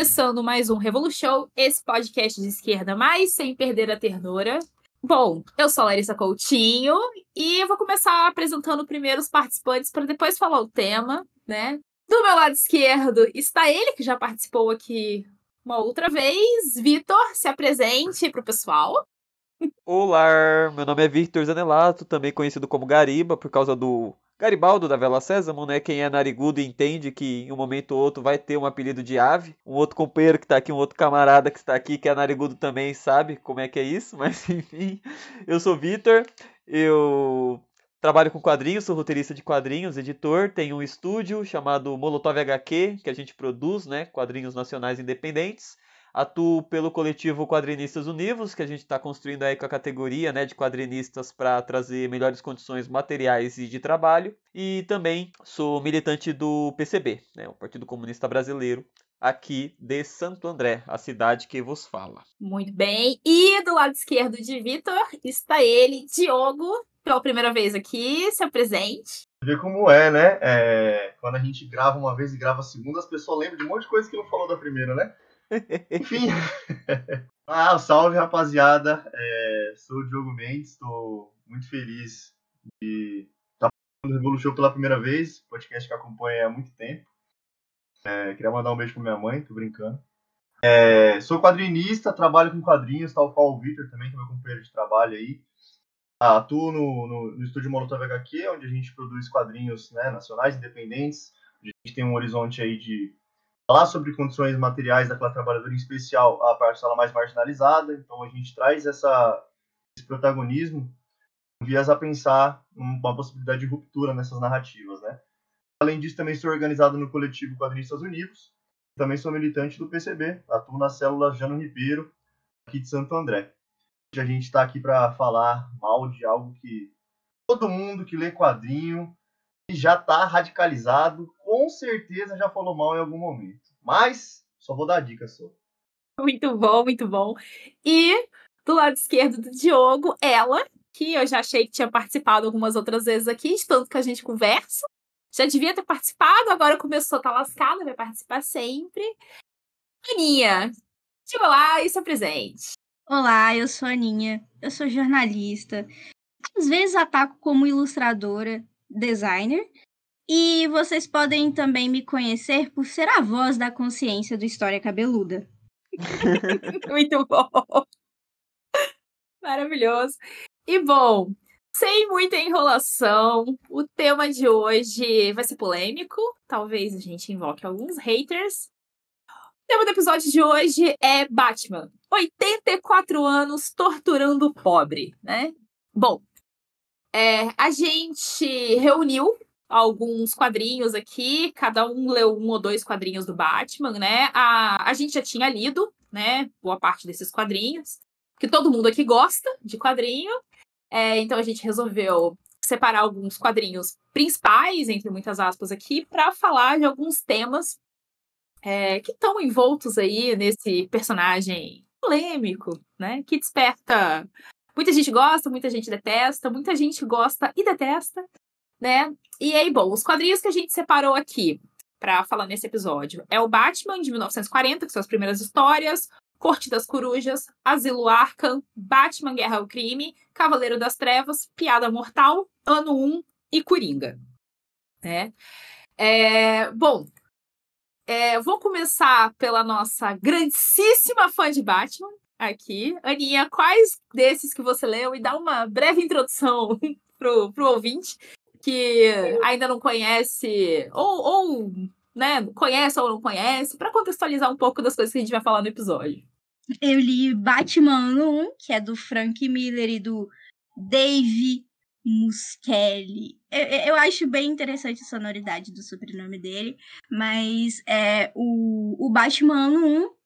começando mais um Revolution, esse podcast de esquerda, mas sem perder a ternura. Bom, eu sou a Larissa Coutinho e eu vou começar apresentando primeiro os participantes para depois falar o tema, né? Do meu lado esquerdo está ele, que já participou aqui uma outra vez. Vitor, se apresente para o pessoal. Olá, meu nome é Victor Zanelato, também conhecido como Gariba, por causa do Garibaldo da Vela Sésamo, né? Quem é narigudo entende que em um momento ou outro vai ter um apelido de ave. Um outro companheiro que está aqui, um outro camarada que está aqui, que é narigudo também, sabe como é que é isso, mas enfim. Eu sou Vitor, eu trabalho com quadrinhos, sou roteirista de quadrinhos, editor, tenho um estúdio chamado Molotov HQ, que a gente produz, né? Quadrinhos nacionais independentes. Atuo pelo coletivo Quadrinistas Univos, que a gente está construindo aí com a categoria né, de quadrinistas para trazer melhores condições materiais e de trabalho. E também sou militante do PCB, né, o Partido Comunista Brasileiro, aqui de Santo André, a cidade que vos fala. Muito bem. E do lado esquerdo de Vitor está ele, Diogo, pela primeira vez aqui, se apresente. Ver como é, né? É, quando a gente grava uma vez e grava a segunda, as pessoas lembram de um monte de coisa que não falou da primeira, né? Enfim. ah, salve rapaziada. É, sou o Diogo Mendes, estou muito feliz de estar no Revolution pela primeira vez, podcast que acompanho há muito tempo. É, queria mandar um beijo pra minha mãe, tô brincando. É, sou quadrinista, trabalho com quadrinhos, tal qual o Victor também, que é meu companheiro de trabalho aí. Ah, atuo no, no, no estúdio Molotov HQ, onde a gente produz quadrinhos né, nacionais, independentes. A gente tem um horizonte aí de falar sobre condições materiais daquela trabalhadora, em especial a parcela mais marginalizada. Então a gente traz essa, esse protagonismo vias a pensar uma possibilidade de ruptura nessas narrativas, né? Além disso, também sou organizado no coletivo Quadrinistas Unidos. Também sou militante do PCB, atuo na célula Jano Ribeiro, aqui de Santo André. A gente está aqui para falar mal de algo que todo mundo que lê quadrinho já está radicalizado, com certeza já falou mal em algum momento. Mas só vou dar dica só. Muito bom, muito bom. E do lado esquerdo do Diogo, ela, que eu já achei que tinha participado algumas outras vezes aqui, de tanto que a gente conversa. Já devia ter participado, agora começou a estar tá lascada, vai participar sempre. Aninha, diga lá e se apresente. Olá, eu sou a Aninha, eu sou jornalista. Às vezes ataco como ilustradora, designer, e vocês podem também me conhecer por ser a voz da consciência do História Cabeluda. Muito bom! Maravilhoso. E bom, sem muita enrolação, o tema de hoje vai ser polêmico. Talvez a gente invoque alguns haters. O tema do episódio de hoje é Batman. 84 anos torturando o pobre, né? Bom, é, a gente reuniu alguns quadrinhos aqui, cada um leu um ou dois quadrinhos do Batman, né? A, a gente já tinha lido, né, boa parte desses quadrinhos, que todo mundo aqui gosta de quadrinho, é, então a gente resolveu separar alguns quadrinhos principais, entre muitas aspas aqui, para falar de alguns temas é, que estão envoltos aí nesse personagem polêmico, né? Que desperta. Muita gente gosta, muita gente detesta, muita gente gosta e detesta, né? E aí, bom, os quadrinhos que a gente separou aqui para falar nesse episódio é o Batman de 1940, que são as primeiras histórias, Corte das Corujas, Asilo Arkham, Batman Guerra ao Crime, Cavaleiro das Trevas, Piada Mortal, Ano 1 e Coringa. Né? É, bom, é, vou começar pela nossa grandíssima fã de Batman aqui. Aninha, quais desses que você leu? E dá uma breve introdução pro, pro ouvinte que ainda não conhece, ou, ou né, conhece ou não conhece, para contextualizar um pouco das coisas que a gente vai falar no episódio. Eu li Batman 1, que é do Frank Miller e do Dave Muschelli. Eu, eu acho bem interessante a sonoridade do sobrenome dele, mas é, o, o Batman 1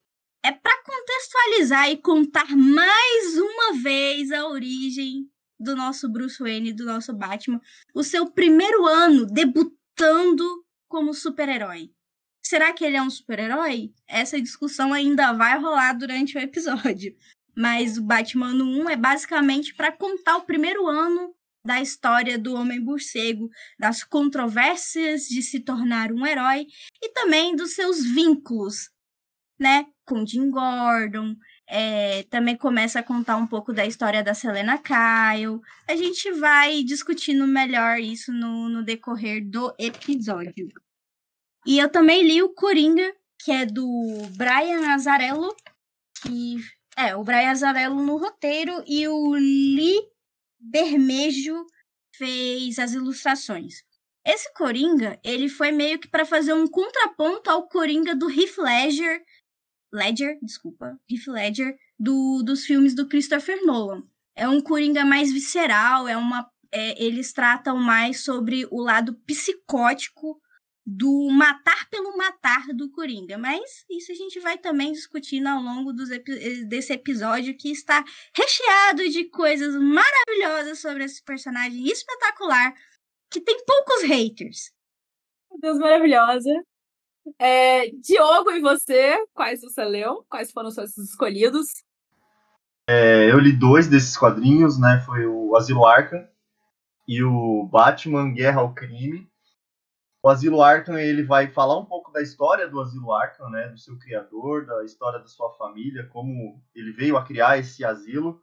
é para contextualizar e contar mais uma vez a origem do nosso Bruce Wayne, do nosso Batman, o seu primeiro ano debutando como super-herói. Será que ele é um super-herói? Essa discussão ainda vai rolar durante o episódio. Mas o Batman 1 é basicamente para contar o primeiro ano da história do Homem Morcego, das controvérsias de se tornar um herói e também dos seus vínculos né? Com Jim Gordon. É, também começa a contar um pouco da história da Selena Kyle. A gente vai discutindo melhor isso no, no decorrer do episódio. E eu também li o Coringa, que é do Brian Azarello, que é o Brian Azarello no roteiro e o Lee Bermejo fez as ilustrações. Esse Coringa, ele foi meio que para fazer um contraponto ao Coringa do Heath Ledger, Ledger, desculpa, Heath Ledger, do, dos filmes do Christopher Nolan. É um Coringa mais visceral, é uma, é, eles tratam mais sobre o lado psicótico do matar pelo matar do Coringa. Mas isso a gente vai também discutindo ao longo dos, desse episódio que está recheado de coisas maravilhosas sobre esse personagem espetacular que tem poucos haters. Deus, maravilhosa. É, Diogo, e você? Quais você leu? Quais foram os seus escolhidos? É, eu li dois desses quadrinhos, né? Foi o Asilo Arkham e o Batman Guerra ao Crime. O Asilo Arkham ele vai falar um pouco da história do Asilo Arkham, né? Do seu criador, da história da sua família, como ele veio a criar esse asilo,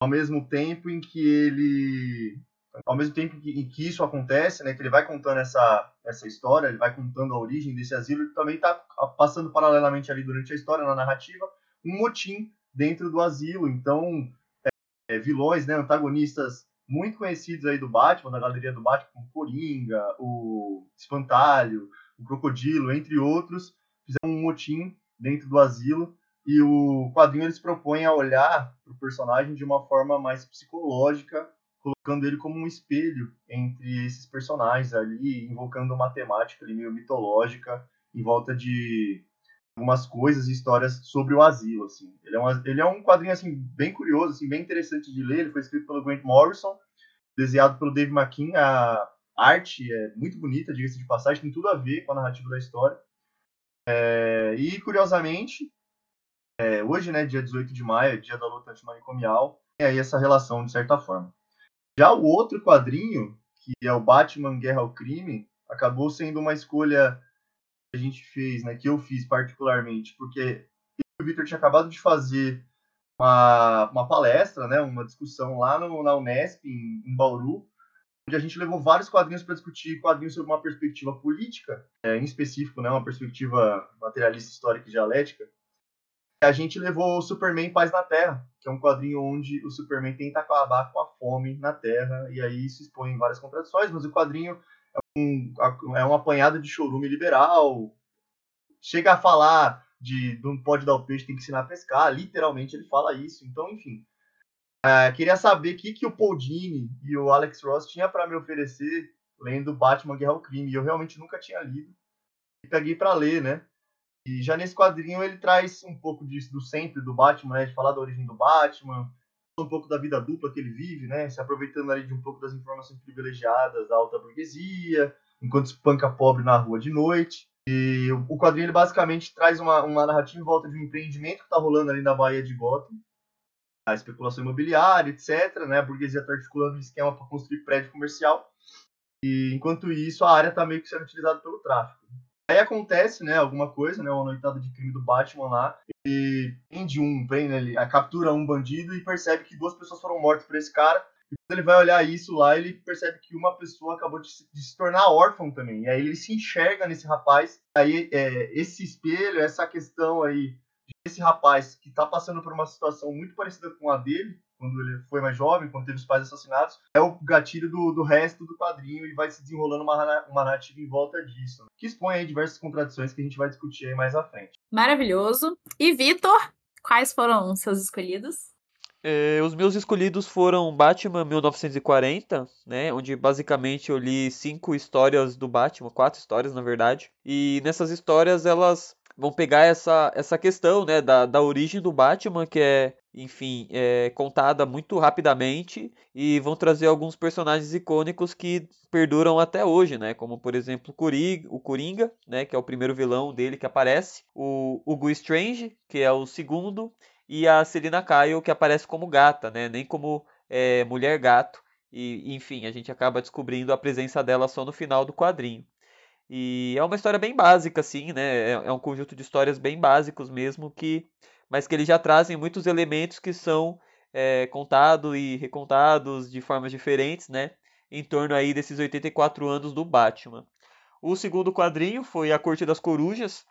ao mesmo tempo em que ele ao mesmo tempo que, em que isso acontece, né, que ele vai contando essa, essa história, ele vai contando a origem desse asilo, ele também está passando paralelamente ali durante a história, na narrativa, um motim dentro do asilo. Então, é, é, vilões, né, antagonistas muito conhecidos aí do Batman, da galeria do Batman, como Coringa, o Espantalho, o Crocodilo, entre outros, fizeram um motim dentro do asilo. E o quadrinho eles propõem a olhar para o personagem de uma forma mais psicológica colocando ele como um espelho entre esses personagens ali, invocando uma temática ali meio mitológica em volta de algumas coisas e histórias sobre o asilo, assim. Ele é, uma, ele é um quadrinho, assim, bem curioso, assim, bem interessante de ler. Ele foi escrito pelo Grant Morrison, desenhado pelo Dave McKean. A arte é muito bonita, diga-se de passagem, tem tudo a ver com a narrativa da história. É, e, curiosamente, é, hoje, né, dia 18 de maio, é dia da luta antimanicomial, tem aí essa relação, de certa forma. Já o outro quadrinho, que é o Batman Guerra ao Crime, acabou sendo uma escolha que a gente fez, né, que eu fiz particularmente, porque o Victor tinha acabado de fazer uma, uma palestra, né, uma discussão lá no, na Unesp, em, em Bauru, onde a gente levou vários quadrinhos para discutir quadrinhos sobre uma perspectiva política, é, em específico, né, uma perspectiva materialista, histórica e dialética, a gente levou o Superman Paz na Terra, que é um quadrinho onde o Superman tenta acabar com a fome na Terra, e aí isso expõe várias contradições, mas o quadrinho é um, é um apanhado de chorume liberal, chega a falar de não pode dar o peixe, tem que ensinar a pescar, literalmente ele fala isso, então enfim. É, queria saber o que, que o Paul Dini e o Alex Ross tinham para me oferecer lendo Batman Guerra ao Crime, e eu realmente nunca tinha lido, e peguei para ler, né? E já nesse quadrinho ele traz um pouco disso do sempre do Batman, né? De falar da origem do Batman, um pouco da vida dupla que ele vive, né? Se aproveitando ali de um pouco das informações privilegiadas da alta burguesia, enquanto espanca pobre na rua de noite. E o quadrinho ele basicamente traz uma, uma narrativa em volta de um empreendimento que está rolando ali na Baía de Gotham, a especulação imobiliária, etc. Né? A burguesia está articulando um esquema para construir prédio comercial. E enquanto isso, a área está meio que sendo utilizada pelo tráfico. Aí acontece, né, alguma coisa, né, uma noitada de crime do Batman lá, e prende um, prende, ele captura um bandido e percebe que duas pessoas foram mortas por esse cara. E quando ele vai olhar isso lá, ele percebe que uma pessoa acabou de se, de se tornar órfão também. E aí ele se enxerga nesse rapaz. Aí é, esse espelho, essa questão aí desse rapaz que tá passando por uma situação muito parecida com a dele, quando ele foi mais jovem, quando teve os pais assassinados, é o gatilho do, do resto do quadrinho e vai se desenrolando uma, uma narrativa em volta disso, né? que expõe aí diversas contradições que a gente vai discutir aí mais à frente. Maravilhoso. E Vitor, quais foram os seus escolhidos? É, os meus escolhidos foram Batman 1940, né, onde basicamente eu li cinco histórias do Batman, quatro histórias na verdade, e nessas histórias elas vão pegar essa, essa questão, né, da, da origem do Batman, que é enfim, é, contada muito rapidamente e vão trazer alguns personagens icônicos que perduram até hoje, né? Como por exemplo o Coringa, né? Que é o primeiro vilão dele que aparece, o Hugo Strange, que é o segundo, e a Selina Kyle, que aparece como gata, né? Nem como é, mulher gato. E enfim, a gente acaba descobrindo a presença dela só no final do quadrinho. E é uma história bem básica, assim, né? É, é um conjunto de histórias bem básicos mesmo, que mas que eles já trazem muitos elementos que são é, contados e recontados de formas diferentes, né? Em torno aí desses 84 anos do Batman. O segundo quadrinho foi A Corte das Corujas,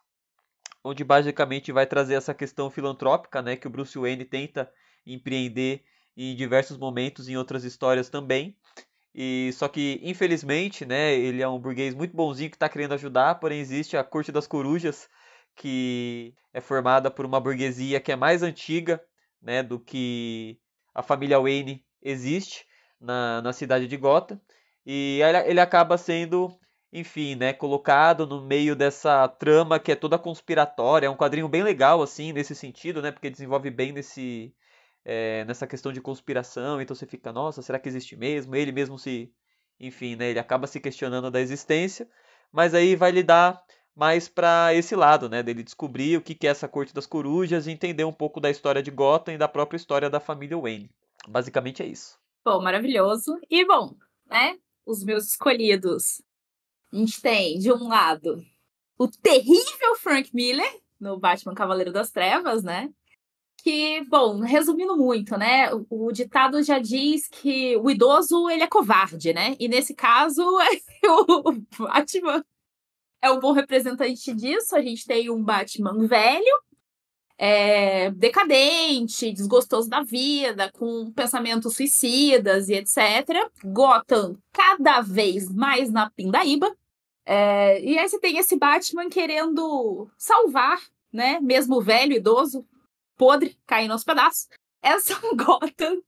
onde basicamente vai trazer essa questão filantrópica, né? Que o Bruce Wayne tenta empreender em diversos momentos em outras histórias também. E só que infelizmente, né, ele é um burguês muito bonzinho que está querendo ajudar, porém existe a Corte das Corujas, que é formada por uma burguesia que é mais antiga, né, do que a família Wayne existe na, na cidade de Gotham. E ele acaba sendo, enfim, né, colocado no meio dessa trama que é toda conspiratória. É um quadrinho bem legal, assim, nesse sentido, né, porque desenvolve bem nesse, é, nessa questão de conspiração, então você fica, nossa, será que existe mesmo? Ele mesmo se, enfim, né, ele acaba se questionando da existência, mas aí vai lidar mais para esse lado, né, dele descobrir o que é essa corte das corujas e entender um pouco da história de Gotham e da própria história da família Wayne. Basicamente é isso. Bom, maravilhoso. E bom, né, os meus escolhidos. A gente tem, de um lado, o terrível Frank Miller, no Batman Cavaleiro das Trevas, né? Que, bom, resumindo muito, né? O, o, ditado já diz que o idoso ele é covarde, né? E nesse caso, o Batman é um bom representante disso. A gente tem um Batman velho, é, decadente, desgostoso da vida, com pensamentos suicidas e etc. Gotham cada vez mais na pindaíba. É, e aí você tem esse Batman querendo salvar, né? Mesmo velho, idoso, podre, caindo aos pedaços. Essa é Gotham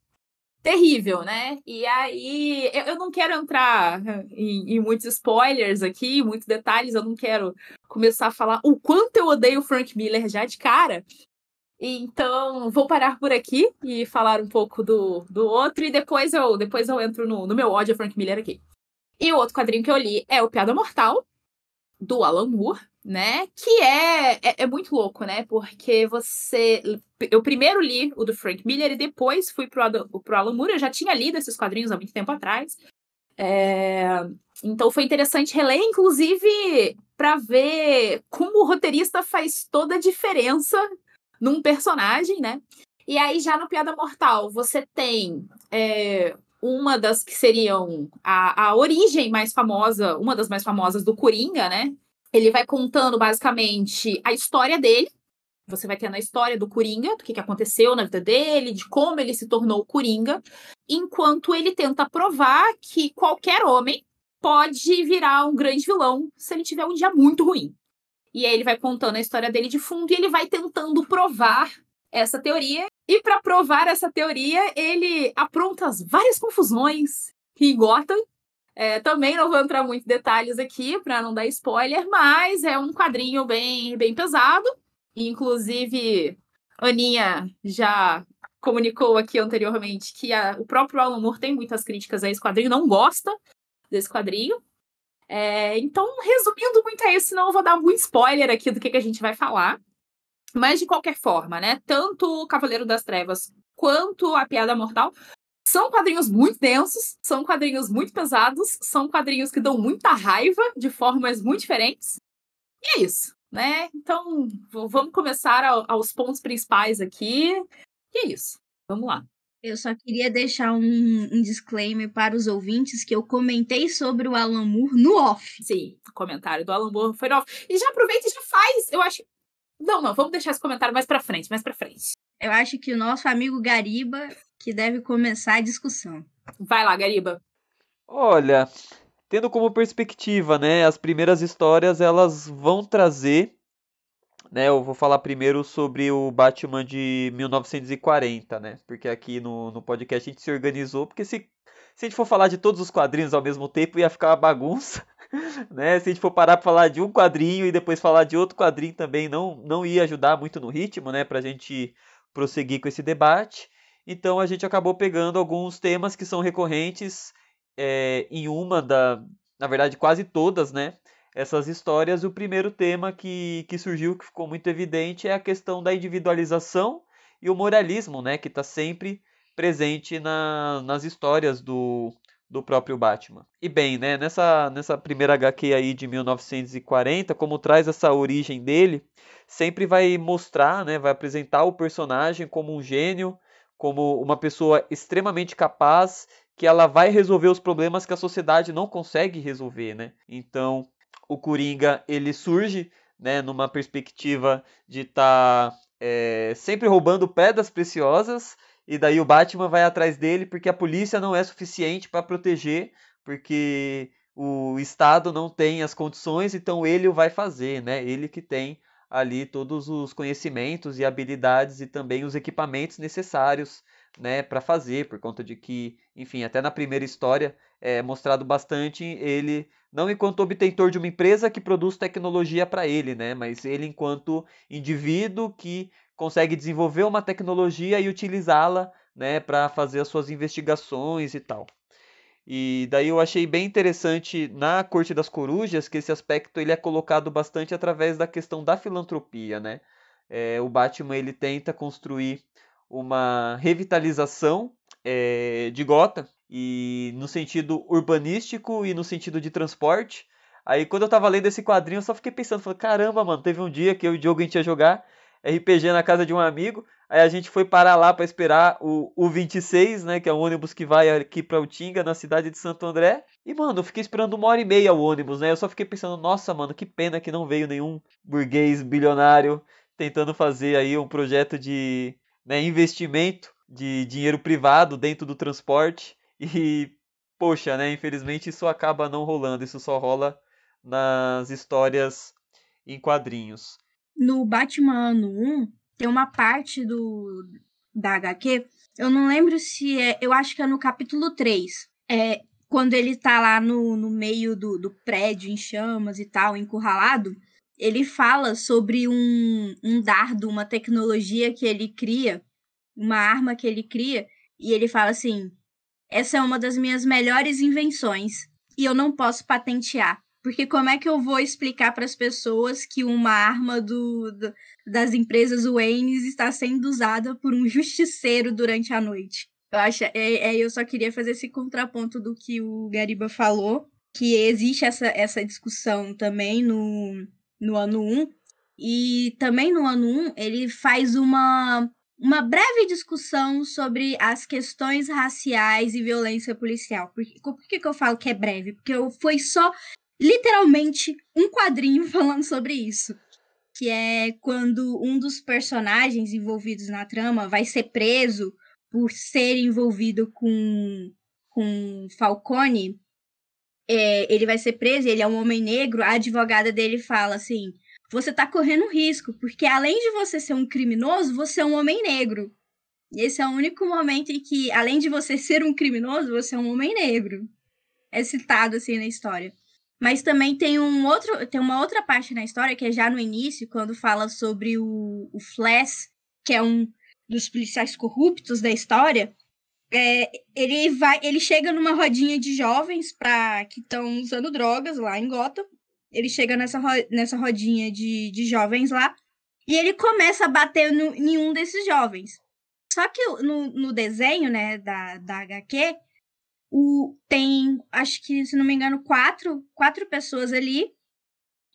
terrível, né? E aí, eu, eu não quero entrar em, em, muitos spoilers aqui, muitos detalhes, eu não quero começar a falar o quanto eu odeio Frank Miller já de cara. Então, vou parar por aqui e falar um pouco do, do outro, e depois eu, depois eu entro no, no meu ódio a Frank Miller aqui. E o outro quadrinho que eu li é o Piada Mortal, do Alan Moore né? Que é, é, é, muito louco, né? Porque você. Eu primeiro li o do Frank Miller e depois fui pro, pro Alan Moore. Eu já tinha lido esses quadrinhos há muito tempo atrás. É... Então foi interessante reler, inclusive, para ver como o roteirista faz toda a diferença num personagem, né? E aí, já no Piada Mortal, você tem é, uma das que seriam a, a origem mais famosa, uma das mais famosas do Coringa, né? Ele vai contando basicamente a história dele. Você vai tendo a história do Coringa, do que, que aconteceu na vida dele, de como ele se tornou Coringa, enquanto ele tenta provar que qualquer homem pode virar um grande vilão se ele tiver um dia muito ruim. E aí ele vai contando a história dele de fundo e ele vai tentando provar essa teoria. E para provar essa teoria, ele apronta várias confusões em Gotham é, também não vou entrar muito em detalhes aqui para não dar spoiler, mas é um quadrinho bem, bem pesado. Inclusive, Aninha já comunicou aqui anteriormente que a, o próprio Alan Moore tem muitas críticas a esse quadrinho, não gosta desse quadrinho. É, então, resumindo muito é isso, senão eu vou dar muito spoiler aqui do que, que a gente vai falar. Mas, de qualquer forma, né? Tanto o Cavaleiro das Trevas quanto a Piada Mortal são quadrinhos muito densos, são quadrinhos muito pesados, são quadrinhos que dão muita raiva de formas muito diferentes. E é isso, né? Então, vamos começar aos pontos principais aqui. E é isso. Vamos lá. Eu só queria deixar um, um, disclaimer para os ouvintes que eu comentei sobre o Alan Moore no off. Sim, o comentário do Alan Moore foi no off. E já aproveita e já faz. Eu acho. Não, não, vamos deixar esse comentário mais para frente, mais para frente. Eu acho que o nosso amigo Gariba que deve começar a discussão. Vai lá, Gariba. Olha, tendo como perspectiva, né, as primeiras histórias elas vão trazer, né, eu vou falar primeiro sobre o Batman de 1940, né, porque aqui no, no podcast a gente se organizou, porque se, se a gente for falar de todos os quadrinhos ao mesmo tempo ia ficar uma bagunça, né, se a gente for parar para falar de um quadrinho e depois falar de outro quadrinho também não, não ia ajudar muito no ritmo, né, pra gente prosseguir com esse debate. Então a gente acabou pegando alguns temas que são recorrentes é, em uma da, na verdade quase todas, né? Essas histórias. O primeiro tema que, que surgiu, que ficou muito evidente, é a questão da individualização e o moralismo, né? Que está sempre presente na, nas histórias do, do próprio Batman. E bem, né, nessa, nessa primeira HQ aí de 1940, como traz essa origem dele, sempre vai mostrar, né, vai apresentar o personagem como um gênio, como uma pessoa extremamente capaz, que ela vai resolver os problemas que a sociedade não consegue resolver, né? Então, o Coringa, ele surge, né, numa perspectiva de estar tá, é, sempre roubando pedras preciosas, e daí o Batman vai atrás dele porque a polícia não é suficiente para proteger, porque o Estado não tem as condições, então ele o vai fazer, né? Ele que tem ali todos os conhecimentos e habilidades e também os equipamentos necessários, né, para fazer, por conta de que, enfim, até na primeira história é mostrado bastante ele não enquanto obtentor de uma empresa que produz tecnologia para ele, né, mas ele enquanto indivíduo que consegue desenvolver uma tecnologia e utilizá-la né, para fazer as suas investigações e tal. E daí eu achei bem interessante na Corte das Corujas que esse aspecto ele é colocado bastante através da questão da filantropia, né? É, o Batman ele tenta construir uma revitalização é, de Gotham e no sentido urbanístico e no sentido de transporte. Aí quando eu tava lendo esse quadrinho eu só fiquei pensando, falei, caramba, mano, teve um dia que eu e o Diogo a gente ia jogar RPG na casa de um amigo. Aí a gente foi parar lá para esperar o, o 26, né? Que é o ônibus que vai aqui pra Utinga, na cidade de Santo André. E, mano, eu fiquei esperando uma hora e meia o ônibus, né? Eu só fiquei pensando, nossa, mano, que pena que não veio nenhum burguês bilionário tentando fazer aí um projeto de né, investimento de dinheiro privado dentro do transporte. E, poxa, né? Infelizmente isso acaba não rolando. Isso só rola nas histórias em quadrinhos no Batman ano 1, tem uma parte do da HQ, eu não lembro se é, eu acho que é no capítulo 3, é, quando ele tá lá no, no meio do, do prédio em chamas e tal, encurralado, ele fala sobre um, um dardo, uma tecnologia que ele cria, uma arma que ele cria, e ele fala assim: essa é uma das minhas melhores invenções e eu não posso patentear. Porque como é que eu vou explicar para as pessoas que uma arma do, do, das empresas Waynes está sendo usada por um justiceiro durante a noite? Eu acho, é, é, eu só queria fazer esse contraponto do que o Gariba falou, que existe essa, essa discussão também no, no ano 1. E também no ano 1 ele faz uma, uma breve discussão sobre as questões raciais e violência policial. Por, por que, que eu falo que é breve? Porque eu, foi só literalmente um quadrinho falando sobre isso. Que é quando um dos personagens envolvidos na trama vai ser preso por ser envolvido com, com Falcone. É, ele vai ser preso, ele é um homem negro. A advogada dele fala assim: Você tá correndo risco, porque além de você ser um criminoso, você é um homem negro. E esse é o único momento em que, além de você ser um criminoso, você é um homem negro. É citado assim na história. Mas também tem um outro, tem uma outra parte na história que é já no início, quando fala sobre o, o Flash, que é um dos policiais corruptos da história. É, ele vai, ele chega numa rodinha de jovens para que estão usando drogas lá em Gotham. Ele chega nessa, nessa rodinha de, de jovens lá e ele começa a bater no, em um desses jovens. Só que no, no desenho, né, da, da HQ, o, tem, acho que, se não me engano, quatro, quatro pessoas ali.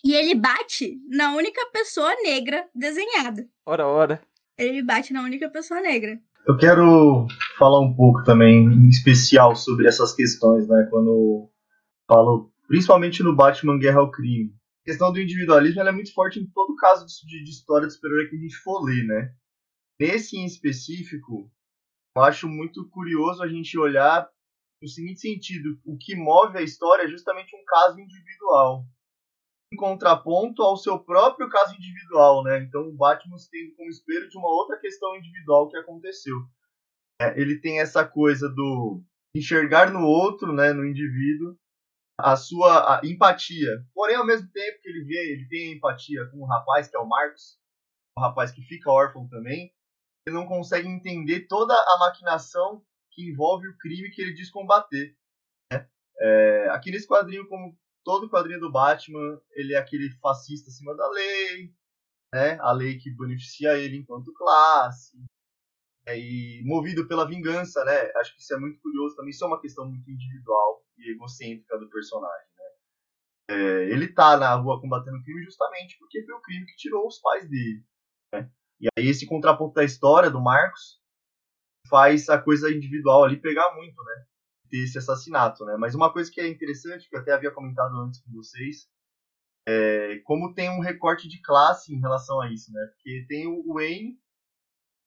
E ele bate na única pessoa negra desenhada. Ora, ora. Ele bate na única pessoa negra. Eu quero falar um pouco também, em especial, sobre essas questões, né? Quando falo, principalmente no Batman Guerra ao Crime. A questão do individualismo é muito forte em todo caso de, de história de super-herói que a gente for ler, né? Nesse em específico, eu acho muito curioso a gente olhar no seguinte sentido: o que move a história é justamente um caso individual, em contraponto ao seu próprio caso individual, né? Então o Batman se tem como espelho de uma outra questão individual que aconteceu. É, ele tem essa coisa do enxergar no outro, né, no indivíduo, a sua a empatia. Porém, ao mesmo tempo que ele vê, ele tem empatia com o rapaz que é o Marcos, o rapaz que fica órfão também, ele não consegue entender toda a maquinação que envolve o crime que ele diz combater. Né? É, aqui nesse quadrinho, como todo quadrinho do Batman, ele é aquele fascista acima da lei, né? a lei que beneficia ele enquanto classe. é, e movido pela vingança, né? Acho que isso é muito curioso também. Isso é uma questão muito individual e egocêntrica do personagem, né? É, ele tá na rua combatendo o crime justamente porque foi o crime que tirou os pais dele, né? E aí esse contraponto da história do Marcos faz a coisa individual ali pegar muito, né? Ter esse assassinato, né? Mas uma coisa que é interessante, que eu até havia comentado antes com vocês, é como tem um recorte de classe em relação a isso, né? Porque tem o Wayne,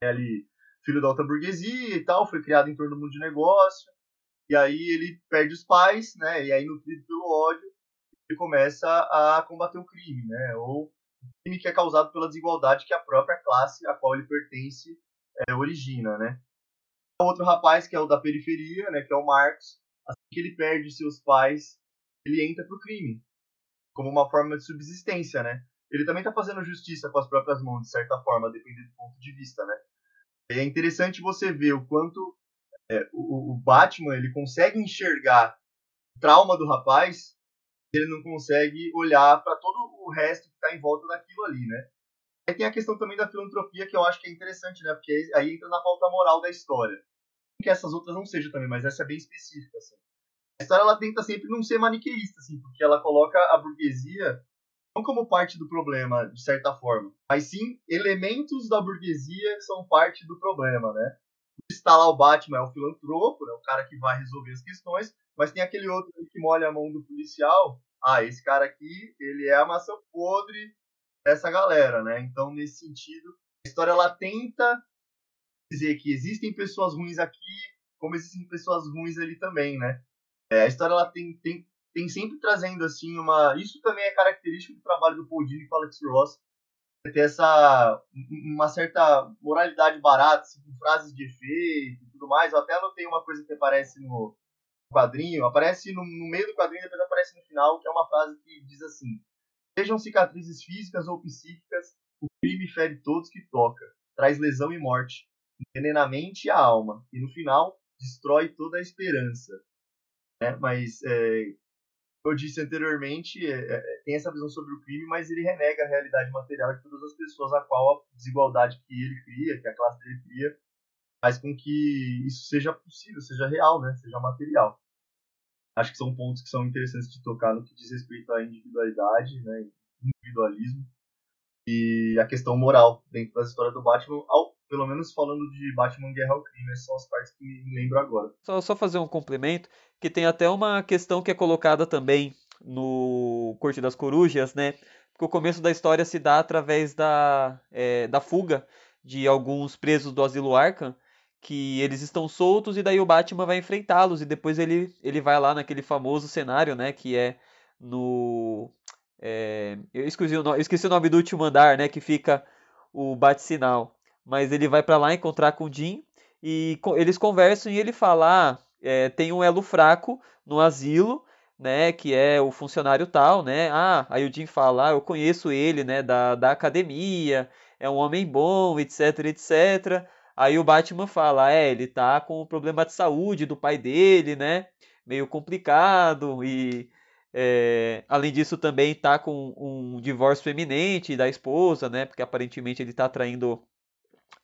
é ali filho da alta burguesia e tal, foi criado em torno do mundo de negócio, e aí ele perde os pais, né? E aí nutrido pelo ódio, ele começa a combater o crime, né? Ou o crime que é causado pela desigualdade que a própria classe a qual ele pertence é, origina, né? Outro rapaz que é o da periferia, né? Que é o Marcos, assim que ele perde seus pais, ele entra pro crime como uma forma de subsistência, né? Ele também está fazendo justiça com as próprias mãos, de certa forma, dependendo do ponto de vista, né? É interessante você ver o quanto é, o, o, Batman ele consegue enxergar o trauma do rapaz, ele não consegue olhar para todo o resto que está em volta daquilo ali, né? Aí tem a questão também da filantropia que eu acho que é interessante, né? Porque aí entra na falta moral da história. Que essas outras não sejam também, mas essa é bem específica, assim. A história ela tenta sempre não ser maniqueísta, assim, porque ela coloca a burguesia não como parte do problema, de certa forma, mas sim elementos da burguesia são parte do problema, né? Está lá o Batman, é o filantropo, é o cara que vai resolver as questões, mas tem aquele outro que molha a mão do policial. Ah, esse cara aqui, ele é a maçã podre dessa galera, né? Então, nesse sentido, a história ela tenta dizer que existem pessoas ruins aqui, como existem pessoas ruins ali também, né? É, a história ela tem, tem tem sempre trazendo assim uma. Isso também é característico do trabalho do Paul Dini com o Alex Ross. É ter essa uma certa moralidade barata, assim, com frases de efeito e tudo mais. Eu até anotei uma coisa que aparece no quadrinho, aparece no, no meio do quadrinho, depois aparece no final, que é uma frase que diz assim: Sejam cicatrizes físicas ou psíquicas, o crime fere todos que toca, traz lesão e morte, envenena a mente e a alma, e no final destrói toda a esperança. É, mas é, eu disse anteriormente, é, é, tem essa visão sobre o crime, mas ele renega a realidade material de todas as pessoas, a qual a desigualdade que ele cria, que a classe dele cria, faz com que isso seja possível, seja real, né? seja material. Acho que são pontos que são interessantes de tocar no que diz respeito à individualidade, né? individualismo, e a questão moral dentro da história do Batman, ao, pelo menos falando de Batman Guerra ao Crime, essas são as partes que me lembro agora. Só, só fazer um complemento, que tem até uma questão que é colocada também no Corte das Corujas, né? Porque o começo da história se dá através da, é, da fuga de alguns presos do asilo Arkham, que eles estão soltos e daí o Batman vai enfrentá-los e depois ele, ele vai lá naquele famoso cenário, né? Que é no é, eu, esqueci o, nome, esqueci o nome do último andar, né? Que fica o bate-sinal. Mas ele vai para lá encontrar com o Jim e eles conversam e ele fala: ah, é, tem um elo fraco no asilo, né? Que é o funcionário tal, né? Ah, aí o Jim fala: ah, eu conheço ele, né? Da, da academia, é um homem bom, etc, etc. Aí o Batman fala: é, ele tá com um problema de saúde do pai dele, né? Meio complicado e é, além disso, também está com um divórcio eminente da esposa, né? Porque aparentemente ele está traindo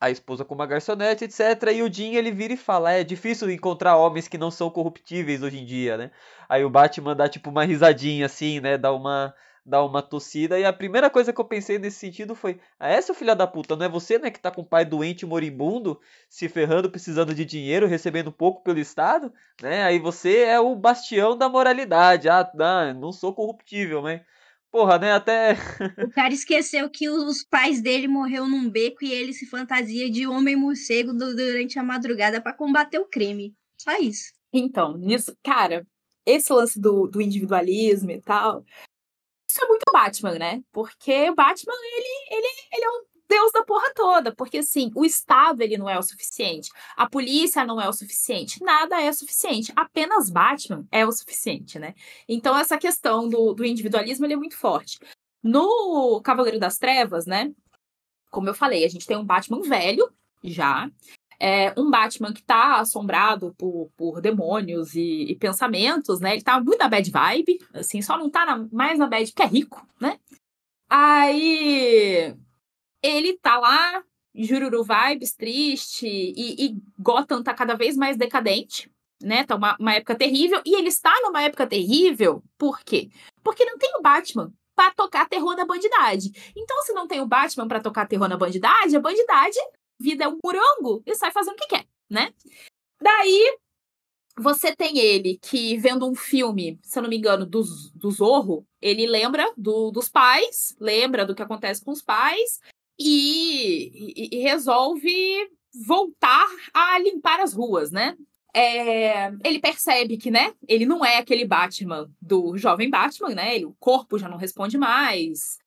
a esposa com uma garçonete, etc. E o Jim ele vira e fala: é difícil encontrar homens que não são corruptíveis hoje em dia, né? Aí o Batman dá tipo uma risadinha assim, né? Dá uma dar uma tossida. E a primeira coisa que eu pensei nesse sentido foi: ah, é, seu filho da puta, não é você, né, que tá com o pai doente, moribundo, se ferrando, precisando de dinheiro, recebendo pouco pelo Estado, né? Aí você é o bastião da moralidade. Ah, não, não sou corruptível, né? Porra, né? Até. o cara esqueceu que os pais dele morreu num beco e ele se fantasia de homem morcego durante a madrugada para combater o crime. Só isso. Então, nisso, cara, esse lance do, do individualismo e tal, isso é muito Batman, né? Porque o Batman, ele, ele, ele é o deus da porra toda, porque assim, o Estado ele não é o suficiente, a polícia não é o suficiente, nada é suficiente, apenas Batman é o suficiente, né? Então essa questão do, do individualismo ele é muito forte. No Cavaleiro das Trevas, né? Como eu falei, a gente tem um Batman velho já, é, um Batman que tá assombrado por, por demônios e, e, pensamentos, né? Ele tá muito na bad vibe, assim, só não tá na, mais na bad porque é rico, né? Aí ele tá lá Jururu vibes, triste, e, e Gotham tá cada vez mais decadente, né? Tá uma, uma época terrível, e ele está numa época terrível, por quê? Porque não tem o Batman para tocar terror na bandidade. Então, se não tem o Batman para tocar terror na bandidade, a bandidade, vida é um murango e sai fazendo o que quer, né? Daí, você tem ele que, vendo um filme, se eu não me engano, do, do Zorro, ele lembra do, dos pais, lembra do que acontece com os pais e, e, e resolve voltar a limpar as ruas, né? É, ele percebe que, né, ele não é aquele Batman do jovem Batman, né? Ele, o corpo já não responde mais.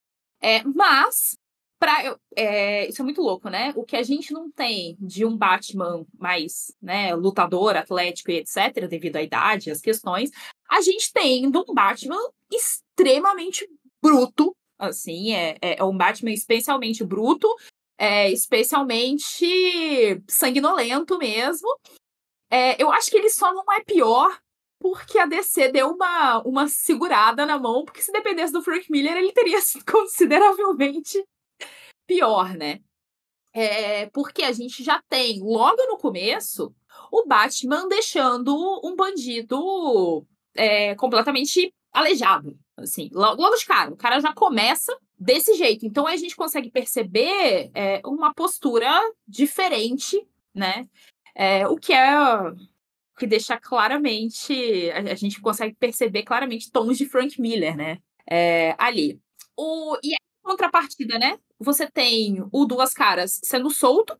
É, mas Pra, é, isso é muito louco, né? O que a gente não tem de um Batman mais né, lutador, atlético e etc., devido à idade, às questões, a gente tem de um Batman extremamente bruto, assim, é, é, é um Batman especialmente bruto, é, especialmente sanguinolento mesmo. É, eu acho que ele só não é pior porque a DC deu uma, uma segurada na mão, porque se dependesse do Frank Miller, ele teria sido consideravelmente pior, né? É, porque a gente já tem, logo no começo, o Batman deixando um bandido é, completamente aleijado. Assim, logo, logo de cara, o cara já começa desse jeito. Então a gente consegue perceber é, uma postura diferente, né? É, o que é que deixa claramente. A, a, gente consegue perceber claramente tons de Frank Miller, né? É, ali. O, e contrapartida, né? você tem o Duas Caras sendo solto,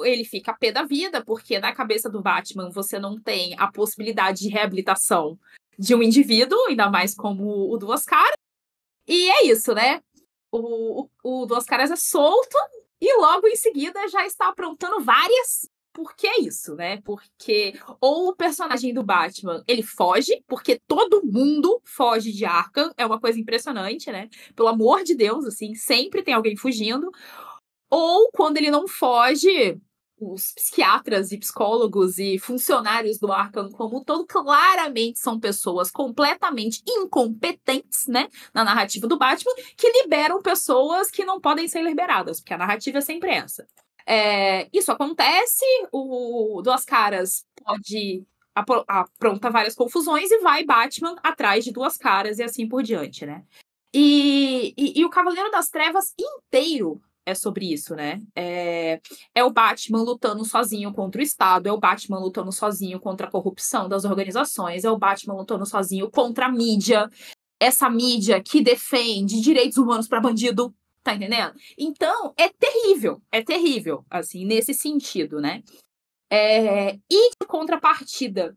ele fica pé da vida, porque na cabeça do Batman você não tem a possibilidade de reabilitação de um indivíduo, ainda mais como o Duas Caras. E é isso, né? O, o, o Duas Caras é solto e logo em seguida já está aprontando várias porque é isso, né? Porque ou o personagem do Batman, ele foge, porque todo mundo foge de Arkham, é uma coisa impressionante, né? Pelo amor de Deus, assim, sempre tem alguém fugindo. Ou quando ele não foge, os psiquiatras e psicólogos e funcionários do Arkham como todo claramente são pessoas completamente incompetentes, né, na narrativa do Batman, que liberam pessoas que não podem ser liberadas, porque a narrativa é sempre essa. É, isso acontece, o Duas Caras pode apronta várias confusões e vai Batman atrás de Duas Caras e assim por diante, né? E, e, e o Cavaleiro das Trevas inteiro é sobre isso, né? É, é o Batman lutando sozinho contra o Estado, é o Batman lutando sozinho contra a corrupção das organizações, é o Batman lutando sozinho contra a mídia, essa mídia que defende direitos humanos para bandido, Tá entendendo? Então, é terrível, é terrível, assim, nesse sentido, né? É, e de contrapartida,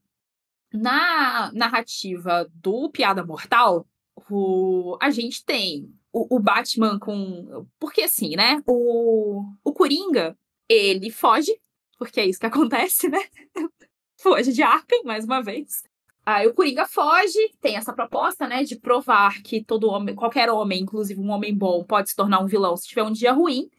na narrativa do Piada Mortal, o, a gente tem o, o, Batman com. Porque assim, né? O, o Coringa, ele foge, porque é isso que acontece, né? foge de Arkham, mais uma vez. Aí o Coringa foge, tem essa proposta, né, de provar que todo homem, qualquer homem, inclusive um homem bom, pode se tornar um vilão se tiver um dia ruim.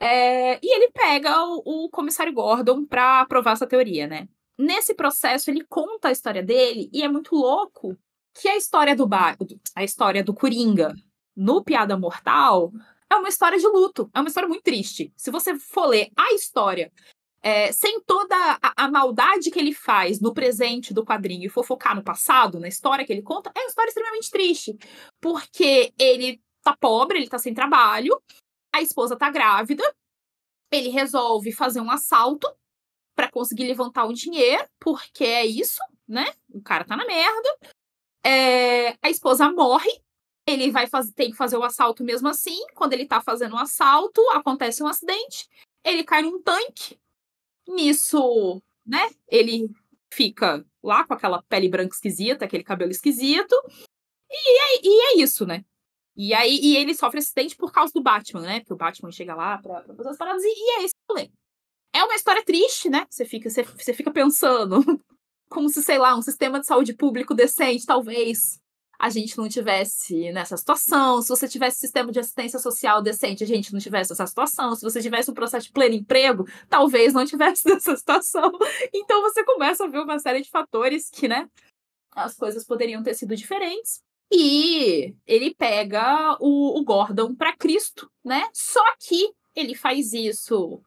É, e ele pega o, o comissário Gordon para provar essa teoria, né? Nesse processo, ele conta a história dele e é muito louco que a história do ba a história do Coringa no Piada Mortal é uma história de luto, é uma história muito triste. Se você for ler a história é, sem toda a, a, maldade que ele faz no presente do quadrinho e focar no passado, na história que ele conta, é uma história extremamente triste. Porque ele tá pobre, ele tá sem trabalho, a esposa tá grávida, ele resolve fazer um assalto para conseguir levantar o dinheiro, porque é isso, né? O cara tá na merda. É, a esposa morre, ele vai fazer, tem que fazer o assalto mesmo assim. Quando ele tá fazendo o assalto, acontece um acidente, ele cai num tanque, Nisso, né, ele fica lá com aquela pele branca esquisita, aquele cabelo esquisito. E é, e é isso, né? E aí e ele sofre acidente por causa do Batman, né? Porque o Batman chega lá pra, pra fazer as paradas e, e é esse o problema. É uma história triste, né? Você fica, você, você fica pensando como se, sei lá, um sistema de saúde público decente, talvez, a gente não tivesse nessa situação, se você tivesse sistema de assistência social decente, a gente não tivesse essa situação, se você tivesse um processo de pleno emprego, talvez não tivesse nessa situação. Então você começa a ver uma série de fatores que, né, as coisas poderiam ter sido diferentes. E ele pega o, o Gordon para Cristo, né? Só que ele faz isso.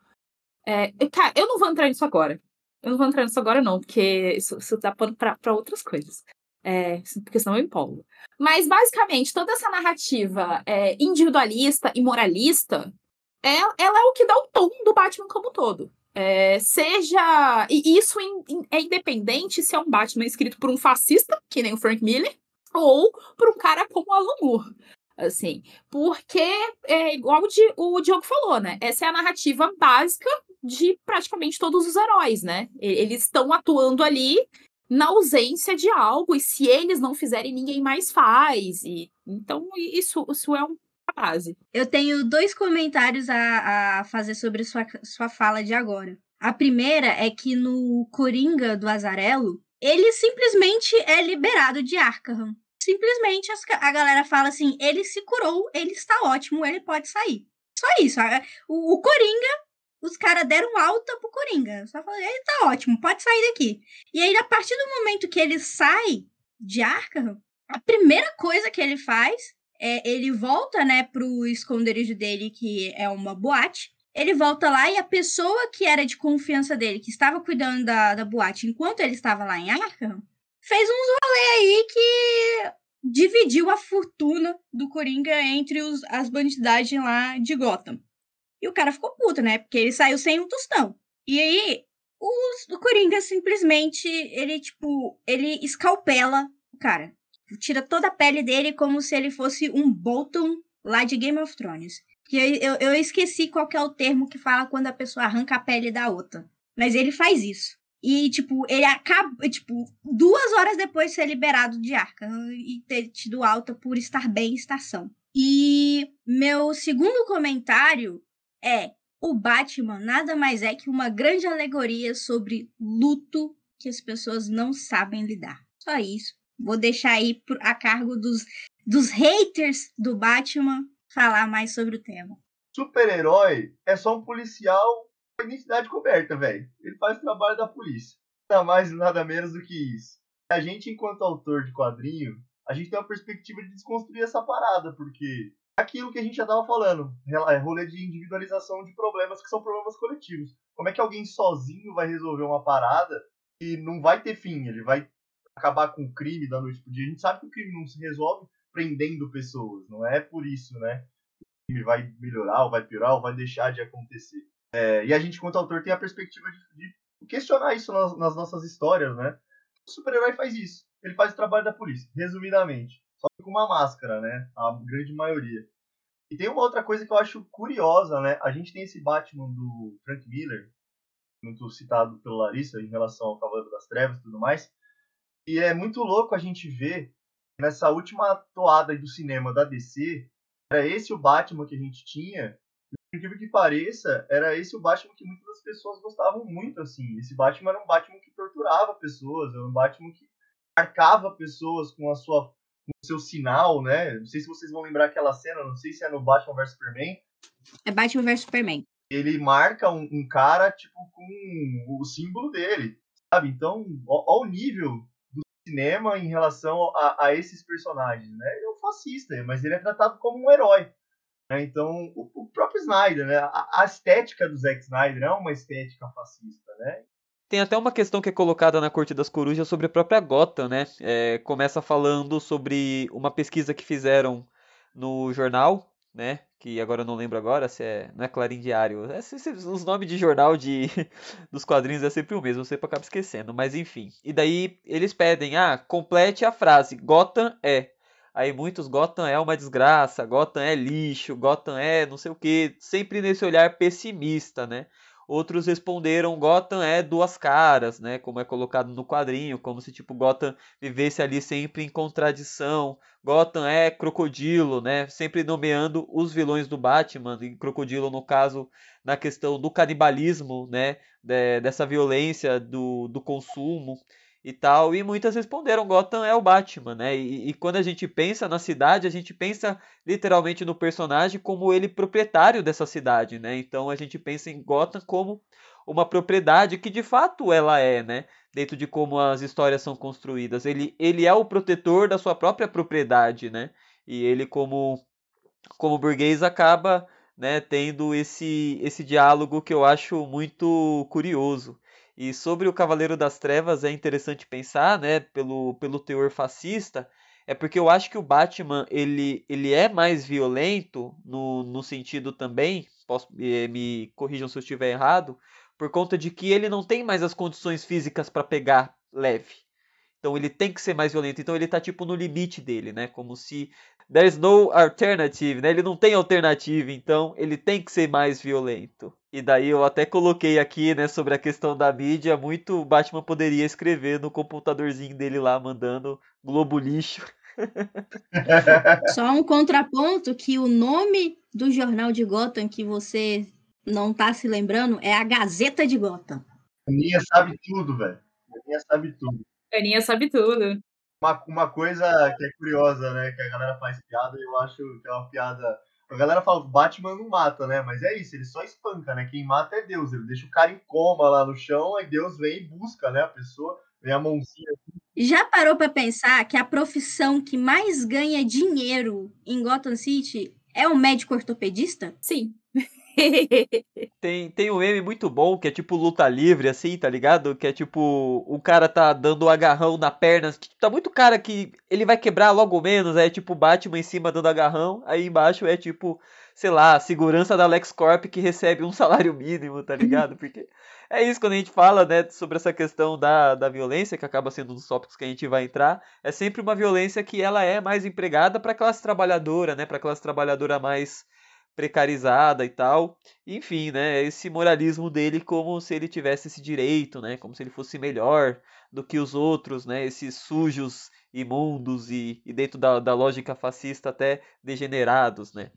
É, cara, eu não vou entrar nisso agora. Eu não vou entrar nisso agora, não, porque isso, isso dá pano pra outras coisas. É, porque senão eu empolgo. Mas, basicamente, toda essa narrativa é, individualista e moralista, é, ela é o que dá o tom do Batman como um todo. É, seja. E isso in, in, é independente se é um Batman escrito por um fascista, que nem o Frank Miller, ou por um cara como o Alan Moore. Assim, porque é igual o, o Diogo falou, né? Essa é a narrativa básica de praticamente todos os heróis, né? Eles estão atuando ali na ausência de algo, e se eles não fizerem, ninguém mais faz. E então isso, isso é uma base. Eu tenho dois comentários a, a fazer sobre sua, sua fala de agora. A primeira é que no Coringa do Azarelo, ele simplesmente é liberado de Arkham. Simplesmente a galera fala assim: ele se curou, ele está ótimo, ele pode sair. Só isso. O, o Coringa os caras deram alta pro Coringa. Só falei, ele tá ótimo, pode sair daqui. E aí, a partir do momento que ele sai de Arkham, a primeira coisa que ele faz é ele volta, né, pro esconderijo dele, que é uma boate. Ele volta lá e a pessoa que era de confiança dele, que estava cuidando da, da boate enquanto ele estava lá em Arkham, fez uns rolê aí que dividiu a fortuna do Coringa entre os, as bandidagem lá de Gotham. E o cara ficou puto, né? Porque ele saiu sem um tostão. E aí, o, o Coringa simplesmente, ele, tipo, ele escalpela o cara. Tira toda a pele dele como se ele fosse um Bolton lá de Game of Thrones. Que eu, eu, eu esqueci qual é o termo que fala quando a pessoa arranca a pele da outra. Mas ele faz isso. E, tipo, ele acaba, tipo, duas horas depois de ser liberado de arca e ter tido alta por estar bem em estação. E meu segundo comentário é o Batman nada mais é que uma grande alegoria sobre luto que as pessoas não sabem lidar. Só isso. Vou deixar aí a cargo dos, dos haters do Batman falar mais sobre o tema. Super-herói é só um policial com identidade coberta, velho. Ele faz o trabalho da polícia. Nada mais nada menos do que isso. A gente, enquanto autor de quadrinho, a gente tem uma perspectiva de desconstruir essa parada, porque aquilo que a gente já estava falando, é rolê de individualização de problemas que são problemas coletivos. Como é que alguém sozinho vai resolver uma parada e não vai ter fim? Ele vai acabar com o crime da noite pro dia. A gente sabe que o crime não se resolve prendendo pessoas, não é por isso, né? O crime vai melhorar, ou vai piorar, ou vai deixar de acontecer. É, e a gente, quanto autor, tem a perspectiva de, de questionar isso nas, nas nossas histórias, né? O super-herói faz isso. Ele faz o trabalho da polícia, resumidamente só que com uma máscara, né? A grande maioria. E tem uma outra coisa que eu acho curiosa, né? A gente tem esse Batman do Frank Miller, muito citado pelo Larissa em relação ao Cavaleiro das Trevas e tudo mais. E é muito louco a gente ver nessa última toada do cinema da DC, era esse o Batman que a gente tinha. Por incrível que pareça, era esse o Batman que muitas das pessoas gostavam muito, assim. Esse Batman era um Batman que torturava pessoas, era um Batman que marcava pessoas com a sua o seu sinal, né? Não sei se vocês vão lembrar aquela cena, não sei se é no Batman vs Superman. É Batman vs Superman. Ele marca um, um, cara, tipo, com o símbolo dele, sabe? Então, olha o nível do cinema em relação a, a, esses personagens, né? Ele é um fascista, mas ele é tratado como um herói. Né? Então, o, o, próprio Snyder, né? A, a estética do Zack Snyder é uma estética fascista, né? Tem até uma questão que é colocada na Corte das Corujas sobre a própria Gotham, né? É, começa falando sobre uma pesquisa que fizeram no jornal, né? Que agora eu não lembro agora se é. Não é Clarim Diário. É, os nomes de jornal de, dos quadrinhos é sempre o mesmo, eu sempre acabo esquecendo. Mas enfim. E daí eles pedem, ah, complete a frase. Gotham é. Aí muitos Gotham é uma desgraça, Gotham é lixo, Gotham é não sei o que, sempre nesse olhar pessimista, né? Outros responderam Gotham é duas caras, né? Como é colocado no quadrinho, como se tipo Gotham vivesse ali sempre em contradição. Gotham é crocodilo, né? Sempre nomeando os vilões do Batman, e crocodilo no caso na questão do canibalismo, né? De, dessa violência do, do consumo e tal. E muitas responderam: Gotham é o Batman, né? E, e, quando a gente pensa na cidade, a gente pensa literalmente no personagem como ele proprietário dessa cidade, né? Então a gente pensa em Gotham como uma propriedade que de fato ela é, né? Dentro de como as histórias são construídas. Ele, ele é o protetor da sua própria propriedade, né? E ele, como, como burguês, acaba né, tendo esse, esse diálogo que eu acho muito curioso. E sobre o Cavaleiro das Trevas é interessante pensar, né, pelo, pelo teor fascista, é porque eu acho que o Batman ele, ele é mais violento no, no sentido também, posso, eh, me corrijam se eu estiver errado, por conta de que ele não tem mais as condições físicas para pegar leve. Então ele tem que ser mais violento. Então ele tá tipo no limite dele, né? Como se there's no alternative, né? Ele não tem alternativa, então ele tem que ser mais violento. E daí eu até coloquei aqui, né, sobre a questão da mídia, muito Batman poderia escrever no computadorzinho dele lá, mandando Globo lixo. Só um contraponto que o nome do jornal de Gotham que você não tá se lembrando é a Gazeta de Gotham. Aninha sabe tudo, velho. Aninha sabe tudo. Aninha sabe tudo. Uma, uma coisa que é curiosa, né? Que a galera faz piada, e eu acho que é uma piada. A galera fala que Batman não mata, né? Mas é isso, ele só espanca, né? Quem mata é Deus. Ele deixa o cara em coma lá no chão, aí Deus vem e busca, né? A pessoa, vem a mãozinha. Já parou pra pensar que a profissão que mais ganha dinheiro em Gotham City é o médico ortopedista? Sim. Tem, tem um meme muito bom que é tipo luta livre, assim, tá ligado? Que é tipo, o cara tá dando um agarrão na perna. Tá muito cara que ele vai quebrar logo menos. Aí é tipo Batman em cima dando agarrão. Aí embaixo é tipo, sei lá, segurança da LexCorp que recebe um salário mínimo, tá ligado? Porque é isso quando a gente fala, né, sobre essa questão da, da violência, que acaba sendo um dos tópicos que a gente vai entrar. É sempre uma violência que ela é mais empregada pra classe trabalhadora, né? Pra classe trabalhadora mais precarizada e tal. Enfim, né, esse moralismo dele como se ele tivesse esse direito, né, como se ele fosse melhor do que os outros, né, esses sujos, imundos e, e dentro da, da lógica fascista até degenerados, né.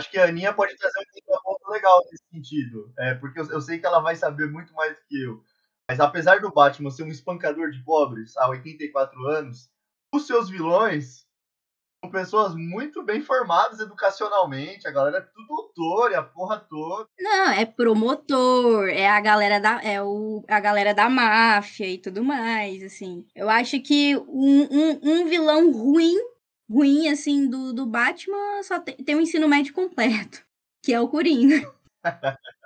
Acho que a Aninha pode trazer um ponto legal nesse sentido, é, porque eu, eu sei que ela vai saber muito mais do que eu. Mas apesar do Batman ser um espancador de pobres há 84 anos, os seus vilões são pessoas muito bem formadas educacionalmente, a galera é tudo doutor e a porra toda. Não, é promotor, é a galera da, é o, a galera da máfia e tudo mais, assim. Eu acho que um, um, um vilão ruim, ruim, assim, do, do Batman só tem, tem um ensino médio completo, que é o Coringa.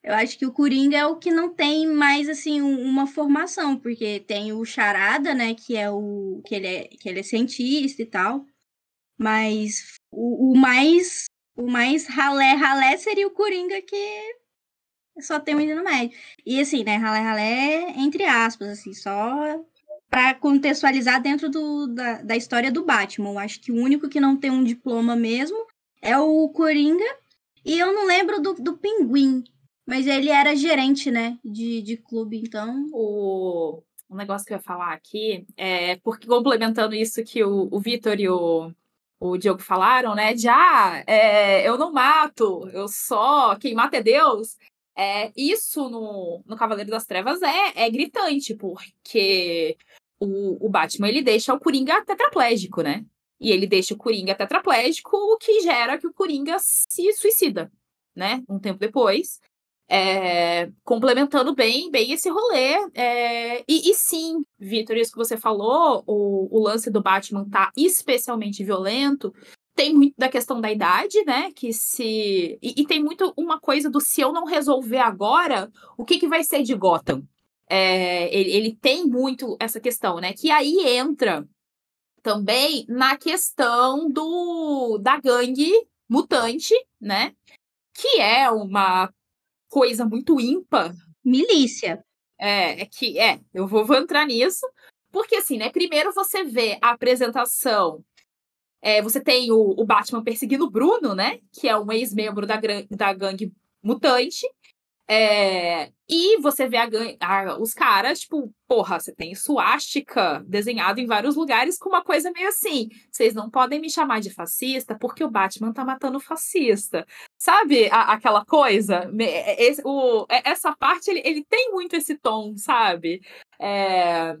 Eu acho que o Coringa é o que não tem mais assim uma formação, porque tem o Charada, né, que é o que ele é, que ele é cientista e tal. Mas o, o mais o mais ralé ralé seria o Coringa que só tem o ensino médio. E assim, né, ralé ralé entre aspas, assim, só para contextualizar dentro do, da, da história do Batman. Acho que o único que não tem um diploma mesmo é o Coringa. E eu não lembro do, do Pinguim, mas ele era gerente, né, de, de clube, então. O, o negócio que eu ia falar aqui é porque complementando isso que o, o Vitor e o, o Diogo falaram, né? De ah, é, eu não mato, eu só. Quem mata é Deus. É, isso no, no Cavaleiro das Trevas é, é gritante, porque o, o Batman ele deixa o Coringa tetraplégico, né? E ele deixa o Coringa tetraplégico, o que gera que o Coringa se suicida, né? Um tempo depois. É, complementando bem, bem esse rolê. É, e, e, sim, Vitor, isso que você falou, o, o lance do Batman tá especialmente violento. Tem muito da questão da idade, né? Que se. E, e tem muito uma coisa do se eu não resolver agora, o que, que vai ser de Gotham? É, ele, ele tem muito essa questão, né? Que aí entra também na questão do da gangue mutante, né? Que é uma coisa muito ímpar. Milícia. É, é que é, eu vou, vou entrar nisso, porque assim, né? Primeiro você vê a apresentação. É, você tem o, o Batman perseguindo o Bruno, né? Que é um ex-membro da, da gangue mutante. É, e você vê a, a, os caras, tipo, porra, você tem suástica desenhado em vários lugares com uma coisa meio assim. Vocês não podem me chamar de fascista porque o Batman tá matando fascista. Sabe a, aquela coisa? Esse, o, essa parte, ele, ele tem muito esse tom, sabe? É,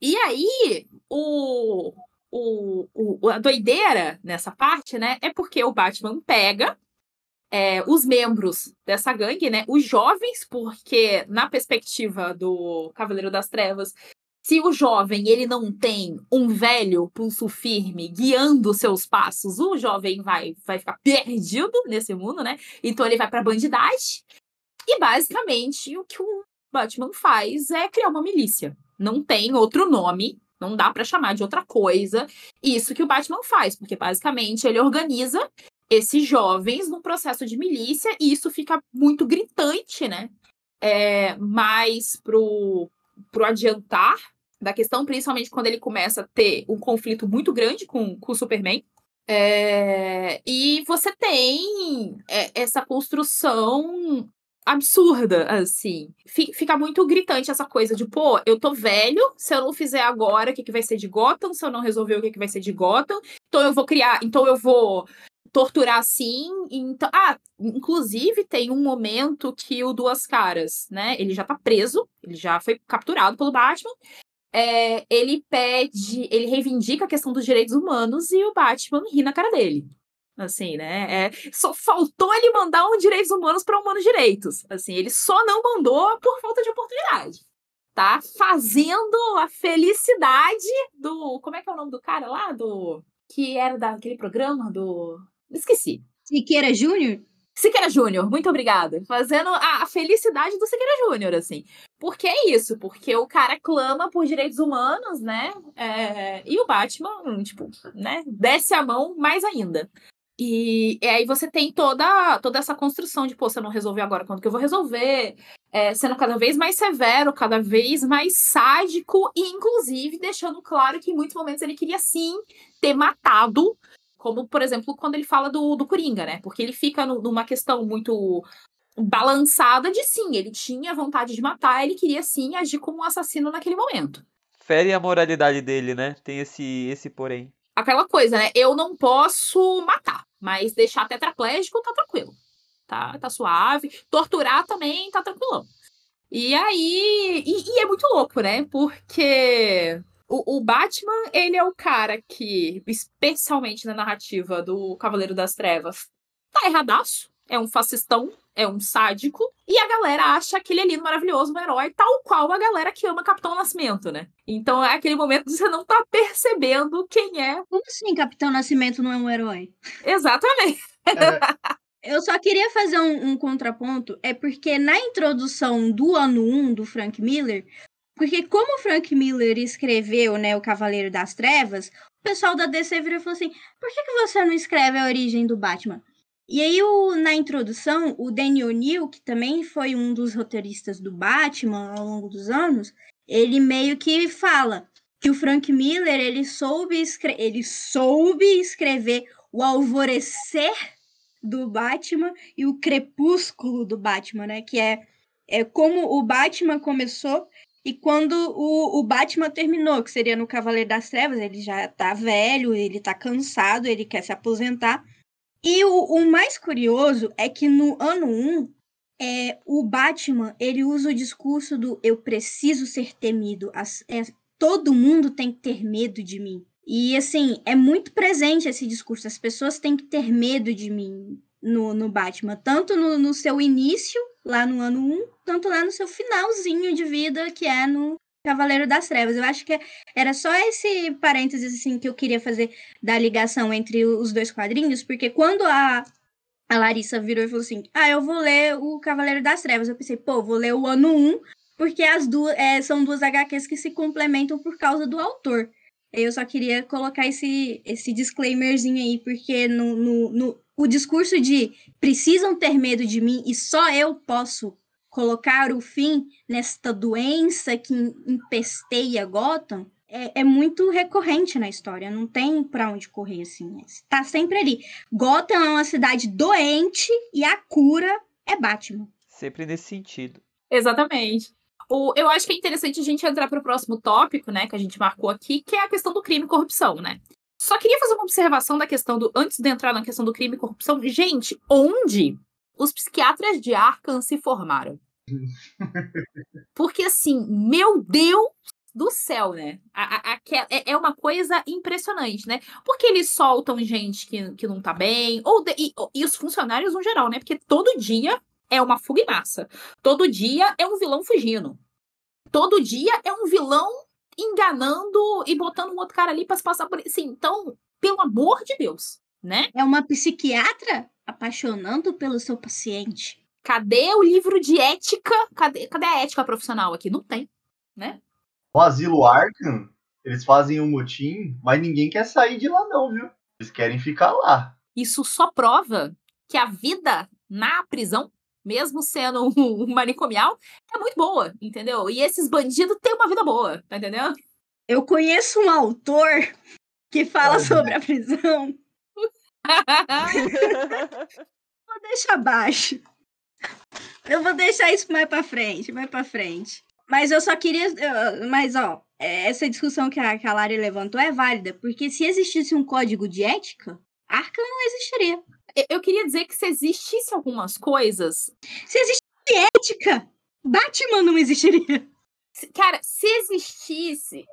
e aí, o, o, o, a doideira nessa parte, né, é porque o Batman pega é, os membros dessa gangue, né? Os jovens, porque na perspectiva do Cavaleiro das Trevas, se o jovem ele não tem um velho pulso firme guiando seus passos, o jovem vai, vai ficar perdido nesse mundo, né? Então ele vai pra bandidagem. E basicamente o que o Batman faz é criar uma milícia. Não tem outro nome, não dá para chamar de outra coisa. Isso que o Batman faz, porque basicamente ele organiza esses jovens num processo de milícia e isso fica muito gritante, né? É, mais pro, pro adiantar da questão, principalmente quando ele começa a ter um conflito muito grande com, com o Superman. É, e você tem é, essa construção absurda, assim. Fica muito gritante essa coisa de, pô, eu tô velho, se eu não fizer agora, o que, que vai ser de Gotham? Se eu não resolver, o que, que vai ser de Gotham? Então eu vou criar, então eu vou torturar assim. Então, ah, inclusive tem um momento que o Duas Caras, né? Ele já tá preso, ele já foi capturado pelo Batman. É, ele pede, ele reivindica a questão dos direitos humanos e o Batman ri na cara dele. Assim, né? É, só faltou ele mandar um direitos humanos para humanos direitos. Assim, ele só não mandou por falta de oportunidade. Tá fazendo a felicidade do. Como é que é o nome do cara lá? Do. Que era daquele programa do. Esqueci. Siqueira Júnior? Siqueira Júnior, muito obrigada. Fazendo a, felicidade do Siqueira Júnior, assim. Por que é isso? Porque o cara clama por direitos humanos, né? É, e o Batman, tipo, né? Desce a mão mais ainda. E, e, aí você tem toda, toda essa construção de, pô, você não resolveu agora, quando que eu vou resolver? É, sendo cada vez mais severo, cada vez mais sádico, e inclusive deixando claro que em muitos momentos ele queria sim ter matado, como, por exemplo, quando ele fala do, do Coringa, né? Porque ele fica no, numa questão muito balançada de sim, ele tinha vontade de matar, ele queria sim agir como um assassino naquele momento. Fere a moralidade dele, né? Tem esse, esse porém aquela coisa, né? Eu não posso matar, mas deixar tetraplégico tá tranquilo. Tá, tá suave. Torturar também tá tranquilão. E aí. E, e é muito louco, né? Porque o, o, Batman, ele é o cara que, especialmente na narrativa do Cavaleiro das Trevas, tá erradaço. É um fascistão, é um sádico, e a galera acha aquele ali maravilhoso, um herói, tal qual a galera que ama Capitão Nascimento, né? Então é aquele momento que você não tá percebendo quem é. Como assim Capitão Nascimento não é um herói? Exatamente. É. Eu só queria fazer um, um, contraponto, é porque na introdução do ano 1 do Frank Miller, porque como o Frank Miller escreveu, né, o Cavaleiro das Trevas, o pessoal da DC virou e falou assim, por que, que você não escreve a origem do Batman? E aí, o, na introdução, o Danny O'Neill, que também foi um dos roteiristas do Batman ao longo dos anos, ele meio que fala que o Frank Miller ele soube, ele soube escrever o alvorecer do Batman e o crepúsculo do Batman, né? Que é, é como o Batman começou e quando o, o Batman terminou, que seria no Cavaleiro das Trevas, ele já tá velho, ele tá cansado, ele quer se aposentar. E o, o mais curioso é que no ano 1, é, o Batman ele usa o discurso do eu preciso ser temido. As, é, todo mundo tem que ter medo de mim. E assim, é muito presente esse discurso. As pessoas têm que ter medo de mim no, no Batman. Tanto no, no seu início, lá no ano 1, tanto lá no seu finalzinho de vida, que é no, Cavaleiro das Trevas. Eu acho que era só esse parênteses assim que eu queria fazer da ligação entre os dois quadrinhos, porque quando a, a Larissa virou e falou assim: Ah, eu vou ler o Cavaleiro das Trevas, eu pensei, pô, vou ler o ano 1, porque as duas é, são duas HQs que se complementam por causa do autor. Eu só queria colocar esse, esse disclaimerzinho aí, porque no, no, no, o discurso de precisam ter medo de mim e só eu posso colocar o fim nesta doença que empesteia Gotham é, é muito recorrente na história, não tem para onde correr assim. Está sempre ali. Gotham é uma cidade doente e a cura é Batman. Sempre nesse sentido. Exatamente. O, eu acho que é interessante a gente entrar para o próximo tópico, né, que a gente marcou aqui, que é a questão do crime e corrupção, né? Só queria fazer uma observação da questão do. Antes de entrar na questão do crime e corrupção, gente, onde os psiquiatras de Arkham se formaram. Porque, assim, meu Deus do céu, né? A, a, a, é, é uma coisa impressionante, né? Porque eles soltam gente que, que não tá bem, ou de, e, e, os funcionários no geral, né? Porque todo dia é uma fuga em massa. Todo dia é um vilão fugindo. Todo dia é um vilão enganando e botando um outro cara ali pra se passar por. Sim, então, pelo amor de Deus, né? É uma psiquiatra apaixonando pelo seu paciente. Cadê o livro de ética? Cadê, cadê a ética profissional aqui? Não tem, né? No asilo Arkham, eles fazem um motim, mas ninguém quer sair de lá não, viu? Eles querem ficar lá. Isso só prova que a vida na prisão, mesmo sendo um manicomial, é muito boa, entendeu? E esses bandidos têm uma vida boa, tá entendendo? Eu conheço um autor que fala sobre a prisão. Vou deixar abaixo. Eu vou deixar isso mais pra frente, mais pra frente. Mas eu só queria. Mas, ó, essa discussão que a, que a Lari levantou é válida, porque se existisse um código de ética, Arkham não existiria. Eu queria dizer que se existisse algumas coisas. Se existisse ética, Batman não existiria. Cara, se existisse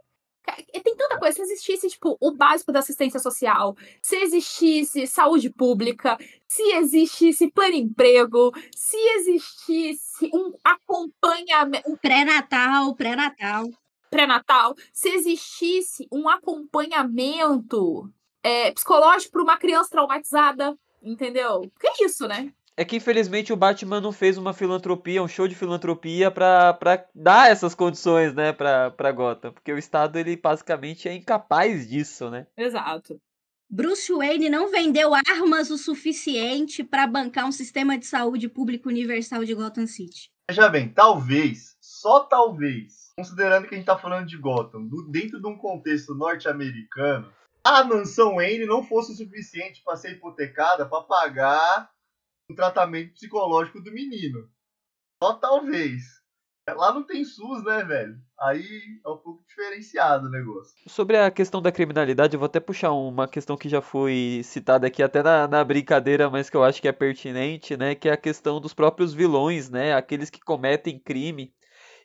tem tanta coisa. Se existisse, tipo, o básico da assistência social, se existisse saúde pública, se existisse pleno emprego, se existisse um acompanhamento. Um pré-natal, pré-natal. Pré-natal. Se existisse um acompanhamento é, psicológico para uma criança traumatizada, entendeu? Que é isso, né? É que infelizmente o Batman não fez uma filantropia, um show de filantropia pra, pra dar essas condições, né, pra, pra Gotham. Porque o Estado, ele basicamente é incapaz disso, né? Exato. Bruce Wayne não vendeu armas o suficiente para bancar um sistema de saúde público universal de Gotham City. Veja bem, talvez, só talvez, considerando que a gente tá falando de Gotham, do, dentro de um contexto norte-americano, a mansão Wayne não fosse o suficiente para ser hipotecada para pagar um tratamento psicológico do menino. Só talvez. Lá não tem SUS, né, velho? Aí é um pouco diferenciado o negócio. Sobre a questão da criminalidade, eu vou até puxar uma questão que já foi citada aqui até na, na brincadeira, mas que eu acho que é pertinente, né? Que é a questão dos próprios vilões, né? Aqueles que cometem crime.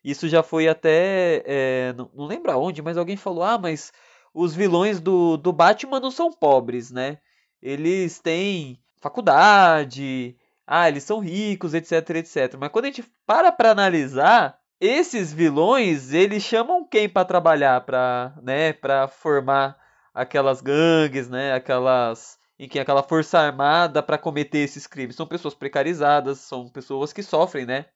Isso já foi até. É, não, não lembro aonde, mas alguém falou: ah, mas os vilões do, do Batman não são pobres, né? Eles têm faculdade, ah, eles são ricos, etc, etc. Mas quando a gente para para analisar, esses vilões, eles chamam quem para trabalhar, para, né, para formar aquelas gangues, né, aquelas que aquela força armada para cometer esses crimes são pessoas precarizadas, são pessoas que sofrem, né,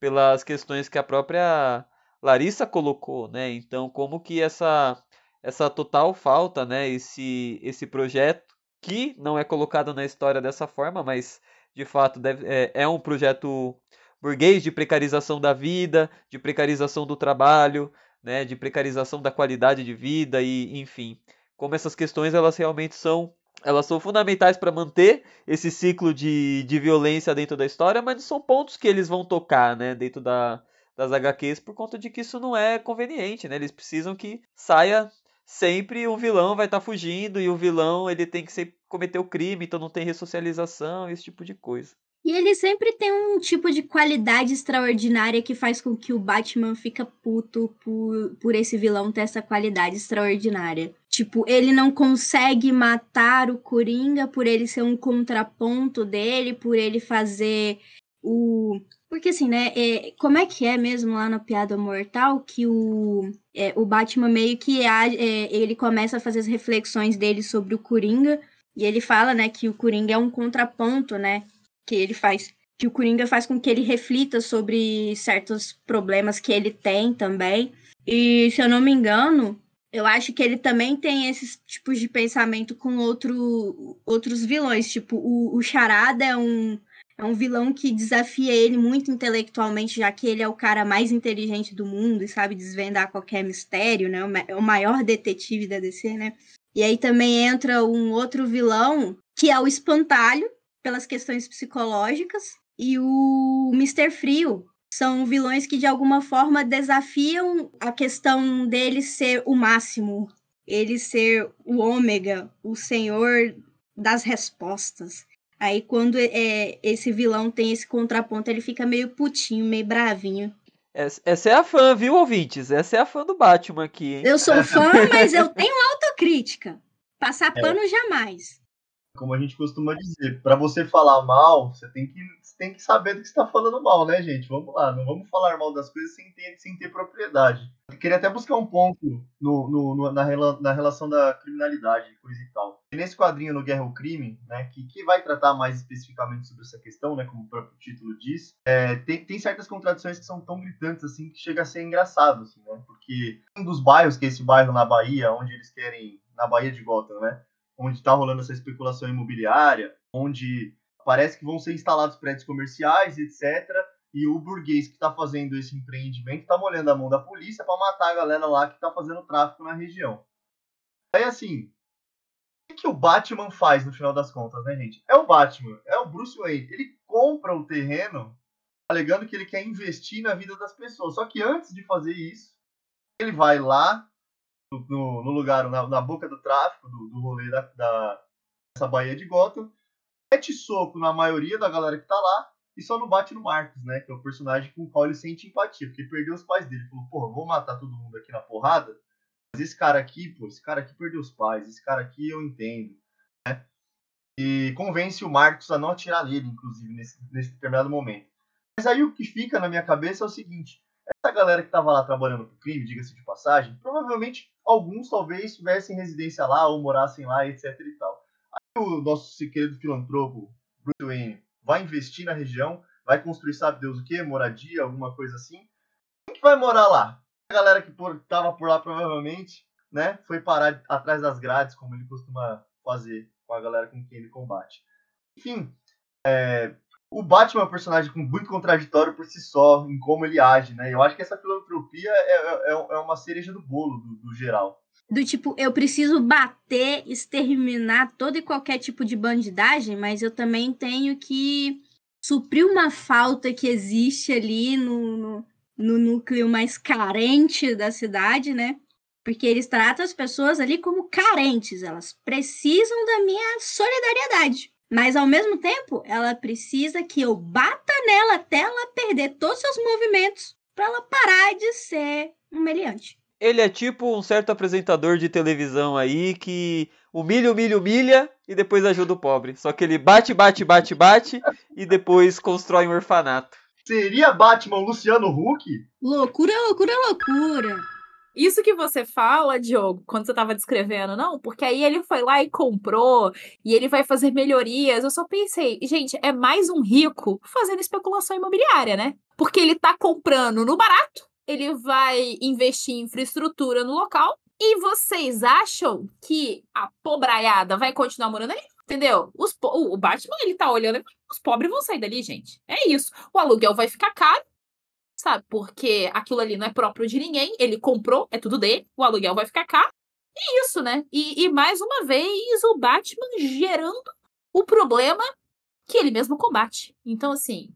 pelas questões que a própria Larissa colocou, né? Então, como que essa essa total falta, né, esse esse projeto que não é colocado na história dessa forma, mas de fato deve, é, é um projeto burguês de precarização da vida, de precarização do trabalho, né, de precarização da qualidade de vida e enfim, como essas questões elas realmente são elas são fundamentais para manter esse ciclo de, de violência dentro da história, mas são pontos que eles vão tocar, né, dentro da, das HQs por conta de que isso não é conveniente, né? Eles precisam que saia sempre o vilão vai estar tá fugindo e o vilão ele tem que ser, cometer o crime, então não tem ressocialização, esse tipo de coisa. E ele sempre tem um tipo de qualidade extraordinária que faz com que o Batman fica puto por, por esse vilão ter essa qualidade extraordinária. Tipo, ele não consegue matar o Coringa por ele ser um contraponto dele, por ele fazer o porque assim, né? É, como é que é mesmo lá na Piada Mortal que o, é, o Batman meio que é, ele começa a fazer as reflexões dele sobre o Coringa e ele fala, né, que o Coringa é um contraponto, né? Que ele faz. Que o Coringa faz com que ele reflita sobre certos problemas que ele tem também. E se eu não me engano, eu acho que ele também tem esses tipos de pensamento com outro, outros vilões. Tipo, o, o Charada é um é um vilão que desafia ele muito intelectualmente, já que ele é o cara mais inteligente do mundo e sabe desvendar qualquer mistério, né? É o maior detetive da DC, né? E aí também entra um outro vilão, que é o Espantalho, pelas questões psicológicas, e o Mister Frio. São vilões que de alguma forma desafiam a questão dele ser o máximo, ele ser o ômega, o senhor das respostas. Aí quando é, esse vilão tem esse contraponto, ele fica meio putinho, meio bravinho. Essa é a fã, viu, ouvintes? Essa é a fã do Batman aqui. Hein? Eu sou fã, mas eu tenho autocrítica. Passar é. pano jamais. Como a gente costuma dizer, para você falar mal, você tem que, você tem que saber do que está falando mal, né, gente? Vamos lá, não vamos falar mal das coisas sem ter, sem ter propriedade. Eu queria até buscar um ponto no, no, no na, na relação da criminalidade, coisa e tal. Nesse quadrinho no Guerra ao Crime, né, que, que vai tratar mais especificamente sobre essa questão, né, como o próprio título diz, é, tem, tem certas contradições que são tão gritantes assim que chega a ser engraçado, assim, né? Porque um dos bairros, que é esse bairro na Bahia, onde eles querem, na Bahia de Gotham, né? Onde está rolando essa especulação imobiliária, onde parece que vão ser instalados prédios comerciais, etc. E o burguês que está fazendo esse empreendimento está molhando a mão da polícia para matar a galera lá que está fazendo tráfico na região. Aí, assim, o que o Batman faz no final das contas, né, gente? É o Batman, é o Bruce Wayne. Ele compra o terreno alegando que ele quer investir na vida das pessoas. Só que antes de fazer isso, ele vai lá no, no lugar, na, na, boca do tráfico, do, do rolê da, da, dessa Baía de Gotham, mete soco na maioria da galera que tá lá e só não bate no Marcos, né? Que é o personagem com o qual ele sente empatia, porque perdeu os pais dele. Falou, porra, vou matar todo mundo aqui na porrada, mas esse cara aqui, pô, esse cara aqui perdeu os pais, esse cara aqui eu entendo, né? E convence o Marcos a não atirar nele, inclusive, nesse, nesse determinado momento. Mas aí o que fica na minha cabeça é o seguinte: essa galera que estava lá trabalhando pro crime, diga-se de passagem, provavelmente alguns talvez tivessem residência lá ou morassem lá, etc e tal. Aí o nosso querido filantropo, Bruce Wayne, vai investir na região, vai construir sabe Deus o que, moradia, alguma coisa assim. Quem que vai morar lá? A galera que estava por lá provavelmente, né, foi parar atrás das grades, como ele costuma fazer com a galera com quem ele combate. Enfim, é, o Batman é um personagem muito contraditório por si só, em como ele age, né? Eu acho que essa filantropia é, é, é uma cereja do bolo, do, do, geral. Do tipo, eu preciso bater, exterminar todo e qualquer tipo de bandidagem, mas eu também tenho que suprir uma falta que existe ali no, no, no núcleo mais carente da cidade, né? Porque eles tratam as pessoas ali como carentes, elas precisam da minha solidariedade. Mas ao mesmo tempo, ela precisa que eu bata nela até ela perder todos os seus movimentos para ela parar de ser um meliante. Ele é tipo um certo apresentador de televisão aí que humilha, humilha, humilha e depois ajuda o pobre. Só que ele bate, bate, bate, bate e depois constrói um orfanato. Seria Batman Luciano Huck? Loucura, loucura, loucura. Isso que você fala, Diogo, quando você estava descrevendo, não, porque aí ele foi lá e comprou e ele vai fazer melhorias. Eu só pensei, gente, é mais um rico fazendo especulação imobiliária, né? Porque ele tá comprando no barato, ele vai investir em infraestrutura no local. E vocês acham que a pobraiada vai continuar morando ali? Entendeu? Os, o Batman, ele tá olhando, os pobres vão sair dali, gente. É isso. O aluguel vai ficar caro sabe? Porque aquilo ali não é próprio de ninguém, ele comprou, é tudo dele, o aluguel vai ficar caro. E isso, né? E, e mais uma vez o Batman gerando o problema que ele mesmo combate. Então, assim,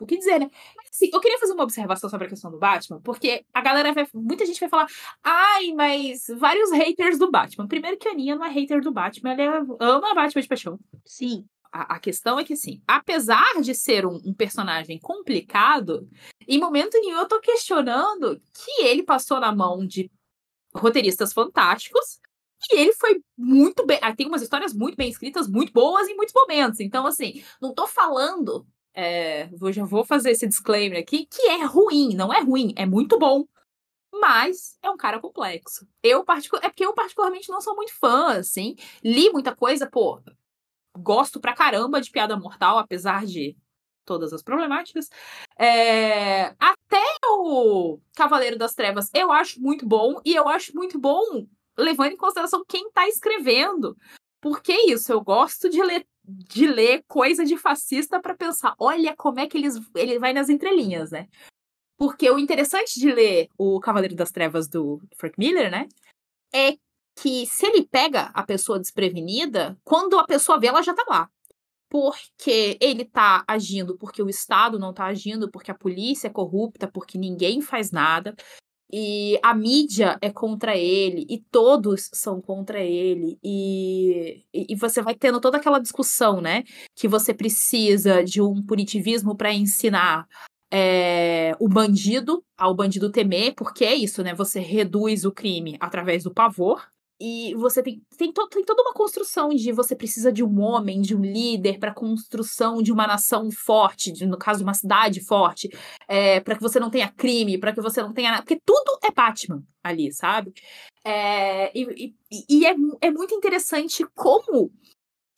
o que dizer, né? Assim, eu queria fazer uma observação sobre a questão do Batman, porque a galera vai. Muita gente vai falar, ai, mas vários haters do Batman. Primeiro que a Aninha não é hater do Batman, ela ama Batman de paixão. Sim a, questão é que, assim, apesar de ser um, um, personagem complicado, em momento nenhum eu tô questionando que ele passou na mão de roteiristas fantásticos e ele foi muito bem. Ah, tem umas histórias muito bem escritas, muito boas em muitos momentos. Então, assim, não tô falando. É, já vou fazer esse disclaimer aqui, que é ruim, não é ruim, é muito bom. Mas é um cara complexo. Eu, particular, é porque eu, particularmente, não sou muito fã, assim. Li muita coisa, pô, gosto pra caramba de Piada Mortal, apesar de todas as problemáticas. É... Até o Cavaleiro das Trevas eu acho muito bom, e eu acho muito bom levando em consideração quem tá escrevendo. Porque é isso, eu gosto de ler, de ler coisa de fascista para pensar, olha como é que eles, ele vai nas entrelinhas, né? Porque o interessante de ler o Cavaleiro das Trevas do Frank Miller, né? É que se ele pega a pessoa desprevenida, quando a pessoa vê, ela já tá lá. Porque ele tá agindo porque o Estado não tá agindo, porque a polícia é corrupta, porque ninguém faz nada. E a mídia é contra ele, e todos são contra ele, e, e você vai tendo toda aquela discussão, né? Que você precisa de um punitivismo para ensinar é, o bandido ao bandido temer, porque é isso, né? Você reduz o crime através do pavor, e você tem, tem, to, tem toda uma construção de você precisa de um homem, de um líder, para construção de uma nação forte, de, no caso, de uma cidade forte, é, para que você não tenha crime, para que você não tenha. Porque tudo é Batman ali, sabe? É, e, e, e é, é muito interessante como,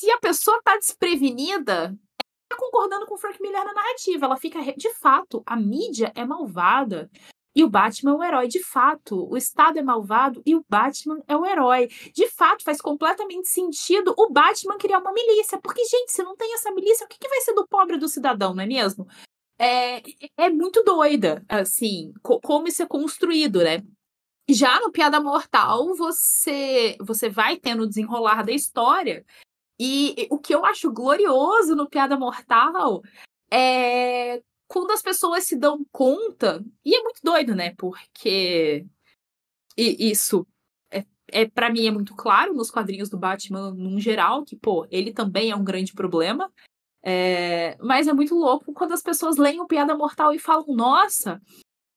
se a pessoa tá desprevenida, tá concordando com o Frank Miller na narrativa. Ela fica. De fato, a mídia é malvada. E o Batman é um herói, de fato. O Estado é malvado e o Batman é o herói. De fato, faz completamente sentido o Batman criar uma milícia. Porque, gente, se não tem essa milícia, o que, que vai ser do pobre do cidadão, não é mesmo? É, é muito doida, assim, co como isso é construído, né? Já no Piada Mortal, você você vai tendo o desenrolar da história. E o que eu acho glorioso no Piada Mortal é quando as pessoas se dão conta, e é muito doido, né? Porque isso é, é para mim é muito claro nos quadrinhos do Batman num geral, que, pô, ele também é um grande problema. É, mas é muito louco quando as pessoas leem o Piada Mortal e falam, nossa,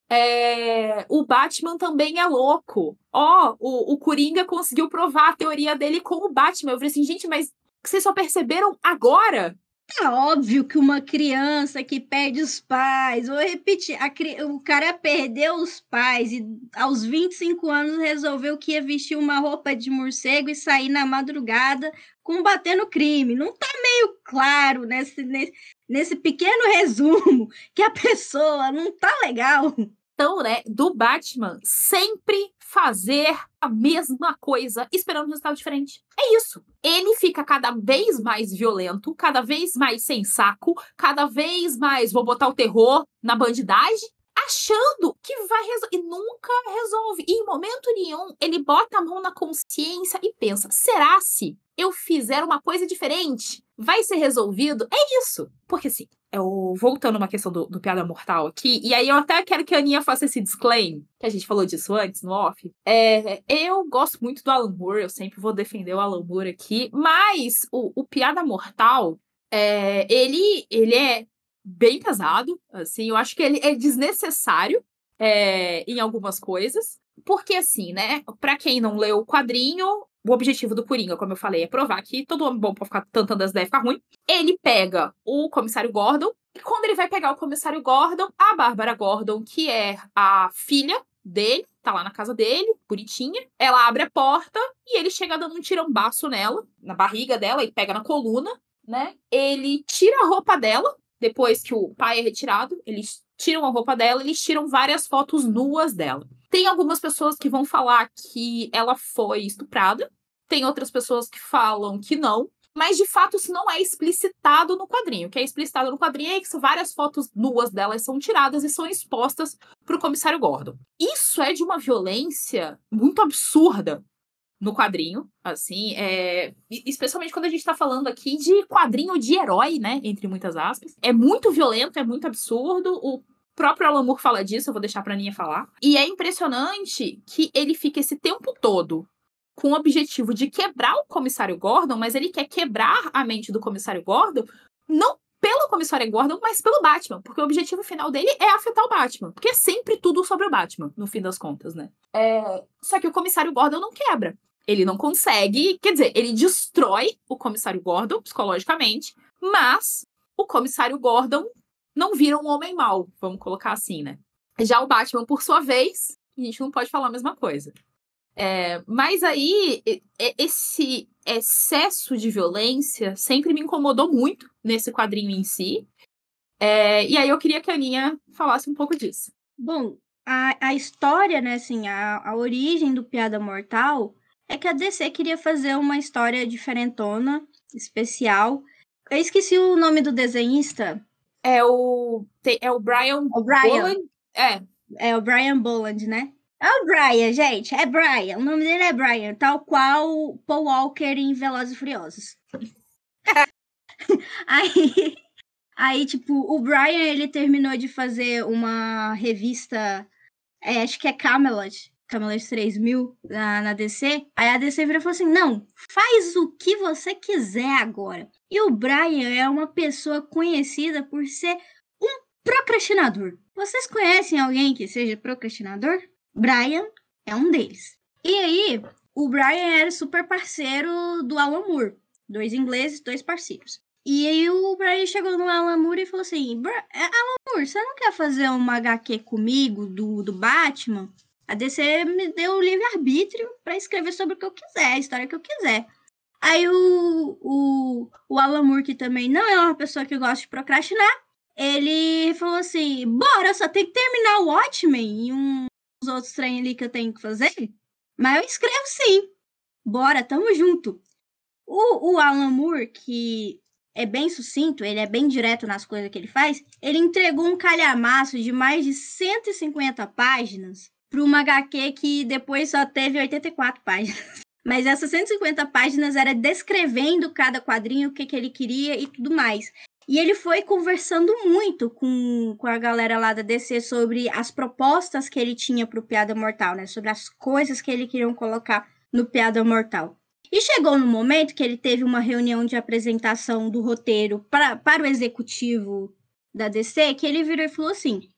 é, o Batman também é louco. Ó, oh, o, o Coringa conseguiu provar a teoria dele com o Batman. Eu falei assim, gente, mas vocês só perceberam agora? É óbvio que uma criança que perde os pais, vou repetir, a, o cara perdeu os pais e aos 25 anos resolveu que ia vestir uma roupa de morcego e sair na madrugada combatendo crime. Não tá meio claro nesse, nesse, nesse pequeno resumo que a pessoa não tá legal questão, né, do Batman sempre fazer a mesma coisa, esperando um resultado diferente. É isso. Ele fica cada vez mais violento, cada vez mais sem saco, cada vez mais vou botar o terror na bandidagem, achando que vai resolver. E nunca resolve. E em momento nenhum ele bota a mão na consciência e pensa: será se eu fizer uma coisa diferente? Vai ser resolvido? É isso. Porque assim, eu, voltando uma questão do, do Piada Mortal aqui, e aí eu até quero que a Aninha faça esse disclaimer, que a gente falou disso antes no off. É, eu gosto muito do Alan Moore, eu sempre vou defender o Alan Moore aqui, mas o, o Piada Mortal, é, ele, ele é bem pesado, assim, eu acho que ele é desnecessário é, em algumas coisas. Porque, assim, né? Pra quem não leu o quadrinho, o objetivo do Coringa, como eu falei, é provar que todo homem bom pode ficar tentando as ideias ficar ruim. Ele pega o comissário Gordon, e quando ele vai pegar o comissário Gordon, a Bárbara Gordon, que é a filha dele, tá lá na casa dele, bonitinha. Ela abre a porta e ele chega dando um tirambaço nela, na barriga dela, e pega na coluna, né? Ele tira a roupa dela, depois que o pai é retirado, eles tiram a roupa dela, eles tiram várias fotos nuas dela. Tem algumas pessoas que vão falar que ela foi estuprada, tem outras pessoas que falam que não, mas de fato isso não é explicitado no quadrinho. O que é explicitado no quadrinho é que várias fotos nuas delas são tiradas e são expostas para o comissário Gordon. Isso é de uma violência muito absurda no quadrinho, assim, é... especialmente quando a gente tá falando aqui de quadrinho de herói, né, entre muitas aspas. É muito violento, é muito absurdo, o próprio Alan Moore fala disso, eu vou deixar pra Ninha falar. E é impressionante que ele fica esse tempo todo com o objetivo de quebrar o comissário Gordon, mas ele quer quebrar a mente do comissário Gordon, não pelo comissário Gordon, mas pelo Batman, porque o objetivo final dele é afetar o Batman, porque é sempre tudo sobre o Batman, no fim das contas, né? É... Só que o comissário Gordon não quebra. Ele não consegue, quer dizer, ele destrói o comissário Gordon psicologicamente, mas o comissário Gordon não vira um homem mau, vamos colocar assim, né? Já o Batman, por sua vez, a gente não pode falar a mesma coisa. É, mas aí, esse excesso de violência sempre me incomodou muito nesse quadrinho em si. É, e aí eu queria que a Aninha falasse um pouco disso. Bom, a, a história, né, assim, a, a origem do Piada Mortal é que a DC queria fazer uma história diferentona, especial. Eu esqueci o nome do desenhista. É o, é o Brian, o Brian. Boland? É. É o Brian Boland, né? É o Brian, gente. É Brian. O nome dele é Brian, tal qual Paul Walker em Velozes e Furiosos. aí, aí, tipo, o Brian, ele terminou de fazer uma revista, é, acho que é Camelot, Camelot 3000 na, na DC. Aí a DC virou e falou assim: não, faz o que você quiser agora. E o Brian é uma pessoa conhecida por ser um procrastinador. Vocês conhecem alguém que seja procrastinador? Brian é um deles. E aí, o Brian era super parceiro do Alan Moore. Dois ingleses, dois parceiros. E aí o Brian chegou no Alan Moore e falou assim: é, Alan Moore, você não quer fazer uma HQ comigo do, do Batman? A DC me deu o livre-arbítrio para escrever sobre o que eu quiser, a história que eu quiser. Aí o, o, o Alan Moore, que também não é uma pessoa que gosta de procrastinar, ele falou assim: bora, só tem que terminar o Watchmen e uns outros trem ali que eu tenho que fazer. Mas eu escrevo sim. Bora, tamo junto. O, o Alan Moore, que é bem sucinto, ele é bem direto nas coisas que ele faz, ele entregou um calhamaço de mais de 150 páginas para uma HQ que depois só teve 84 páginas. Mas essas 150 páginas era descrevendo cada quadrinho, o que, que ele queria e tudo mais. E ele foi conversando muito com, com a galera lá da DC sobre as propostas que ele tinha para o Piada Mortal, né? Sobre as coisas que ele queria colocar no Piada Mortal. E chegou no momento que ele teve uma reunião de apresentação do roteiro pra, para o executivo da DC, que ele virou e falou assim: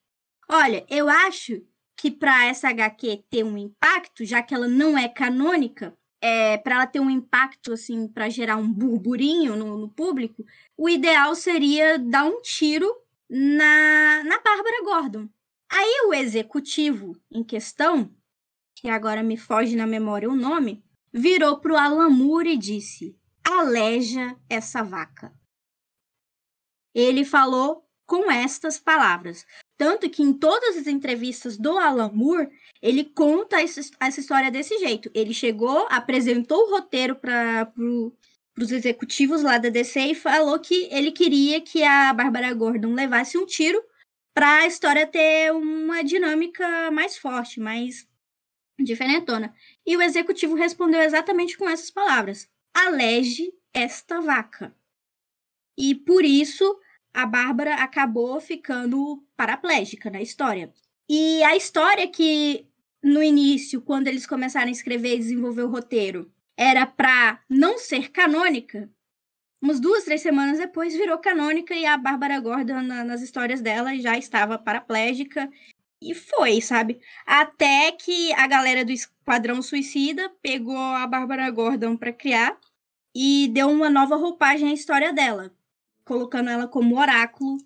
Olha, eu acho que para essa HQ ter um impacto, já que ela não é canônica, é, para ela ter um impacto assim, para gerar um burburinho no, no, público, o ideal seria dar um tiro na, na Bárbara Gordon. Aí o executivo em questão, que agora me foge na memória o nome, virou para o Alan Moore e disse: Aleja essa vaca. Ele falou com estas palavras. Tanto que em todas as entrevistas do Alan Moore, ele conta essa, história desse jeito. Ele chegou, apresentou o roteiro para pro, os executivos lá da DC e falou que ele queria que a Bárbara Gordon levasse um tiro para a história ter uma dinâmica mais forte, mais diferentona. E o executivo respondeu exatamente com essas palavras: alege esta vaca. E por isso a Bárbara acabou ficando paraplégica na história. E a história que no início, quando eles começaram a escrever e desenvolver o roteiro, era para não ser canônica, umas duas, três semanas depois virou canônica e a Bárbara Gordon, na, nas histórias dela, já estava paraplégica e foi, sabe? Até que a galera do Esquadrão Suicida pegou a Bárbara Gordon para criar e deu uma nova roupagem à história dela, colocando ela como oráculo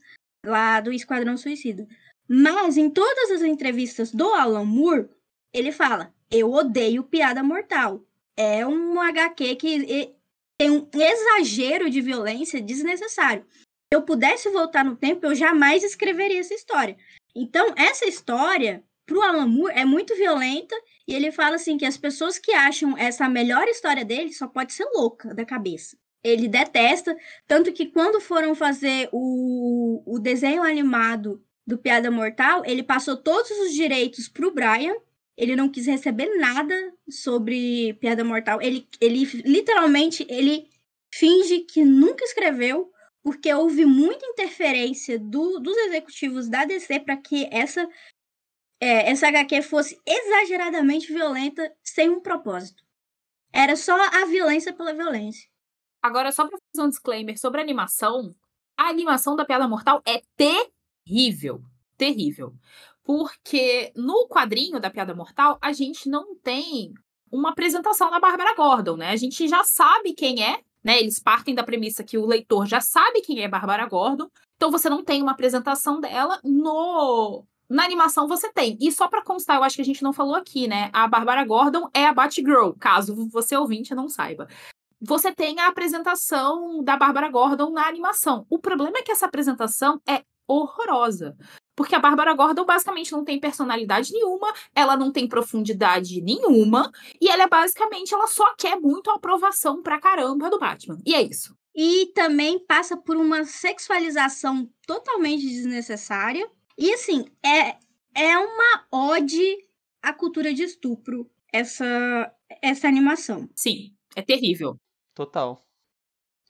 lá do Esquadrão Suicida. Mas em todas as entrevistas do Alan Moore, ele fala: Eu odeio piada mortal. É um HQ que tem um exagero de violência desnecessário. Se eu pudesse voltar no tempo, eu jamais escreveria essa história. Então, essa história, pro Alan Moore, é muito violenta. E ele fala assim que as pessoas que acham essa melhor história dele só pode ser louca da cabeça. Ele detesta, tanto que quando foram fazer o, o desenho animado do Piada Mortal, ele passou todos os direitos pro Brian. Ele não quis receber nada sobre Piada Mortal. Ele, ele literalmente ele finge que nunca escreveu porque houve muita interferência do, dos executivos da DC para que essa, é, essa HQ fosse exageradamente violenta sem um propósito. Era só a violência pela violência. Agora, só para fazer um disclaimer sobre a animação, a animação da Piada Mortal é terrível. Terrível. Porque no quadrinho da Piada Mortal, a gente não tem uma apresentação da Bárbara Gordon, né? A gente já sabe quem é, né? Eles partem da premissa que o leitor já sabe quem é Bárbara Gordon, então você não tem uma apresentação dela no na animação você tem. E só para constar, eu acho que a gente não falou aqui, né? A Bárbara Gordon é a Batgirl, caso você ouvinte não saiba. Você tem a apresentação da Bárbara Gordon na animação. O problema é que essa apresentação é horrorosa. Porque a Bárbara Gordon basicamente não tem personalidade nenhuma, ela não tem profundidade nenhuma, e ela é basicamente, ela só quer muito a aprovação pra caramba do Batman. E é isso. E também passa por uma sexualização totalmente desnecessária. E assim, é, é uma ode à cultura de estupro, essa, essa animação. Sim, é terrível. Total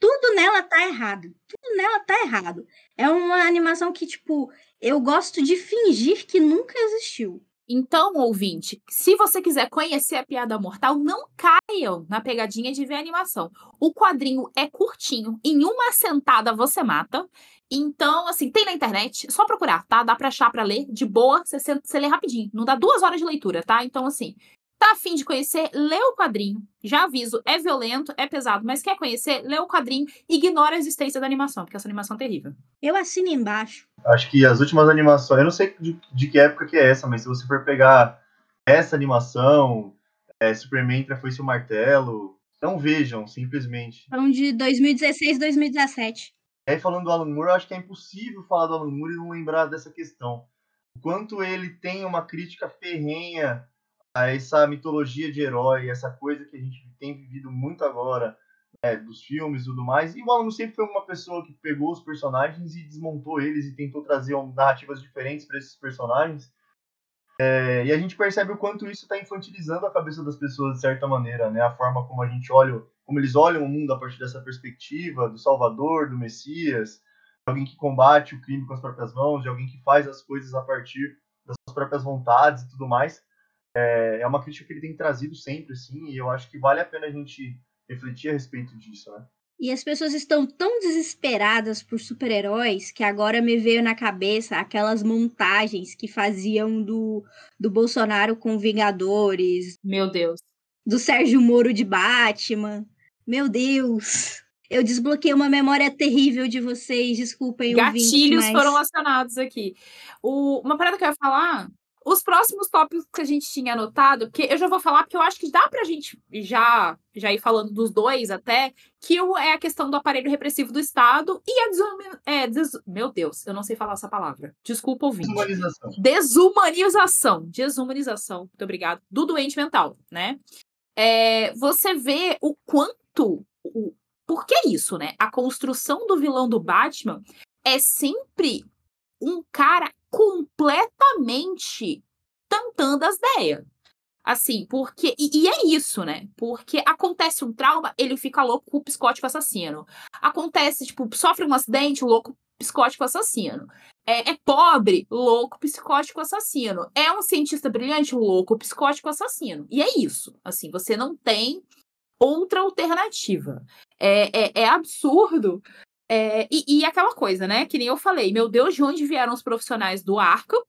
tudo nela tá errado. Tudo nela tá errado. É uma animação que, tipo, eu gosto de fingir que nunca existiu. Então, ouvinte, se você quiser conhecer a piada mortal, não caiam na pegadinha de ver a animação. O quadrinho é curtinho, em uma sentada você mata. Então, assim, tem na internet, só procurar, tá? Dá pra achar pra ler, de boa, você, você lê rapidinho. Não dá duas horas de leitura, tá? Então, assim, Tá afim de conhecer? Lê o quadrinho. Já aviso, é violento, é pesado, mas quer conhecer? Lê o quadrinho. Ignora a existência da animação, porque essa animação é terrível. Eu assino embaixo. Acho que as últimas animações, eu não sei de, de que época que é essa, mas se você for pegar essa animação, é, Superman Foi o Martelo, não vejam, simplesmente. São de 2016, 2017. E aí, falando do Alan Moore, eu acho que é impossível falar do Alan Moore e não lembrar dessa questão. O quanto ele tem uma crítica ferrenha a essa mitologia de herói, essa coisa que a gente tem vivido muito agora, né, dos filmes e tudo mais. E o Alan sempre foi uma pessoa que pegou os personagens e desmontou eles e tentou trazer narrativas diferentes para esses personagens. É, e a gente percebe o quanto isso está infantilizando a cabeça das pessoas de certa maneira, né? A forma como a gente olha, como eles olham o mundo a partir dessa perspectiva do Salvador, do Messias, de alguém que combate o crime com as próprias mãos, de alguém que faz as coisas a partir das suas próprias vontades e tudo mais. É, é uma crítica que ele tem trazido sempre, assim, e eu acho que vale a pena a gente refletir a respeito disso, né? E as pessoas estão tão desesperadas por super-heróis que agora me veio na cabeça aquelas montagens que faziam do, do Bolsonaro com Vingadores. Meu Deus. Do Sérgio Moro de Batman. Meu Deus. Eu desbloqueei uma memória terrível de vocês, desculpem. Gatilhos ouvintes, mas... foram acionados aqui. O, uma parada que eu ia falar os próximos tópicos que a gente tinha anotado, porque eu já vou falar, porque eu acho que dá pra gente já, já ir falando dos dois até, que é a questão do aparelho repressivo do Estado e a desumanização. É, des... Meu Deus, eu não sei falar essa palavra. Desculpa, ouvinte. Desumanização. Desumanização. Desumanização. Muito obrigado. Do doente mental, né? É, você vê o quanto. O... Por que isso, né? A construção do vilão do Batman é sempre um cara completamente tantando as ideias. Assim, porque. E, e, é isso, né? Porque acontece um trauma, ele fica louco com o psicótico assassino. Acontece, tipo, sofre um acidente, louco psicótico assassino. É, é, pobre, louco, psicótico assassino. É um cientista brilhante, louco, psicótico assassino. E é isso. Assim, você não tem outra alternativa. É, é, é absurdo é, e, e, aquela coisa, né? Que nem eu falei, meu Deus, de onde vieram os profissionais do arco?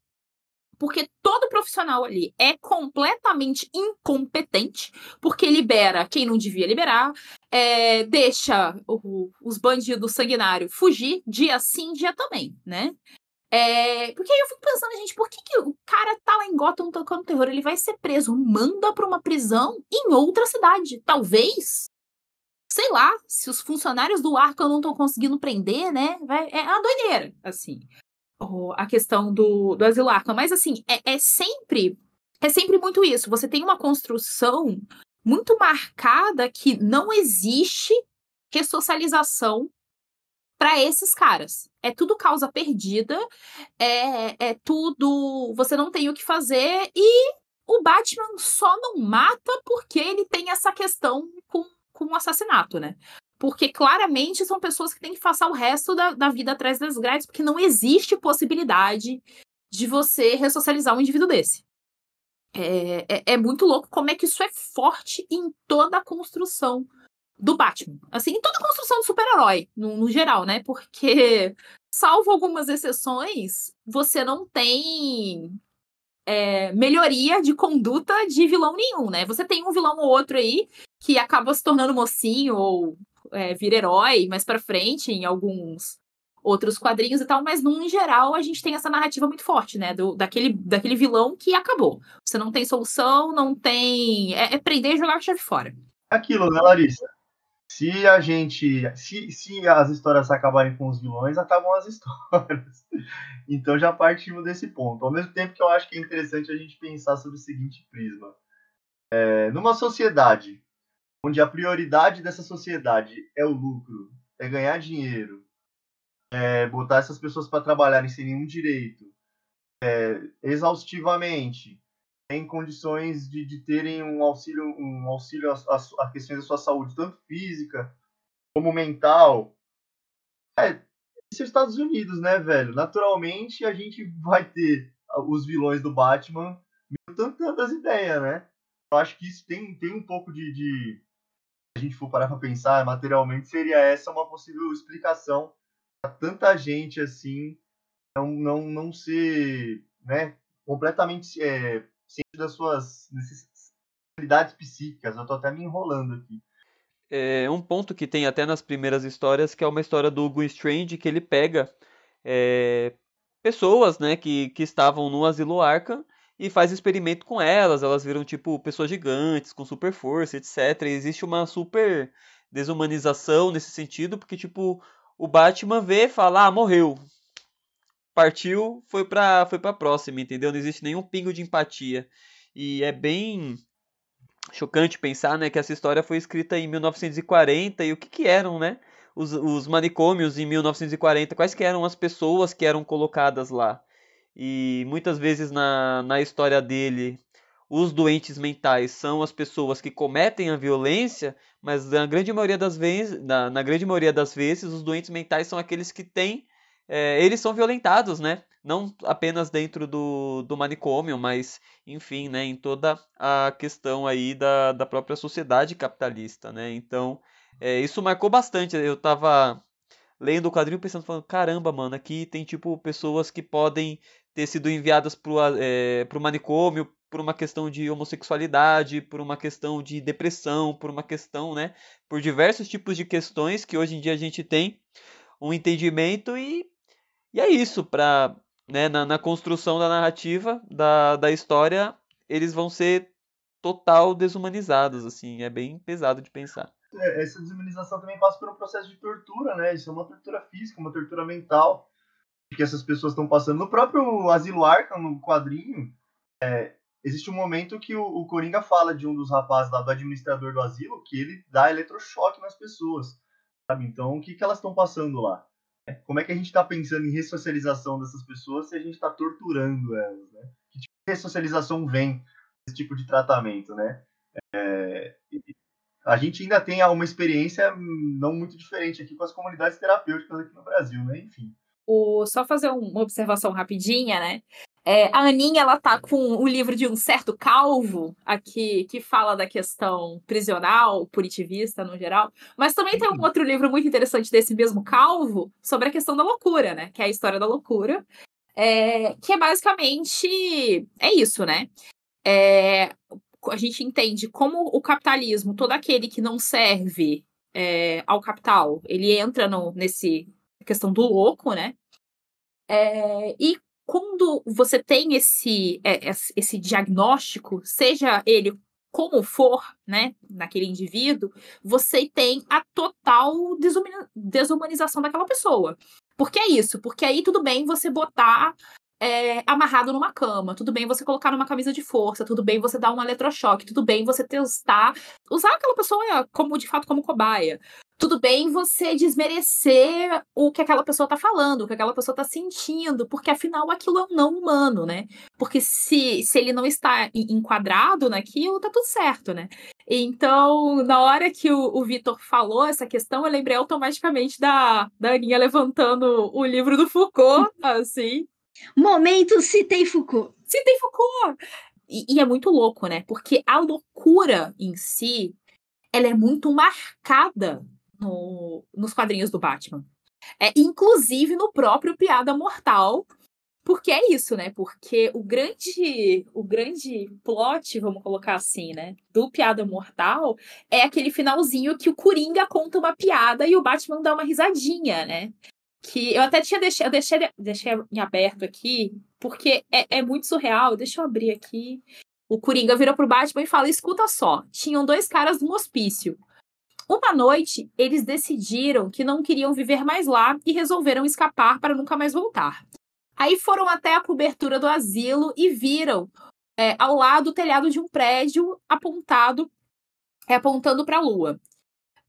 Porque todo profissional ali é completamente incompetente, porque libera quem não devia liberar, é, deixa o, os bandidos sanguinários fugir dia sim, dia também, né? É, porque aí eu fico pensando, gente, por que, que o cara tá lá em Gotham tocando terror? Ele vai ser preso, manda pra uma prisão em outra cidade. Talvez sei lá, se os funcionários do Arkham não estão conseguindo prender, né? Vai, é uma doideira, assim. A questão do, do asilo Arkham. Mas, assim, é, é sempre. É sempre muito isso. Você tem uma construção muito marcada que não existe ressocialização para esses caras. É tudo causa perdida, é, é tudo. Você não tem o que fazer e o Batman só não mata porque ele tem essa questão com com um assassinato, né? Porque claramente são pessoas que têm que passar o resto da, da vida atrás das grades, porque não existe possibilidade de você ressocializar um indivíduo desse. É, é, é, muito louco como é que isso é forte em toda a construção do Batman. Assim, em toda a construção do super-herói, no, no, geral, né? Porque, salvo algumas exceções, você não tem é, melhoria de conduta de vilão nenhum, né? Você tem um vilão ou outro aí que acaba se tornando mocinho ou é, vira herói mais para frente em alguns outros quadrinhos e tal, mas no geral a gente tem essa narrativa muito forte, né? Do, daquele, daquele vilão que acabou. Você não tem solução, não tem. É, é prender e jogar a chave fora. Aquilo, né, Larissa? Se a gente. Se, se as histórias acabarem com os vilões, acabam as histórias. Então já partimos desse ponto. Ao mesmo tempo que eu acho que é interessante a gente pensar sobre o seguinte prisma. É, numa sociedade onde a prioridade dessa sociedade é o lucro, é ganhar dinheiro, é botar essas pessoas para trabalharem sem nenhum direito, é, exaustivamente, em condições de, de, terem um auxílio, um auxílio a, questões da sua saúde, tanto física como mental. É, esses é Estados Unidos, né, velho? Naturalmente a gente vai ter os vilões do Batman meio tantas ideias, né? Eu acho que isso tem, tem um pouco de, de, a gente for parar para pensar materialmente, seria essa uma possível explicação para tanta gente assim não, não, não ser né, completamente é, ciente das suas habilidades psíquicas. Eu tô até me enrolando aqui. É um ponto que tem até nas primeiras histórias, que é uma história do Hugo Strange, que ele pega é, pessoas, né, que, que estavam no asilo Arkham e faz experimento com elas. Elas viram, tipo, pessoas gigantes, com super força, etc. E existe uma super desumanização nesse sentido, porque, tipo, o Batman vê e fala, ah, morreu. Partiu, foi pra, foi pra próxima, entendeu? Não existe nenhum pingo de empatia. E é bem chocante pensar, né, que essa história foi escrita em 1940 e o que que eram, né, os, os manicômios em 1940, quais que eram as pessoas que eram colocadas lá. E muitas vezes na, na história dele, os doentes mentais são as pessoas que cometem a violência, mas na grande maioria das vezes, na, na grande maioria das vezes, os doentes mentais são aqueles que têm, é, eles são violentados, né? Não apenas dentro do, do manicômio, mas, enfim, né, em toda a questão aí da, da própria sociedade capitalista, né? Então, é, isso marcou bastante. Eu tava lendo o quadrinho pensando, falando, caramba, mano, aqui tem, tipo, pessoas que podem ter sido enviadas pro, é, pro manicômio por uma questão de homossexualidade, por uma questão de depressão, por uma questão, né, por diversos tipos de questões que hoje em dia a gente tem um entendimento e, e é isso, para né, na, na, construção da narrativa, da, da história, eles vão ser total desumanizados, assim, é bem pesado de pensar. É, essa desumanização também passa por um processo de tortura, né, isso é uma tortura física, uma tortura mental, que essas pessoas estão passando. No próprio Asilo Arkham, no quadrinho, é, existe um momento que o, o Coringa fala de um dos rapazes lá do administrador do asilo que ele dá eletrochoque nas pessoas. Sabe? Então, o que, que elas estão passando lá? Como é que a gente está pensando em ressocialização dessas pessoas se a gente está torturando elas? Né? Que tipo de ressocialização vem desse tipo de tratamento? Né? A gente ainda tem uma experiência não muito diferente aqui com as comunidades terapêuticas aqui no Brasil, né? Enfim. O, só fazer uma observação rapidinha, né? É, a Aninha, ela tá com o livro de um certo calvo aqui, que fala da questão prisional, punitivista no geral, mas também tem um uhum. outro livro muito interessante desse mesmo calvo, sobre a questão da loucura, né? Que é a história da loucura, é, que é basicamente, é isso, né? É, a gente entende como o capitalismo, todo aquele que não serve é, ao capital, ele entra no, nesse questão do louco, né? É, e quando você tem esse, é, esse diagnóstico, seja ele como for, né, naquele indivíduo, você tem a total desumanização daquela pessoa. Porque é isso, porque aí tudo bem você botar é, amarrado numa cama, tudo bem você colocar numa camisa de força, tudo bem você dar um eletrochoque, tudo bem você testar, usar aquela pessoa como de fato como cobaia tudo bem você desmerecer o que aquela pessoa tá falando, o que aquela pessoa tá sentindo, porque afinal aquilo é um não humano, né? Porque se, se ele não está enquadrado naquilo, tá tudo certo, né? Então, na hora que o, o Vitor falou essa questão, eu lembrei automaticamente da, da Aninha levantando o livro do Foucault, assim. Momento citei Foucault. Citei Foucault! E, e é muito louco, né? Porque a loucura em si, ela é muito marcada no, nos quadrinhos do Batman. É, inclusive no próprio Piada Mortal, porque é isso, né? Porque o grande, o grande plot, vamos colocar assim, né, do Piada Mortal é aquele finalzinho que o Coringa conta uma piada e o Batman dá uma risadinha, né? Que eu até tinha deixado, eu deixei, deixei em aberto aqui, porque é, é muito surreal. Deixa eu abrir aqui. O Coringa vira pro Batman e fala: escuta só, tinham dois caras no hospício. Uma noite, eles decidiram que não queriam viver mais lá e resolveram escapar para nunca mais voltar. Aí foram até a cobertura do asilo e viram é, ao lado o telhado de um prédio apontado, é, apontando para a lua.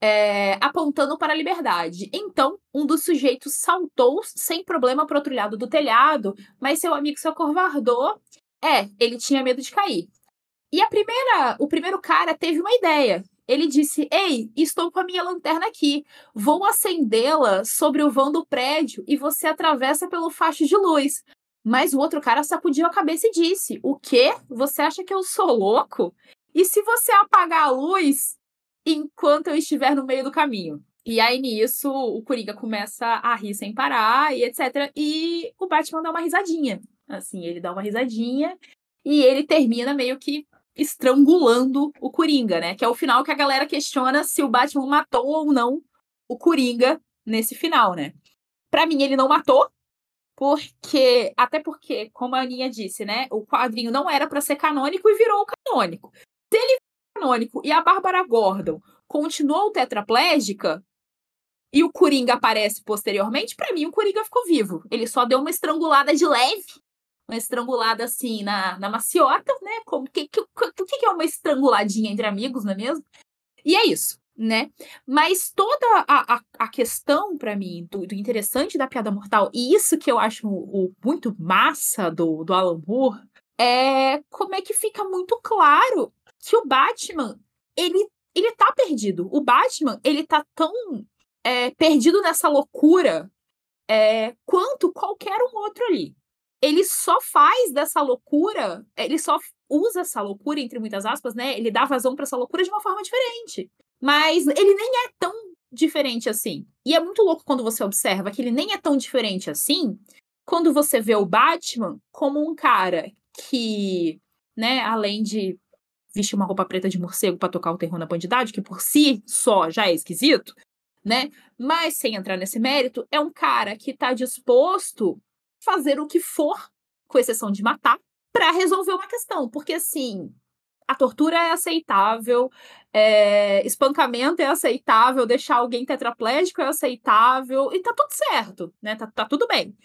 É, apontando para a liberdade. Então, um dos sujeitos saltou sem problema para outro lado do telhado, mas seu amigo se acovardou. É, ele tinha medo de cair. E a primeira, o primeiro cara teve uma ideia ele disse: Ei, estou com a minha lanterna aqui. Vou acendê-la sobre o vão do prédio e você atravessa pelo facho de luz. Mas o outro cara sacudiu a cabeça e disse: O quê? Você acha que eu sou louco? E se você apagar a luz enquanto eu estiver no meio do caminho? E aí nisso o Coringa começa a rir sem parar e etc. E o Batman dá uma risadinha. Assim, ele dá uma risadinha e ele termina meio que estrangulando o Coringa, né? Que é o final que a galera questiona se o Batman matou ou não o Coringa nesse final, né? Para mim ele não matou, porque até porque, como a Aninha disse, né, o quadrinho não era para ser canônico e virou canônico. Se ele canônico e a Bárbara Gordon continuou tetraplégica e o Coringa aparece posteriormente, para mim o Coringa ficou vivo. Ele só deu uma estrangulada de leve, uma estrangulada assim na, na maciota, né? Como que, que, que, que é uma estranguladinha entre amigos, não é mesmo? E é isso, né? Mas toda a, a, a questão para mim do, do, interessante da piada mortal e isso que eu acho o, o muito massa do, do Alan Moore é como é que fica muito claro que o Batman ele ele tá perdido. O Batman, ele tá tão é, perdido nessa loucura é, quanto qualquer um outro ali. Ele só faz dessa loucura, ele só usa essa loucura, entre muitas aspas, né? Ele dá vazão para essa loucura de uma forma diferente. Mas ele nem é tão diferente assim. E é muito louco quando você observa que ele nem é tão diferente assim quando você vê o Batman como um cara que, né, além de vestir uma roupa preta de morcego para tocar o terror na bandidade, que por si só já é esquisito, né? Mas sem entrar nesse mérito, é um cara que está disposto a fazer o que for, com exceção de matar, para resolver uma questão, porque assim, a tortura é aceitável, é, espancamento é aceitável, deixar alguém tetraplégico é aceitável, e tá tudo certo, né? Tá, tá tudo bem.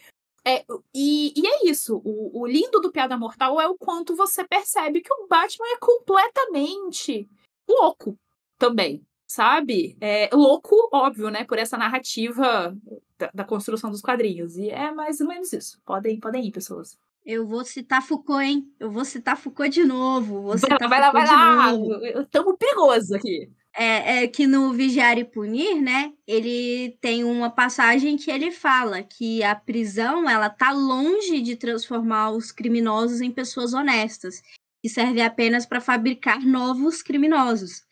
É, e, e, é isso. O, o, lindo do Piada Mortal é o quanto você percebe que o Batman é completamente louco também, sabe? É louco, óbvio, né? Por essa narrativa da, da, construção dos quadrinhos. E é mais ou menos isso. Podem, podem ir, pessoas. Eu vou citar Foucault, hein? Eu vou citar Foucault de novo. Vou citar vai lá, vai lá, vai lá. Estamos perigosos aqui é, é, que no Vigiar e Punir, né, ele tem uma passagem que ele fala que a prisão, ela tá longe de transformar os criminosos em pessoas honestas, e serve apenas para fabricar novos criminosos.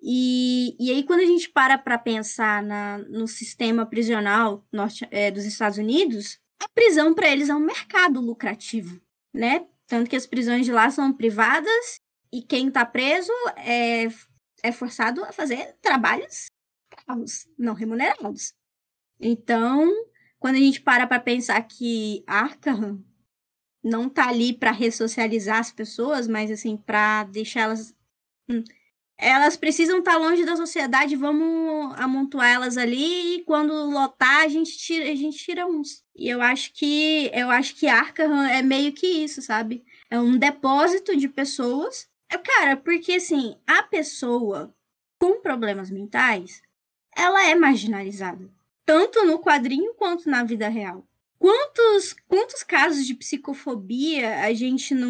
E, e aí, quando a gente para para pensar na, no sistema prisional norte, é, dos Estados Unidos, a prisão para eles é um mercado lucrativo, né? Tanto que as prisões de lá são privadas e quem está preso é é forçado a fazer trabalhos não remunerados. Então, quando a gente para para pensar que Arkham não tá ali para ressocializar as pessoas, mas assim, para deixar elas hum, elas precisam estar tá longe da sociedade, vamos amontoar elas ali e quando lotar a gente tira, a gente tira uns. E eu acho que eu acho que Arkham é meio que isso, sabe? É um depósito de pessoas cara, porque assim, a pessoa com problemas mentais, ela é marginalizada. Tanto no quadrinho quanto na vida real. Quantos, quantos casos de psicofobia a gente não,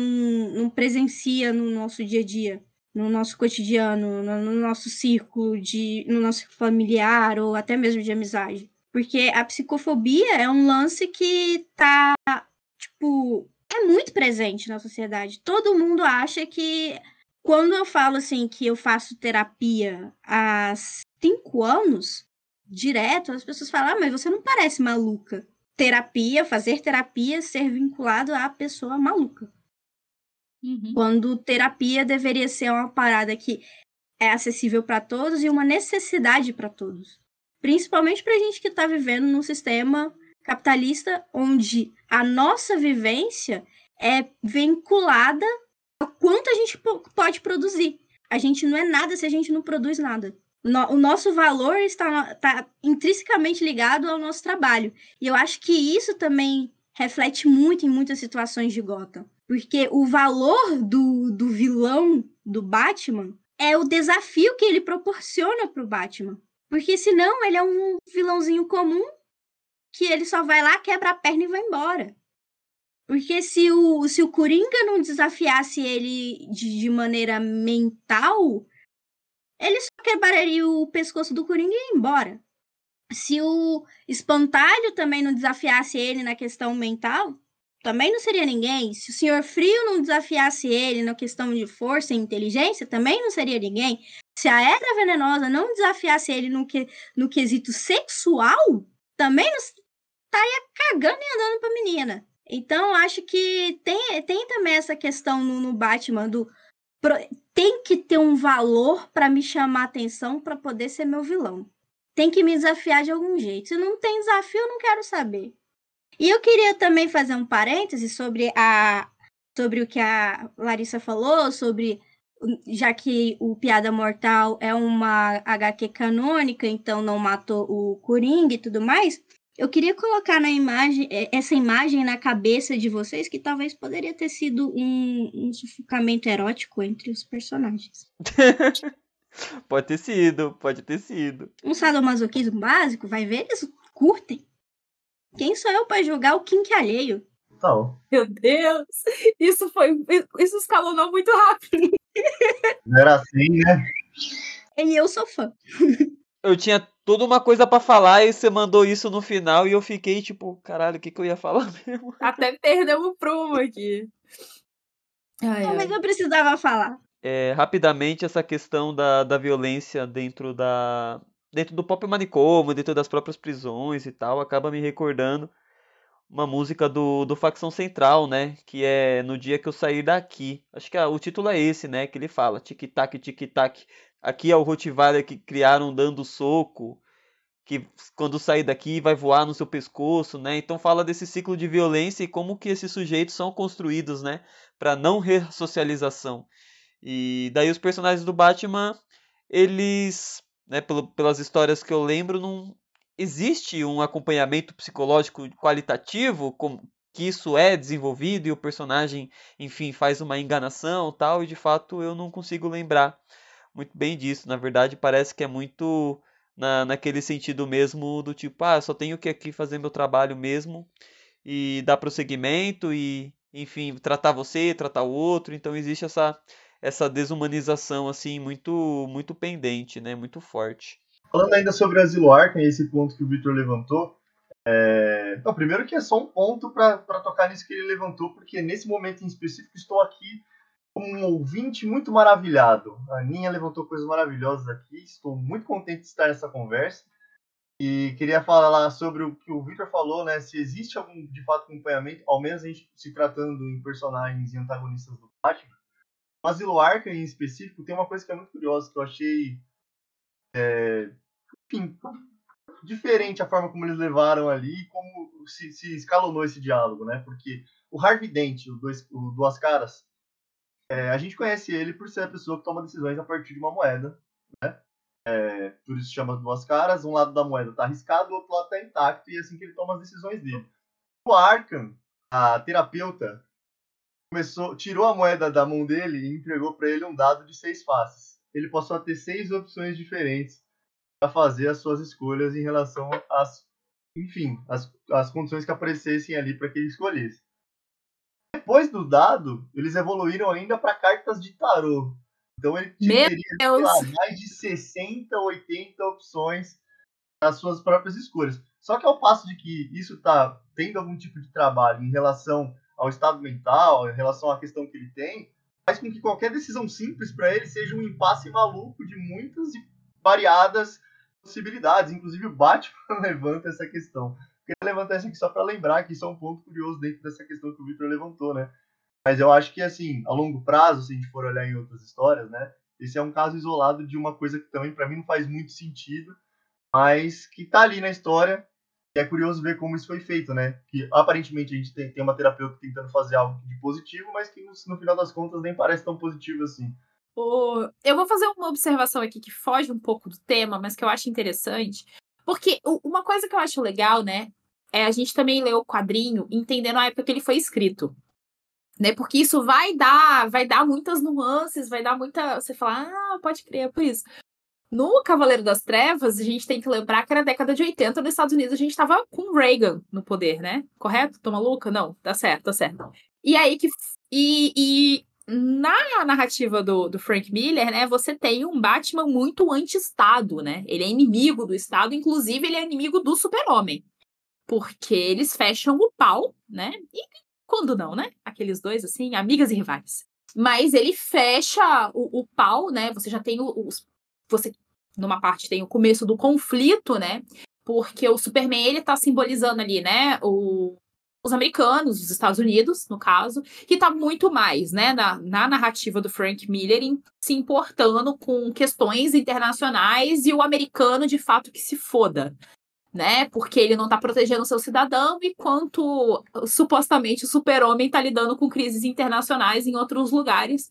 não presencia no nosso dia a dia? No nosso cotidiano, no, no nosso círculo, de, no nosso familiar ou até mesmo de amizade. Porque a psicofobia é um lance que tá, tipo, é muito presente na sociedade. Todo mundo acha que quando eu falo assim que eu faço terapia há cinco anos, direto, as pessoas falam, ah, mas você não parece maluca. Terapia, fazer terapia, ser vinculado à pessoa maluca. Uhum. Quando terapia deveria ser uma parada que é acessível para todos e uma necessidade para todos. Principalmente para a gente que está vivendo num sistema capitalista onde a nossa vivência é vinculada quanto a gente pode produzir. A gente não é nada se a gente não produz nada. o nosso valor está, está intrinsecamente ligado ao nosso trabalho. E eu acho que isso também reflete muito em muitas situações de Gotham. Porque o valor do, do vilão do Batman é o desafio que ele proporciona para o Batman. Porque senão ele é um vilãozinho comum que ele só vai lá, quebra a perna e vai embora. Porque se o, se o Coringa não desafiasse ele de, de maneira mental, ele só quebraria o pescoço do Coringa e ia embora. Se o Espantalho também não desafiasse ele na questão mental, também não seria ninguém. Se o Senhor Frio não desafiasse ele na questão de força e inteligência, também não seria ninguém. Se a Era Venenosa não desafiasse ele no, que, no quesito sexual, também não estaria cagando e andando pra menina. Então, acho que tem, tem também essa questão no, no Batman do tem que ter um valor para me chamar atenção para poder ser meu vilão. Tem que me desafiar de algum jeito. Se não tem desafio, eu não quero saber. E eu queria também fazer um parêntese sobre a sobre o que a Larissa falou, sobre já que o Piada Mortal é uma HQ canônica, então não matou o Coringa e tudo mais. Eu queria colocar na imagem essa imagem na cabeça de vocês que talvez poderia ter sido um, um sufocamento erótico entre os personagens. pode ter sido, pode ter sido. Um sadomasoquismo básico, vai ver, eles curtem. Quem sou eu para julgar o kink alheio? Tal. Meu Deus! Isso foi. Isso escalonou muito rápido. Não era assim, né? E eu sou fã. Eu tinha toda uma coisa para falar e você mandou isso no final e eu fiquei tipo, caralho, o que, que eu ia falar mesmo? Até perdemos o prumo aqui. Ai, ai. Mas eu precisava falar. É, rapidamente, essa questão da, da violência dentro da, dentro do próprio manicômio, dentro das próprias prisões e tal, acaba me recordando uma música do, do Facção Central, né? Que é No Dia Que Eu Sair Daqui. Acho que o título é esse, né? Que ele fala, tic-tac, tic-tac. Aqui é o Rottweiler que criaram dando soco, que quando sair daqui vai voar no seu pescoço, né? Então fala desse ciclo de violência e como que esses sujeitos são construídos, né? Para não ressocialização. E daí os personagens do Batman, eles né, pelas histórias que eu lembro, não existe um acompanhamento psicológico qualitativo, como que isso é desenvolvido e o personagem, enfim, faz uma enganação tal, e de fato eu não consigo lembrar muito bem disso. Na verdade, parece que é muito na, naquele sentido mesmo do tipo, ah, só tenho que aqui fazer meu trabalho mesmo e dar prosseguimento e, enfim, tratar você, tratar o outro. Então existe essa essa desumanização assim muito muito pendente, né, muito forte. Falando ainda sobre o Asilo Arkham, esse ponto que o Victor levantou, é... Não, primeiro que é só um ponto para tocar nisso que ele levantou, porque nesse momento em específico estou aqui um ouvinte muito maravilhado. A Aninha levantou coisas maravilhosas aqui, estou muito contente de estar nessa conversa. E queria falar sobre o que o Victor falou, né? Se existe algum, de fato, acompanhamento, ao menos a gente se tratando em personagens e antagonistas do Batman, o Asilo Arkham, em específico, tem uma coisa que é muito curiosa, que eu achei. É, enfim, diferente a forma como eles levaram ali e como se, se, escalonou esse diálogo, né? Porque o Harvey Dent, o, dois, o Duas Caras, é, a gente conhece ele por ser a pessoa que toma decisões a partir de uma moeda, né? É, por isso chama Duas Caras. Um lado da moeda está arriscado, o outro lado está intacto, e é assim que ele toma as decisões dele. O Arkham, a terapeuta, começou, tirou a moeda da mão dele e entregou para ele um dado de seis faces. Ele passou a ter seis opções diferentes para fazer as suas escolhas em relação às, enfim, as, as condições que aparecessem ali para que ele escolhesse. Depois do dado, eles evoluíram ainda para cartas de tarô. Então ele teria lá, mais de 60, 80 opções as suas próprias escolhas. Só que ao passo de que isso está tendo algum tipo de trabalho em relação ao estado mental, em relação à questão que ele tem, faz com que qualquer decisão simples para ele seja um impasse maluco de muitas e variadas possibilidades. Inclusive o Batman levanta essa questão. Queria levantar isso aqui só para lembrar que isso é um ponto curioso dentro dessa questão que o Victor levantou, né? Mas eu acho que, assim, a longo prazo, se a gente for olhar em outras histórias, né? Esse é um caso isolado de uma coisa que também, para mim, não faz muito sentido, mas que tá ali na história e é curioso ver como isso foi feito, né? Que aparentemente a gente tem, tem uma terapeuta tentando fazer algo de positivo, mas que no, no final das contas nem parece tão positivo assim. Eu vou fazer uma observação aqui que foge um pouco do tema, mas que eu acho interessante. Porque uma coisa que eu acho legal, né? É a gente também ler o quadrinho entendendo a época que ele foi escrito. Né? Porque isso vai dar, vai dar muitas nuances, vai dar muita. Você fala, ah, pode crer, é por isso. No Cavaleiro das Trevas, a gente tem que lembrar que era década de 80, nos Estados Unidos a gente estava com Reagan no poder, né? Correto? Tô maluca? Não, tá certo, tá certo. E aí que. E, e na narrativa do, do, Frank Miller, né, você tem um Batman muito anti-Estado, né? Ele é inimigo do Estado, inclusive ele é inimigo do Super-Homem. Porque eles fecham o pau, né? E quando não, né? Aqueles dois, assim, amigas e rivais. Mas ele fecha o, o pau, né? Você já tem os. Você numa parte tem o começo do conflito, né? Porque o Superman ele tá simbolizando ali, né, o os americanos, os Estados Unidos, no caso, que está muito mais, né, na, na narrativa do Frank Miller, em, se importando com questões internacionais e o americano, de fato, que se foda, né, porque ele não está protegendo seu cidadão, enquanto supostamente o super-homem está lidando com crises internacionais em outros lugares.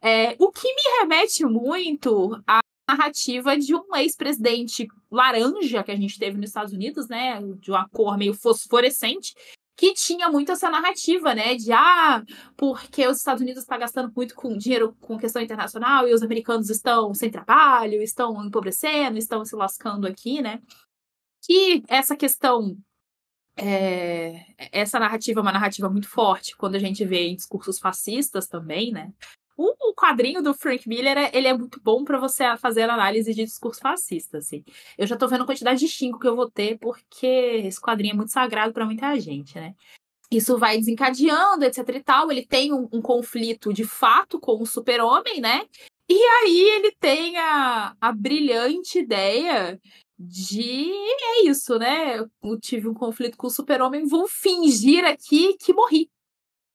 É, o que me remete muito à narrativa de um ex-presidente laranja que a gente teve nos Estados Unidos, né, de uma cor meio fosforescente, que tinha muito essa narrativa, né, de ah, porque os Estados Unidos estão tá gastando muito com dinheiro com questão internacional e os americanos estão sem trabalho, estão empobrecendo, estão se lascando aqui, né? Que essa questão é, essa narrativa é uma narrativa muito forte quando a gente vê em discursos fascistas também, né? O, o quadrinho do Frank Miller, ele é muito bom para você fazer análise de discurso fascista, assim. Eu já tô vendo a quantidade de xingo que eu vou ter, porque esse quadrinho é muito sagrado para muita gente, né? Isso vai desencadeando, etc e tal. Ele tem um, um conflito de fato com o super-homem, né? E aí ele tem a, a brilhante ideia de é isso, né? Eu tive um conflito com o super-homem, vou fingir aqui que morri.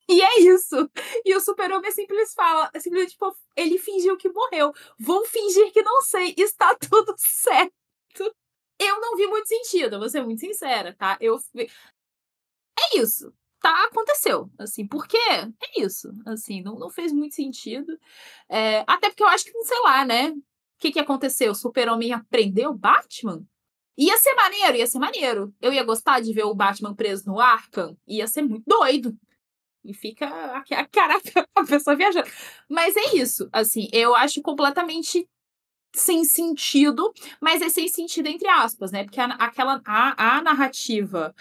E é isso. E o super-homem simples fala, simplesmente, tipo, ele fingiu que morreu. Vou fingir que não sei. Está tudo certo. Eu não vi muito sentido, vou ser muito sincera, tá? Eu. É isso. Tá, aconteceu. Assim, por quê? É isso. Assim, não, não fez muito sentido. É, até porque eu acho que, sei lá, né? O que, que aconteceu? Super-homem aprendeu Batman? Ia ser maneiro, ia ser maneiro. Eu ia gostar de ver o Batman preso no Arkham? Ia ser muito doido. E fica a, a cara a pessoa viajando. Mas é isso, assim, eu acho completamente sem sentido, mas é sem sentido entre aspas, né? Porque a, aquela a, a narrativa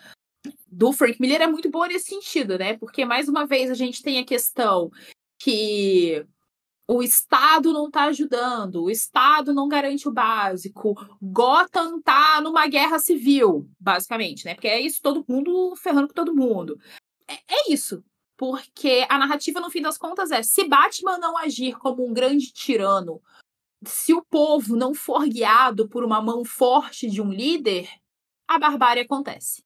do Frank Miller é muito boa nesse sentido, né? Porque mais uma vez a gente tem a questão que o Estado não está ajudando, o Estado não garante o básico, Gotham tá numa guerra civil, basicamente, né? Porque é isso, todo mundo ferrando com todo mundo. É, é isso. Porque a narrativa, no fim das contas, é: se Batman não agir como um grande tirano, se o povo não for guiado por uma mão forte de um líder, a barbárie acontece.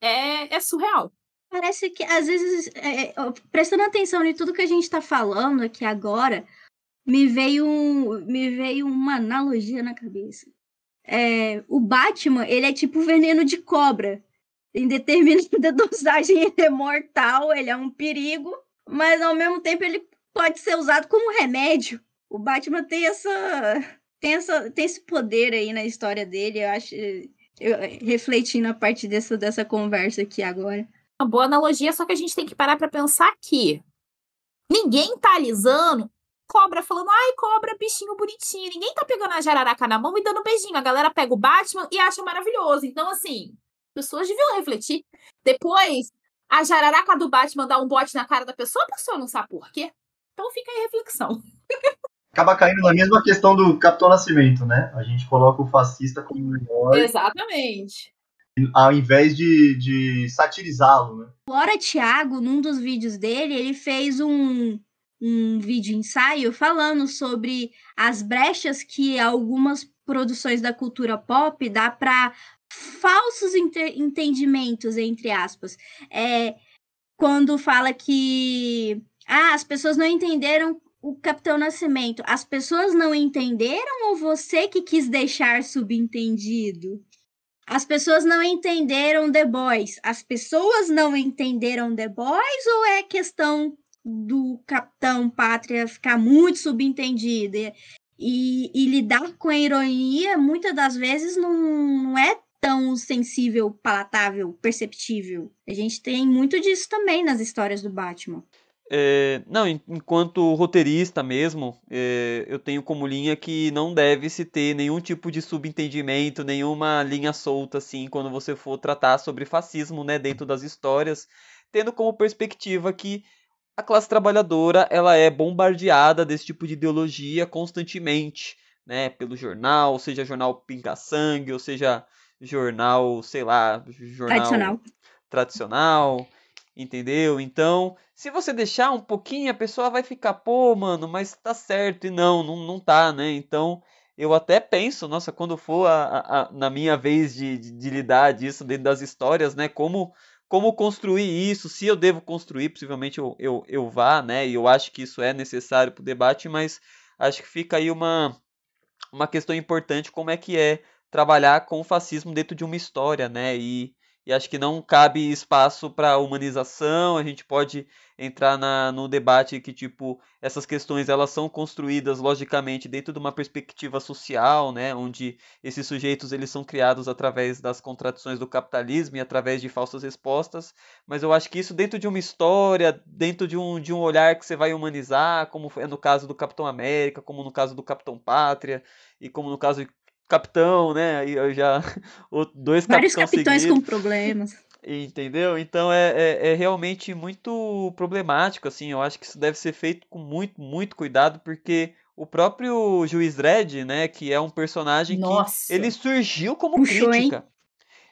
É, é surreal. Parece que, às vezes, é, prestando atenção em tudo que a gente está falando aqui agora, me veio, me veio uma analogia na cabeça. É, o Batman, ele é tipo veneno de cobra em determinada dosagem ele é mortal, ele é um perigo, mas ao mesmo tempo ele pode ser usado como remédio. O Batman tem essa tem essa tem esse poder aí na história dele, eu acho eu refletindo a partir dessa dessa conversa aqui agora. Uma boa analogia, só que a gente tem que parar para pensar que ninguém tá alisando cobra falando, ai, cobra, bichinho bonitinho. Ninguém tá pegando a jararaca na mão e dando beijinho. A galera pega o Batman e acha maravilhoso. Então, assim, pessoas deviam refletir. Depois, a jararaca do Batman dá um bote na cara da pessoa, a pessoa não sabe por quê. Então fica aí a reflexão. Acaba caindo na mesma questão do Capitão Nascimento, né? A gente coloca o fascista como herói. Exatamente. Ao invés de, de satirizá-lo, né? Agora, Thiago, num dos vídeos dele, ele fez um, um vídeo ensaio falando sobre as brechas que algumas produções da cultura pop dá para falsos entendimentos, entre aspas. É, quando fala que ah, as pessoas não entenderam o Capitão Nascimento. As pessoas não entenderam ou você que quis deixar subentendido? As pessoas não entenderam The Boys. As pessoas não entenderam The Boys ou é questão do Capitão Pátria ficar muito subentendida? E, e, lidar com a ironia, muitas das vezes, não, não é tão sensível, palatável, perceptível. A gente tem muito disso também nas histórias do Batman. É, não, enquanto roteirista mesmo, é, eu tenho como linha que não deve se ter nenhum tipo de subentendimento, nenhuma linha solta assim, quando você for tratar sobre fascismo, né, dentro das histórias, tendo como perspectiva que a classe trabalhadora ela é bombardeada desse tipo de ideologia constantemente, né, pelo jornal, seja jornal Pinga Sangue, ou seja jornal, sei lá, jornal tradicional. tradicional, entendeu? Então, se você deixar um pouquinho, a pessoa vai ficar, pô, mano, mas tá certo, e não, não, não tá, né? Então, eu até penso, nossa, quando for a, a, a na minha vez de, de, de lidar disso dentro das histórias, né, como como construir isso, se eu devo construir, possivelmente eu, eu, eu vá, né? E eu acho que isso é necessário para o debate, mas acho que fica aí uma, uma questão importante, como é que é trabalhar com o fascismo dentro de uma história, né? E, e acho que não cabe espaço para humanização. A gente pode entrar na, no debate que tipo essas questões elas são construídas logicamente dentro de uma perspectiva social, né, onde esses sujeitos eles são criados através das contradições do capitalismo e através de falsas respostas. Mas eu acho que isso dentro de uma história, dentro de um, de um olhar que você vai humanizar, como é no caso do Capitão América, como no caso do Capitão Pátria e como no caso capitão, né? Aí eu já. Dois Vários capitães seguidos. com problemas. Entendeu? Então é, é, é, realmente muito problemático, assim. Eu acho que isso deve ser feito com muito, muito cuidado, porque o próprio Juiz Dredd, né, que é um personagem Nossa. que ele surgiu como Puxou, crítica. Hein?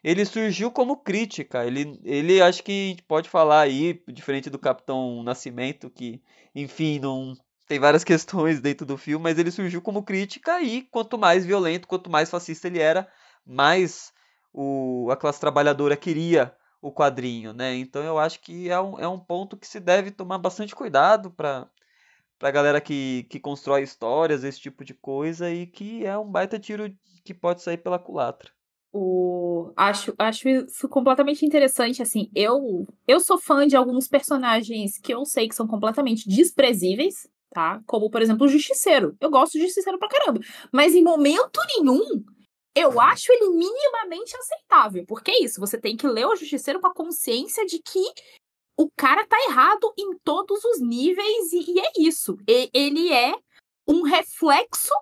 Ele surgiu como crítica. Ele, ele acho que a gente pode falar aí, diferente do Capitão Nascimento, que, enfim, não tem várias questões dentro do filme, mas ele surgiu como crítica e quanto mais violento, quanto mais fascista ele era, mais o, a classe trabalhadora queria o quadrinho, né? Então eu acho que é um, é um ponto que se deve tomar bastante cuidado para a galera que, que constrói histórias, esse tipo de coisa, e que é um baita tiro que pode sair pela culatra. O... Acho, acho isso completamente interessante. Assim, eu, eu sou fã de alguns personagens que eu sei que são completamente desprezíveis, tá? Como, por exemplo, o Justiceiro. Eu gosto do Justiceiro pra caramba. Mas em momento nenhum eu acho ele minimamente aceitável. Porque é isso, você tem que ler o Justiceiro com a consciência de que o cara tá errado em todos os níveis e, e é isso. E, ele é um reflexo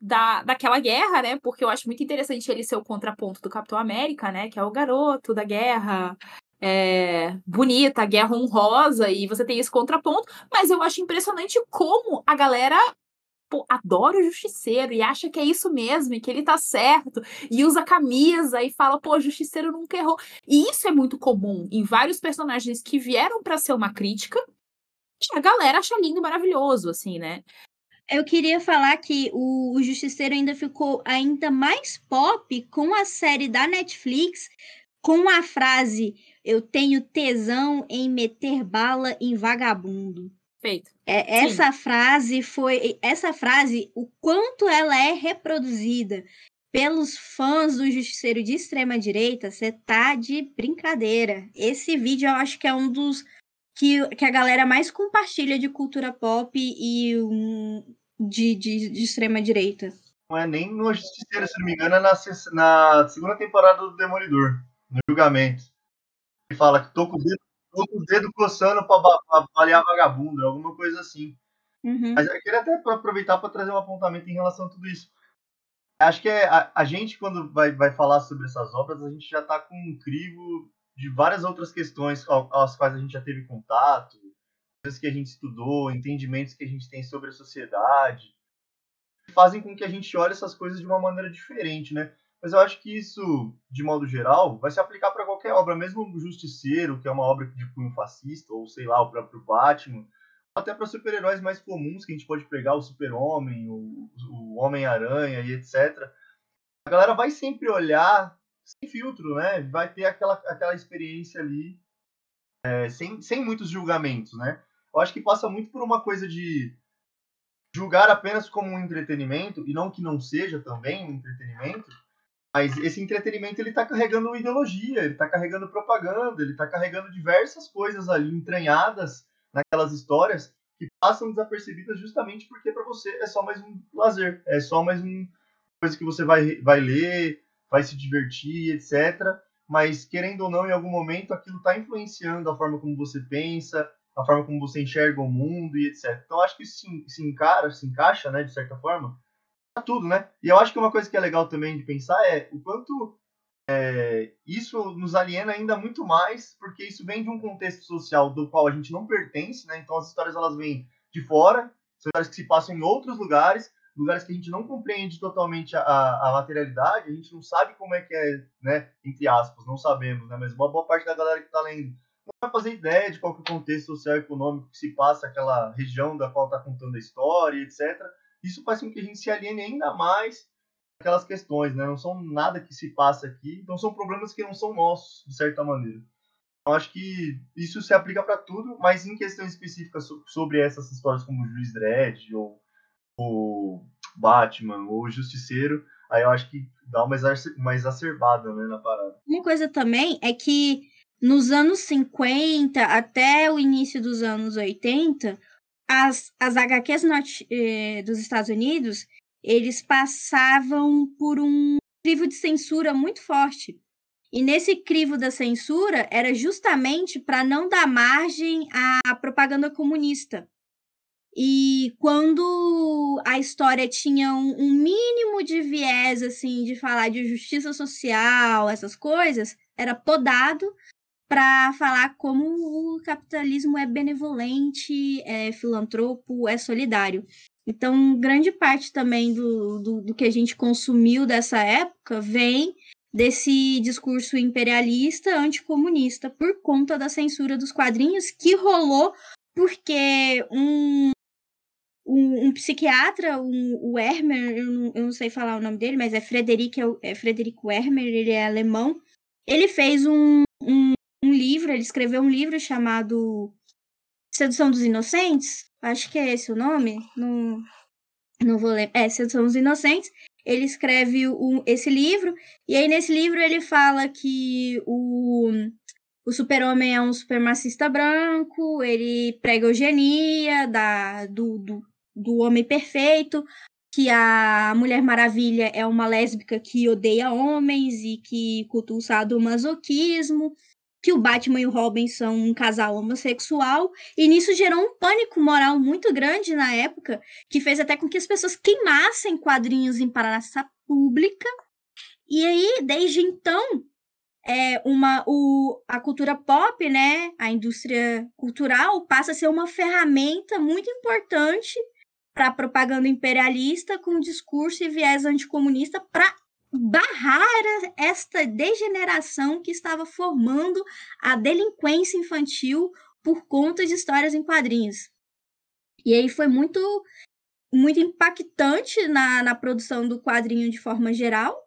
da, daquela guerra, né? Porque eu acho muito interessante ele ser o contraponto do Capitão América, né? Que é o garoto da guerra, é, bonita, guerra honrosa, e você tem esse contraponto, mas eu acho impressionante como a galera pô, adora o justiceiro e acha que é isso mesmo e que ele tá certo, e usa camisa e fala, pô, justiceiro nunca errou. E isso é muito comum em vários personagens que vieram para ser uma crítica, a galera acha lindo e maravilhoso, assim, né? Eu queria falar que o, o Justiceiro ainda ficou ainda mais pop com a série da Netflix, com a frase eu tenho tesão em meter bala em vagabundo. Feito. É, essa frase foi. Essa frase, o quanto ela é reproduzida pelos fãs do Justiceiro de extrema direita, você tá de brincadeira. Esse vídeo eu acho que é um dos que, que a galera mais compartilha de cultura pop e um, de, de, de extrema direita. Não é nem no Justiceiro, se não me engano, é na, na segunda temporada do Demolidor, no julgamento fala que tô com o dedo, tô com o dedo coçando pra balear vagabundo, alguma coisa assim. Uhum. Mas eu queria até aproveitar para trazer um apontamento em relação a tudo isso. Acho que é, a, a, gente, quando vai, vai falar sobre essas obras, a gente já está com um crivo de várias outras questões às quais a gente já teve contato, coisas que a gente estudou, entendimentos que a gente tem sobre a sociedade, que fazem com que a gente olhe essas coisas de uma maneira diferente, né? Mas eu acho que isso, de modo geral, vai se aplicar para qualquer obra, mesmo o Justiceiro, que é uma obra de cunho fascista, ou sei lá, o próprio Batman, até para super-heróis mais comuns que a gente pode pegar, o Super-Homem, o, o Homem-Aranha e etc. A galera vai sempre olhar sem filtro, né? Vai ter aquela, aquela experiência ali é, sem, sem muitos julgamentos, né? Eu acho que passa muito por uma coisa de julgar apenas como um entretenimento, e não que não seja também um entretenimento, mas esse entretenimento ele está carregando ideologia, ele está carregando propaganda, ele está carregando diversas coisas ali entranhadas naquelas histórias que passam desapercebidas justamente porque para você é só mais um lazer, é só mais uma coisa que você vai, vai ler, vai se divertir, etc. Mas querendo ou não, em algum momento aquilo está influenciando a forma como você pensa, a forma como você enxerga o mundo e etc. Então acho que se, se encara, se encaixa, né, de certa forma, tudo, né? E eu acho que uma coisa que é legal também de pensar é o quanto é, isso nos aliena ainda muito mais, porque isso vem de um contexto social do qual a gente não pertence, né? Então as histórias elas vêm de fora, são histórias que se passam em outros lugares, lugares que a gente não compreende totalmente a, a materialidade, a gente não sabe como é que é, né? Entre aspas, não sabemos, né? Mas uma boa parte da galera que está lendo não vai fazer ideia de qual é o contexto social e econômico que se passa aquela região da qual está contando a história, etc isso faz com que a gente se aliene ainda mais aquelas questões, né? Não são nada que se passa aqui, então são problemas que não são nossos, de certa maneira. Eu acho que isso se aplica para tudo, mas em questão específica sobre essas histórias como o Juiz Dredd ou o Batman ou o Justiceiro, aí eu acho que dá uma, uma exacerbada né, na parada. Uma coisa também é que nos anos 50 até o início dos anos 80, as, as HQs eh, dos Estados Unidos, eles passavam por um crivo de censura muito forte. E nesse crivo da censura era justamente para não dar margem à propaganda comunista. E quando a história tinha um, um, mínimo de viés, assim, de falar de justiça social, essas coisas, era podado para falar como o capitalismo é benevolente, é filantropo, é solidário. Então, grande parte também do, do, do que a gente consumiu dessa época vem desse discurso imperialista anticomunista por conta da censura dos quadrinhos que rolou porque um, um, um psiquiatra, um, o Wermer, eu não, eu não, sei falar o nome dele, mas é Frederic, é, é Frederic Wermer, ele é alemão, ele fez um, um livro, ele escreveu um livro chamado Sedução dos Inocentes, acho que é esse o nome, não, não vou ler, é Sedução dos Inocentes, ele escreve um, esse livro, e aí nesse livro ele fala que o, o super-homem é um supremacista branco, ele prega eugenia da, do, do, do homem perfeito, que a Mulher Maravilha é uma lésbica que odeia homens e que cultua o sadomasoquismo, que o Batman e o Robin são um casal homossexual, e nisso gerou um pânico moral muito grande na época, que fez até com que as pessoas queimassem quadrinhos em praça pública. E aí, desde então, é uma o, a cultura pop, né, a indústria cultural passa a ser uma ferramenta muito importante para a propaganda imperialista com discurso e viés anticomunista para barrar esta degeneração que estava formando a delinquência infantil por conta de histórias em quadrinhos. E aí foi muito muito impactante na, na produção do quadrinho de forma geral,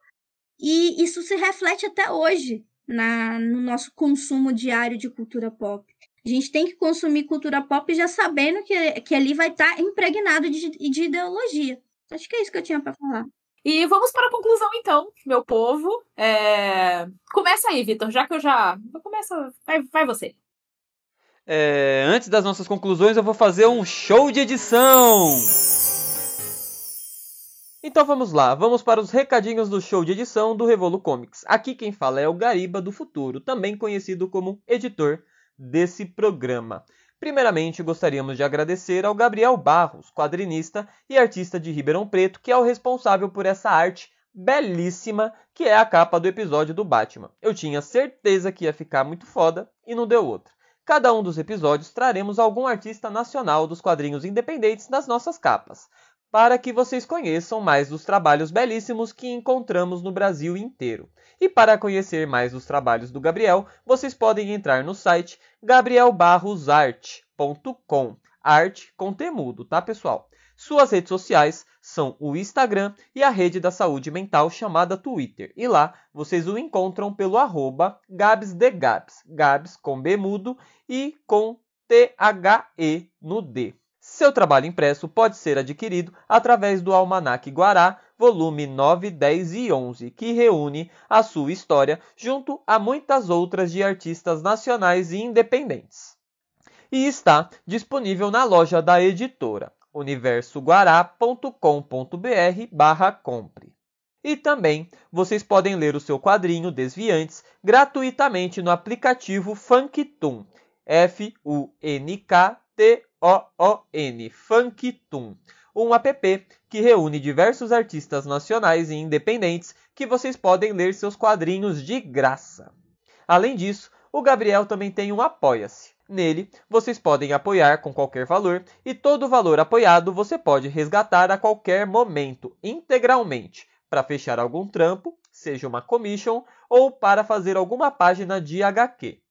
e isso se reflete até hoje na, no nosso consumo diário de cultura pop. A gente tem que consumir cultura pop já sabendo que, que ali vai estar tá impregnado de, de ideologia. Acho que é isso que eu tinha para falar. E vamos para a conclusão, então, meu povo. É... Começa aí, Vitor, já que eu já. Começa. Vai, vai você. É, antes das nossas conclusões, eu vou fazer um show de edição. Então vamos lá, vamos para os recadinhos do show de edição do Revolu Comics. Aqui quem fala é o Gariba do Futuro, também conhecido como editor desse programa. Primeiramente, gostaríamos de agradecer ao Gabriel Barros, quadrinista e artista de Ribeirão Preto, que é o responsável por essa arte belíssima que é a capa do episódio do Batman. Eu tinha certeza que ia ficar muito foda e não deu outra. Cada um dos episódios traremos algum artista nacional dos quadrinhos independentes nas nossas capas, para que vocês conheçam mais dos trabalhos belíssimos que encontramos no Brasil inteiro. E para conhecer mais dos trabalhos do Gabriel, vocês podem entrar no site gabrielbarrosart.com. Arte com temudo, tá, pessoal? Suas redes sociais são o Instagram e a rede da saúde mental chamada Twitter. E lá vocês o encontram pelo arroba GabsDeGabs, Gabs com B mudo e com T-H-E no D. Seu trabalho impresso pode ser adquirido através do Almanac Guará, volume 9, 10 e 11, que reúne a sua história junto a muitas outras de artistas nacionais e independentes. E está disponível na loja da editora universoguará.com.br/compre. E também vocês podem ler o seu quadrinho Desviantes gratuitamente no aplicativo Funktoon, F U N K T o-O-N, Funktoon, um app que reúne diversos artistas nacionais e independentes que vocês podem ler seus quadrinhos de graça. Além disso, o Gabriel também tem um Apoia-se. Nele, vocês podem apoiar com qualquer valor e todo valor apoiado você pode resgatar a qualquer momento, integralmente, para fechar algum trampo, seja uma commission ou para fazer alguma página de HQ.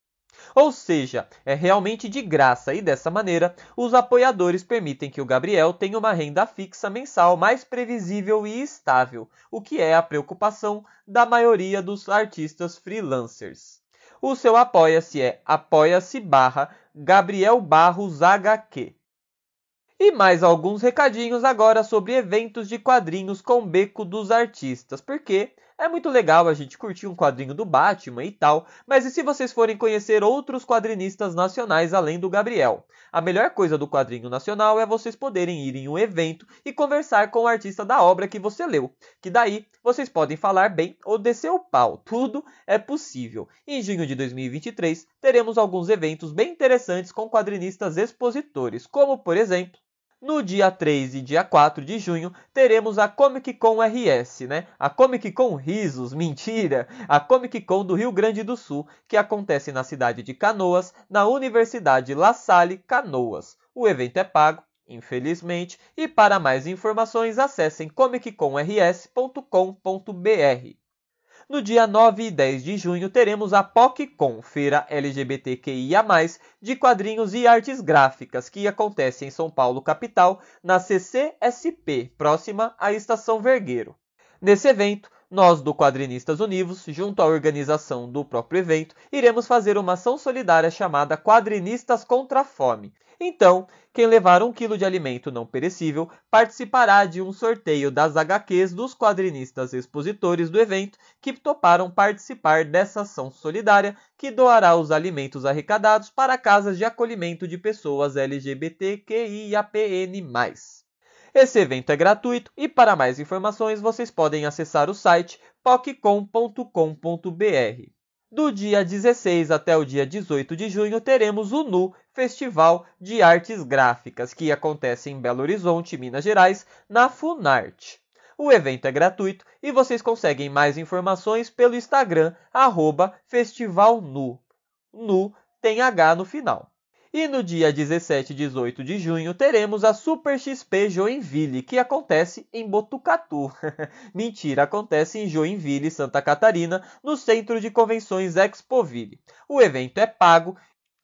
Ou seja, é realmente de graça e dessa maneira, os apoiadores permitem que o Gabriel tenha uma renda fixa mensal mais previsível e estável, o que é a preocupação da maioria dos artistas freelancers. O seu apoia-se é apoia-se barra Gabriel Barros HQ. E mais alguns recadinhos agora sobre eventos de quadrinhos com Beco dos Artistas, porque é muito legal a gente curtir um quadrinho do Batman e tal, mas e se vocês forem conhecer outros quadrinistas nacionais além do Gabriel? A melhor coisa do quadrinho nacional é vocês poderem ir em um evento e conversar com o artista da obra que você leu, que daí vocês podem falar bem ou descer o pau, tudo é possível. Em junho de 2023 teremos alguns eventos bem interessantes com quadrinistas expositores, como por exemplo no dia 3 e dia 4 de junho, teremos a Comic Con RS, né? A Comic Con Risos, mentira! A Comic Con do Rio Grande do Sul, que acontece na cidade de Canoas, na Universidade La Salle Canoas. O evento é pago, infelizmente, e para mais informações acessem comicconrs.com.br. No dia 9 e 10 de junho teremos a PocCon, feira LGBTQIA+, de quadrinhos e artes gráficas, que acontece em São Paulo, capital, na CCSP, próxima à Estação Vergueiro. Nesse evento, nós do Quadrinistas Univos, junto à organização do próprio evento, iremos fazer uma ação solidária chamada Quadrinistas contra a Fome, então, quem levar um quilo de alimento não perecível participará de um sorteio das HQs dos quadrinistas expositores do evento que toparam participar dessa ação solidária que doará os alimentos arrecadados para casas de acolhimento de pessoas LGBTQIAPN+. Esse evento é gratuito e para mais informações vocês podem acessar o site poccom.com.br. Do dia 16 até o dia 18 de junho teremos o NU Festival de Artes Gráficas, que acontece em Belo Horizonte, Minas Gerais, na Funarte. O evento é gratuito e vocês conseguem mais informações pelo Instagram @festivalnu. Nu tem H no final. E no dia 17 e 18 de junho teremos a Super XP Joinville, que acontece em Botucatu. Mentira, acontece em Joinville, Santa Catarina, no Centro de Convenções Expoville. O evento é pago,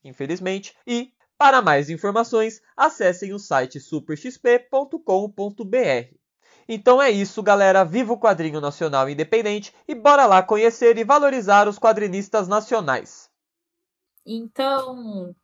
infelizmente, e para mais informações, acessem o site superxp.com.br. Então é isso, galera. Viva o quadrinho nacional independente e bora lá conhecer e valorizar os quadrinistas nacionais. Então,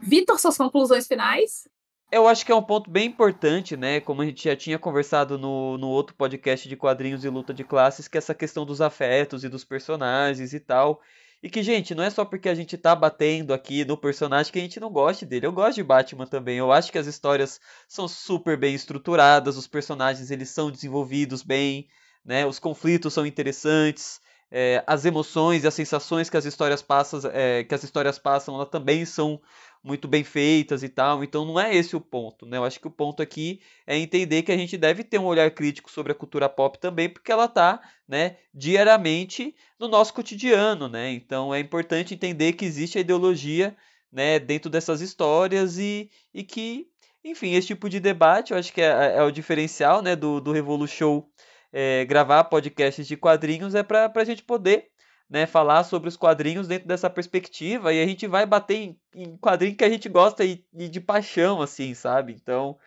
Vitor, suas conclusões finais? Eu acho que é um ponto bem importante, né? Como a gente já tinha conversado no, no outro podcast de quadrinhos e luta de classes, que é essa questão dos afetos e dos personagens e tal. E que, gente, não é só porque a gente tá batendo aqui no personagem que a gente não goste dele. Eu gosto de Batman também. Eu acho que as histórias são super bem estruturadas, os personagens eles são desenvolvidos bem, né? Os conflitos são interessantes. É, as emoções e as sensações que as histórias passam, é, que as histórias passam, elas também são muito bem feitas e tal. Então não é esse o ponto, né? Eu acho que o ponto aqui é entender que a gente deve ter um olhar crítico sobre a cultura pop também, porque ela está, né, diariamente no nosso cotidiano, né? Então é importante entender que existe a ideologia, né, dentro dessas histórias e, e que, enfim, esse tipo de debate, eu acho que é, é o diferencial, né, do, do Revolu Show é, gravar podcasts de quadrinhos é para a gente poder né, falar sobre os quadrinhos dentro dessa perspectiva e a gente vai bater em, em quadrinho que a gente gosta e, e de paixão, assim, sabe? Então,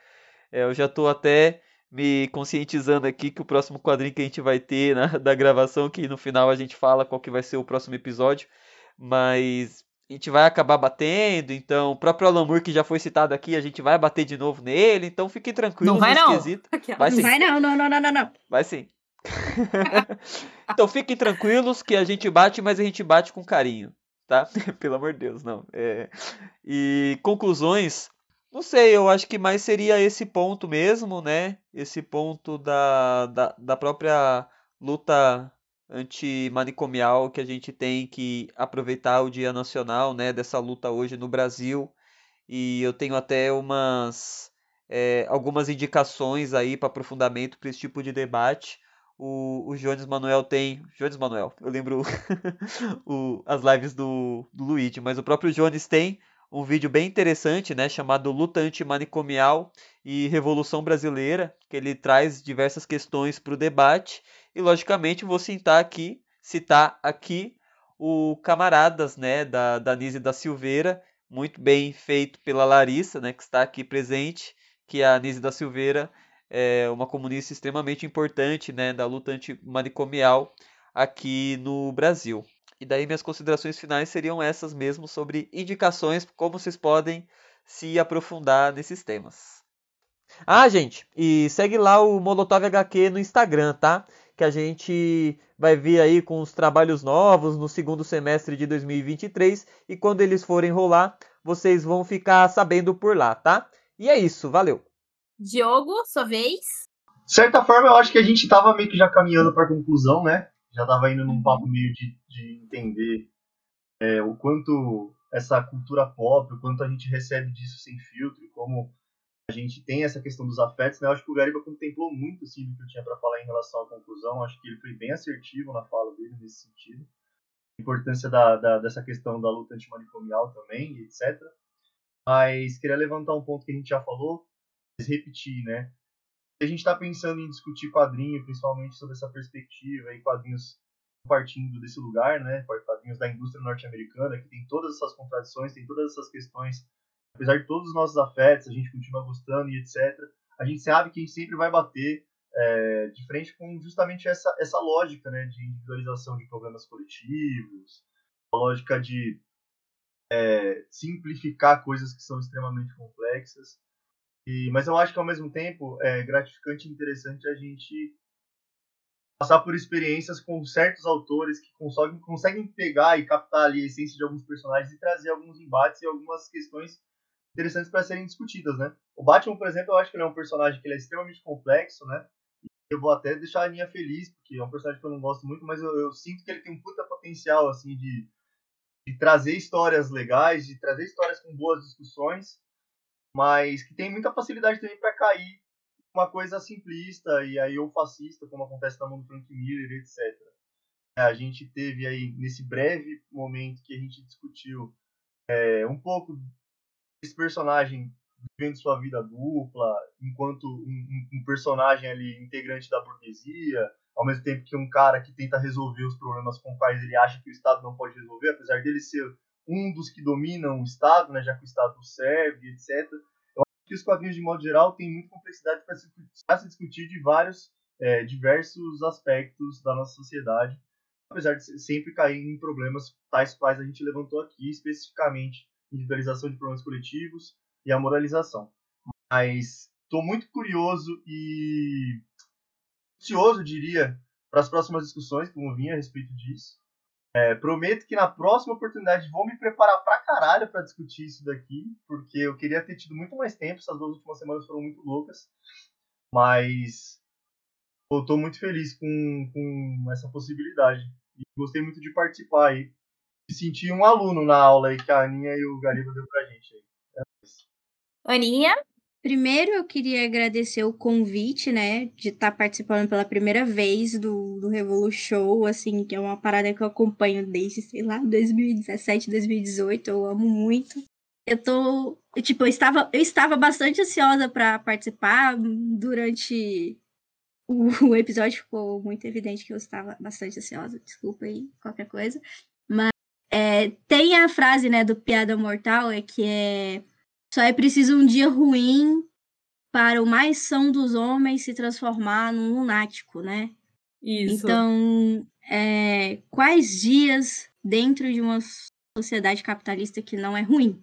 é, eu já estou até me conscientizando aqui que o próximo quadrinho que a gente vai ter na, da gravação, que no final a gente fala qual que vai ser o próximo episódio, mas a gente vai acabar batendo, então o próprio Alan Moore que já foi citado aqui, a gente vai bater de novo nele, então fiquem tranquilos não vai não. Vai, sim. não vai não, não, não, não, não. Vai sim. então fiquem tranquilos que a gente bate, mas a gente bate com carinho, tá? Pelo amor de Deus, não. É... E conclusões, não sei, eu acho que mais seria esse ponto mesmo, né? Esse ponto da, da, da própria luta antimanicomial que a gente tem que aproveitar o Dia Nacional, né? Dessa luta hoje no Brasil. E eu tenho até umas. É, algumas indicações aí para aprofundamento para esse tipo de debate o, o Jones Manuel tem. Jones Manuel, eu lembro o, as lives do, do Luigi, mas o próprio Jones tem um vídeo bem interessante, né, chamado Luta Antimanicomial e Revolução Brasileira, que ele traz diversas questões para o debate. E logicamente vou citar aqui, citar aqui o Camaradas, né, da, da Nise da Silveira, muito bem feito pela Larissa, né, que está aqui presente, que a Nise da Silveira é uma comunista extremamente importante né, da luta antimanicomial aqui no Brasil. E daí minhas considerações finais seriam essas mesmo sobre indicações, como vocês podem se aprofundar nesses temas. Ah, gente, e segue lá o Molotov HQ no Instagram, tá? Que a gente vai vir aí com os trabalhos novos no segundo semestre de 2023 e quando eles forem rolar, vocês vão ficar sabendo por lá, tá? E é isso, valeu. Diogo, sua vez. De certa forma, eu acho que a gente tava meio que já caminhando para conclusão, né? Já tava indo num papo meio de, de entender é, o quanto essa cultura pop, o quanto a gente recebe disso sem filtro, como a gente tem essa questão dos afetos, né? Eu acho que o Gariba contemplou muito assim, do que eu tinha para falar em relação à conclusão. Acho que ele foi bem assertivo na fala dele nesse sentido. A importância da, da, dessa questão da luta antimanicomial também, etc. Mas queria levantar um ponto que a gente já falou, repetir, né? A gente está pensando em discutir quadrinho, principalmente sobre essa perspectiva e quadrinhos partindo desse lugar, né? Quadrinhos da indústria norte-americana, que tem todas essas contradições, tem todas essas questões apesar de todos os nossos afetos, a gente continua gostando e etc. A gente sabe que a gente sempre vai bater é, de frente com justamente essa, essa lógica né, de individualização de problemas coletivos, a lógica de é, simplificar coisas que são extremamente complexas. E, mas eu acho que ao mesmo tempo é gratificante e interessante a gente passar por experiências com certos autores que conseguem, conseguem pegar e captar ali a essência de alguns personagens e trazer alguns embates e algumas questões interessantes para serem discutidas, né? O Batman, por exemplo, eu acho que ele é um personagem que ele é extremamente complexo, né? Eu vou até deixar a linha feliz, porque é um personagem que eu não gosto muito, mas eu, eu sinto que ele tem um puta potencial, assim, de, de trazer histórias legais, de trazer histórias com boas discussões, mas que tem muita facilidade também para cair uma coisa simplista e aí ou fascista, como acontece na mão do Frank Miller, etc. É, a gente teve aí, nesse breve momento que a gente discutiu é, um pouco esse personagem vivendo sua vida dupla, enquanto um, um, personagem ali integrante da burguesia, ao mesmo tempo que um cara que tenta resolver os problemas com quais ele acha que o Estado não pode resolver, apesar dele ser um dos que dominam o Estado, né, já que o Estado serve, etc. Eu acho que os quadrinhos, de modo geral, têm muita complexidade para se, se, discutir de vários, é, diversos aspectos da nossa sociedade, apesar de sempre cair em problemas tais quais a gente levantou aqui, especificamente individualização de problemas coletivos e a moralização. Mas estou muito curioso e ansioso, diria, para as próximas discussões que vão vir a respeito disso. É, prometo que na próxima oportunidade vou me preparar pra caralho para discutir isso daqui, porque eu queria ter tido muito mais tempo, essas duas últimas semanas foram muito loucas, mas eu tô muito feliz com, com essa possibilidade. E gostei muito de participar aí me senti um aluno na aula aí que a Aninha e o Gariba deu pra gente aí. É Aninha? Primeiro eu queria agradecer o convite, né, de estar tá participando pela primeira vez do, do Revolu Show, assim, que é uma parada que eu acompanho desde, sei lá, 2017, 2018, eu amo muito. Eu tô, tipo, eu estava, eu estava bastante ansiosa para participar durante o, o episódio, ficou muito evidente que eu estava bastante ansiosa, desculpa aí, qualquer coisa. É, tem a frase, né, do Piada Mortal, é que é só é preciso um dia ruim para o mais são dos homens se transformar num lunático, né? Isso. Então, é, quais dias dentro de uma sociedade capitalista que não é ruim?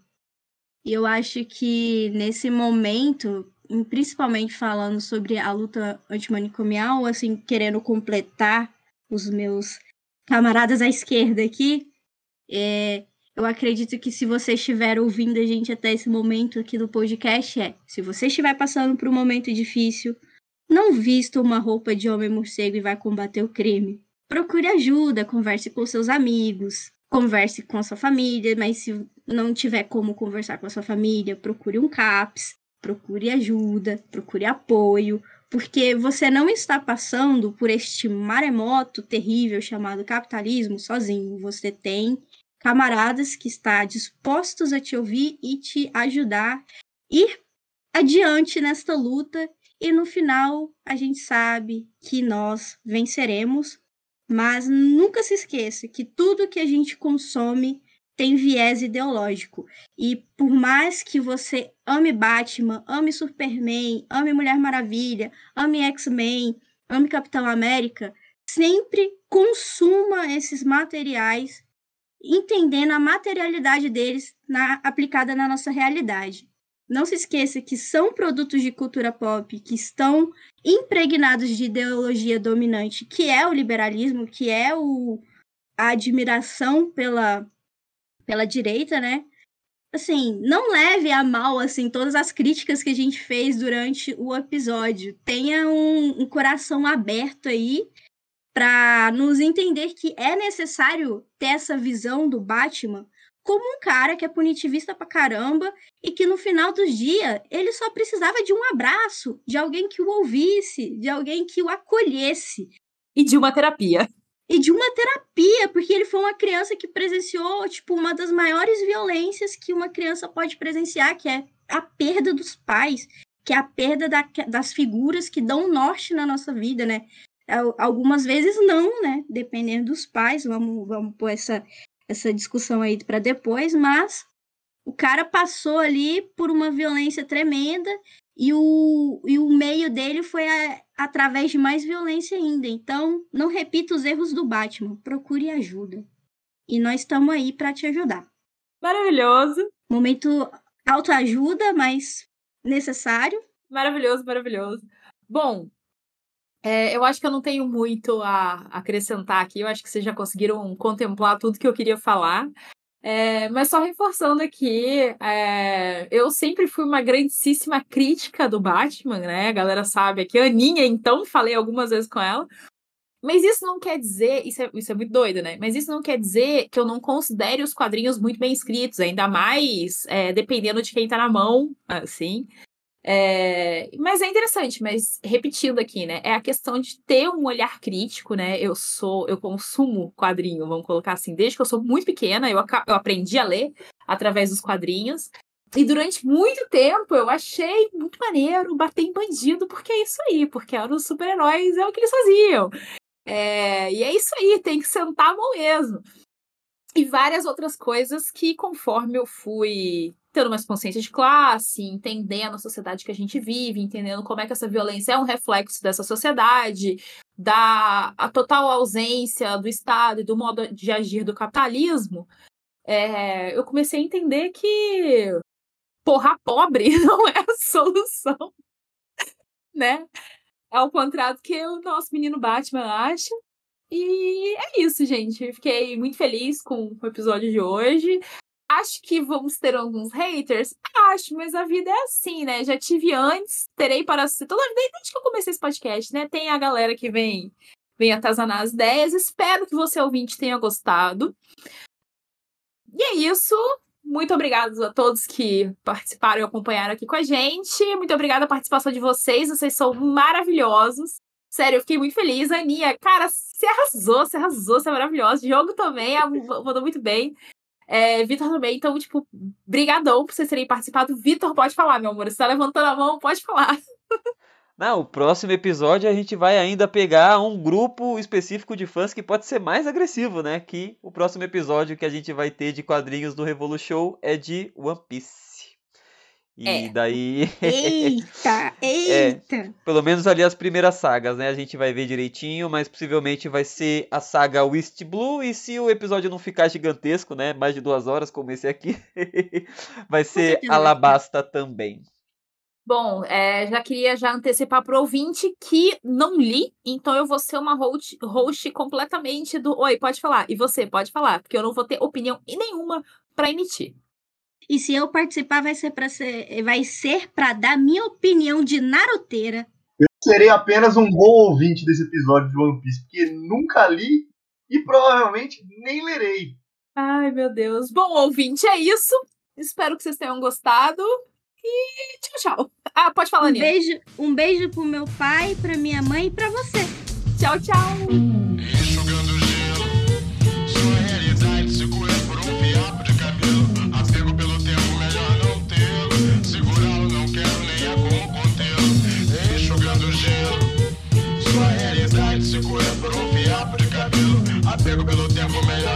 E eu acho que nesse momento, principalmente falando sobre a luta antimanicomial, assim, querendo completar os meus camaradas à esquerda aqui, é, eu acredito que se você estiver ouvindo a gente até esse momento aqui do podcast, é: se você estiver passando por um momento difícil, não vista uma roupa de homem morcego e vai combater o crime. Procure ajuda, converse com seus amigos, converse com sua família, mas se não tiver como conversar com a sua família, procure um CAPS, procure ajuda, procure apoio, porque você não está passando por este maremoto terrível chamado capitalismo sozinho. Você tem camaradas que está dispostos a te ouvir e te ajudar ir adiante nesta luta e no final a gente sabe que nós venceremos, mas nunca se esqueça que tudo que a gente consome tem viés ideológico. E por mais que você ame Batman, ame Superman, ame Mulher Maravilha, ame X-Men, ame Capitão América, sempre consuma esses materiais entendendo a materialidade deles na, aplicada na nossa realidade. Não se esqueça que são produtos de cultura pop que estão impregnados de ideologia dominante, que é o liberalismo, que é o, a admiração pela, pela direita, né? Assim, não leve a mal assim todas as críticas que a gente fez durante o episódio. Tenha um, um coração aberto aí para nos entender que é necessário ter essa visão do Batman como um cara que é punitivista pra caramba e que no final dos dias ele só precisava de um abraço, de alguém que o ouvisse, de alguém que o acolhesse. E de uma terapia. E de uma terapia, porque ele foi uma criança que presenciou, tipo, uma das maiores violências que uma criança pode presenciar, que é a perda dos pais, que é a perda da, das figuras que dão norte na nossa vida, né? Algumas vezes não, né? Dependendo dos pais, vamos, vamos pôr essa, essa discussão aí para depois, mas o cara passou ali por uma violência tremenda e o, e o meio dele foi a, através de mais violência ainda. Então, não repita os erros do Batman, procure ajuda. E nós estamos aí para te ajudar. Maravilhoso. Momento autoajuda, mas necessário. Maravilhoso, maravilhoso. Bom, é, eu acho que eu não tenho muito a acrescentar aqui. Eu acho que vocês já conseguiram contemplar tudo que eu queria falar. É, mas só reforçando aqui, é, eu sempre fui uma grandíssima crítica do Batman, né? A galera sabe aqui. A Aninha, então, falei algumas vezes com ela. Mas isso não quer dizer, isso é, isso é muito doido, né? Mas isso não quer dizer que eu não considere os quadrinhos muito bem escritos, ainda mais é, dependendo de quem tá na mão, assim. É, mas é interessante, mas repetindo aqui, né? É a questão de ter um olhar crítico, né? Eu sou, eu consumo quadrinho, vamos colocar assim, desde que eu sou muito pequena, eu, eu aprendi a ler através dos quadrinhos. E durante muito tempo eu achei muito maneiro bater em bandido, porque é isso aí, porque eram os super-heróis, é o que eles faziam. É, e é isso aí, tem que sentar a mão mesmo. E várias outras coisas que, conforme eu fui tendo mais consciência de classe, entendendo a sociedade que a gente vive, entendendo como é que essa violência é um reflexo dessa sociedade, da a total ausência do Estado e do modo de agir do capitalismo, é, eu comecei a entender que porra pobre não é a solução, né? É o contrário do que o nosso menino Batman acha. E é isso, gente. Fiquei muito feliz com o episódio de hoje. Acho que vamos ter alguns haters? Acho, mas a vida é assim, né? Já tive antes, terei para ser toda desde que eu comecei esse podcast, né? Tem a galera que vem, vem atazanar as ideias. Espero que você, ouvinte, tenha gostado. E é isso. Muito obrigada a todos que participaram e acompanharam aqui com a gente. Muito obrigada a participação de vocês. Vocês são maravilhosos. Sério, eu fiquei muito feliz. Aninha, cara, você arrasou, você arrasou, você é maravilhosa. Jogo também, mandou muito bem. É, Vitor também, então, tipo, brigadão por vocês terem participado. Vitor, pode falar, meu amor. Você tá levantando a mão, pode falar. Não, o próximo episódio a gente vai ainda pegar um grupo específico de fãs que pode ser mais agressivo, né? Que o próximo episódio que a gente vai ter de quadrinhos do Revolution é de One Piece. E é. daí. Eita, eita! É, pelo menos ali as primeiras sagas, né? A gente vai ver direitinho, mas possivelmente vai ser a saga West Blue. E se o episódio não ficar gigantesco, né? Mais de duas horas, como esse aqui, vai ser Alabasta também. Bom, é, já queria já antecipar pro ouvinte que não li, então eu vou ser uma host, host completamente do. Oi, pode falar. E você, pode falar, porque eu não vou ter opinião nenhuma para emitir. E se eu participar, vai ser para ser, vai ser para dar minha opinião de naruteira. Eu serei apenas um bom ouvinte desse episódio de One Piece, porque nunca li e provavelmente nem lerei. Ai, meu Deus. Bom, ouvinte, é isso. Espero que vocês tenham gostado. E tchau, tchau. Ah, pode falar, um Beijo, um beijo pro meu pai, pra minha mãe e pra você. Tchau, tchau. Apego pelo tempo melhor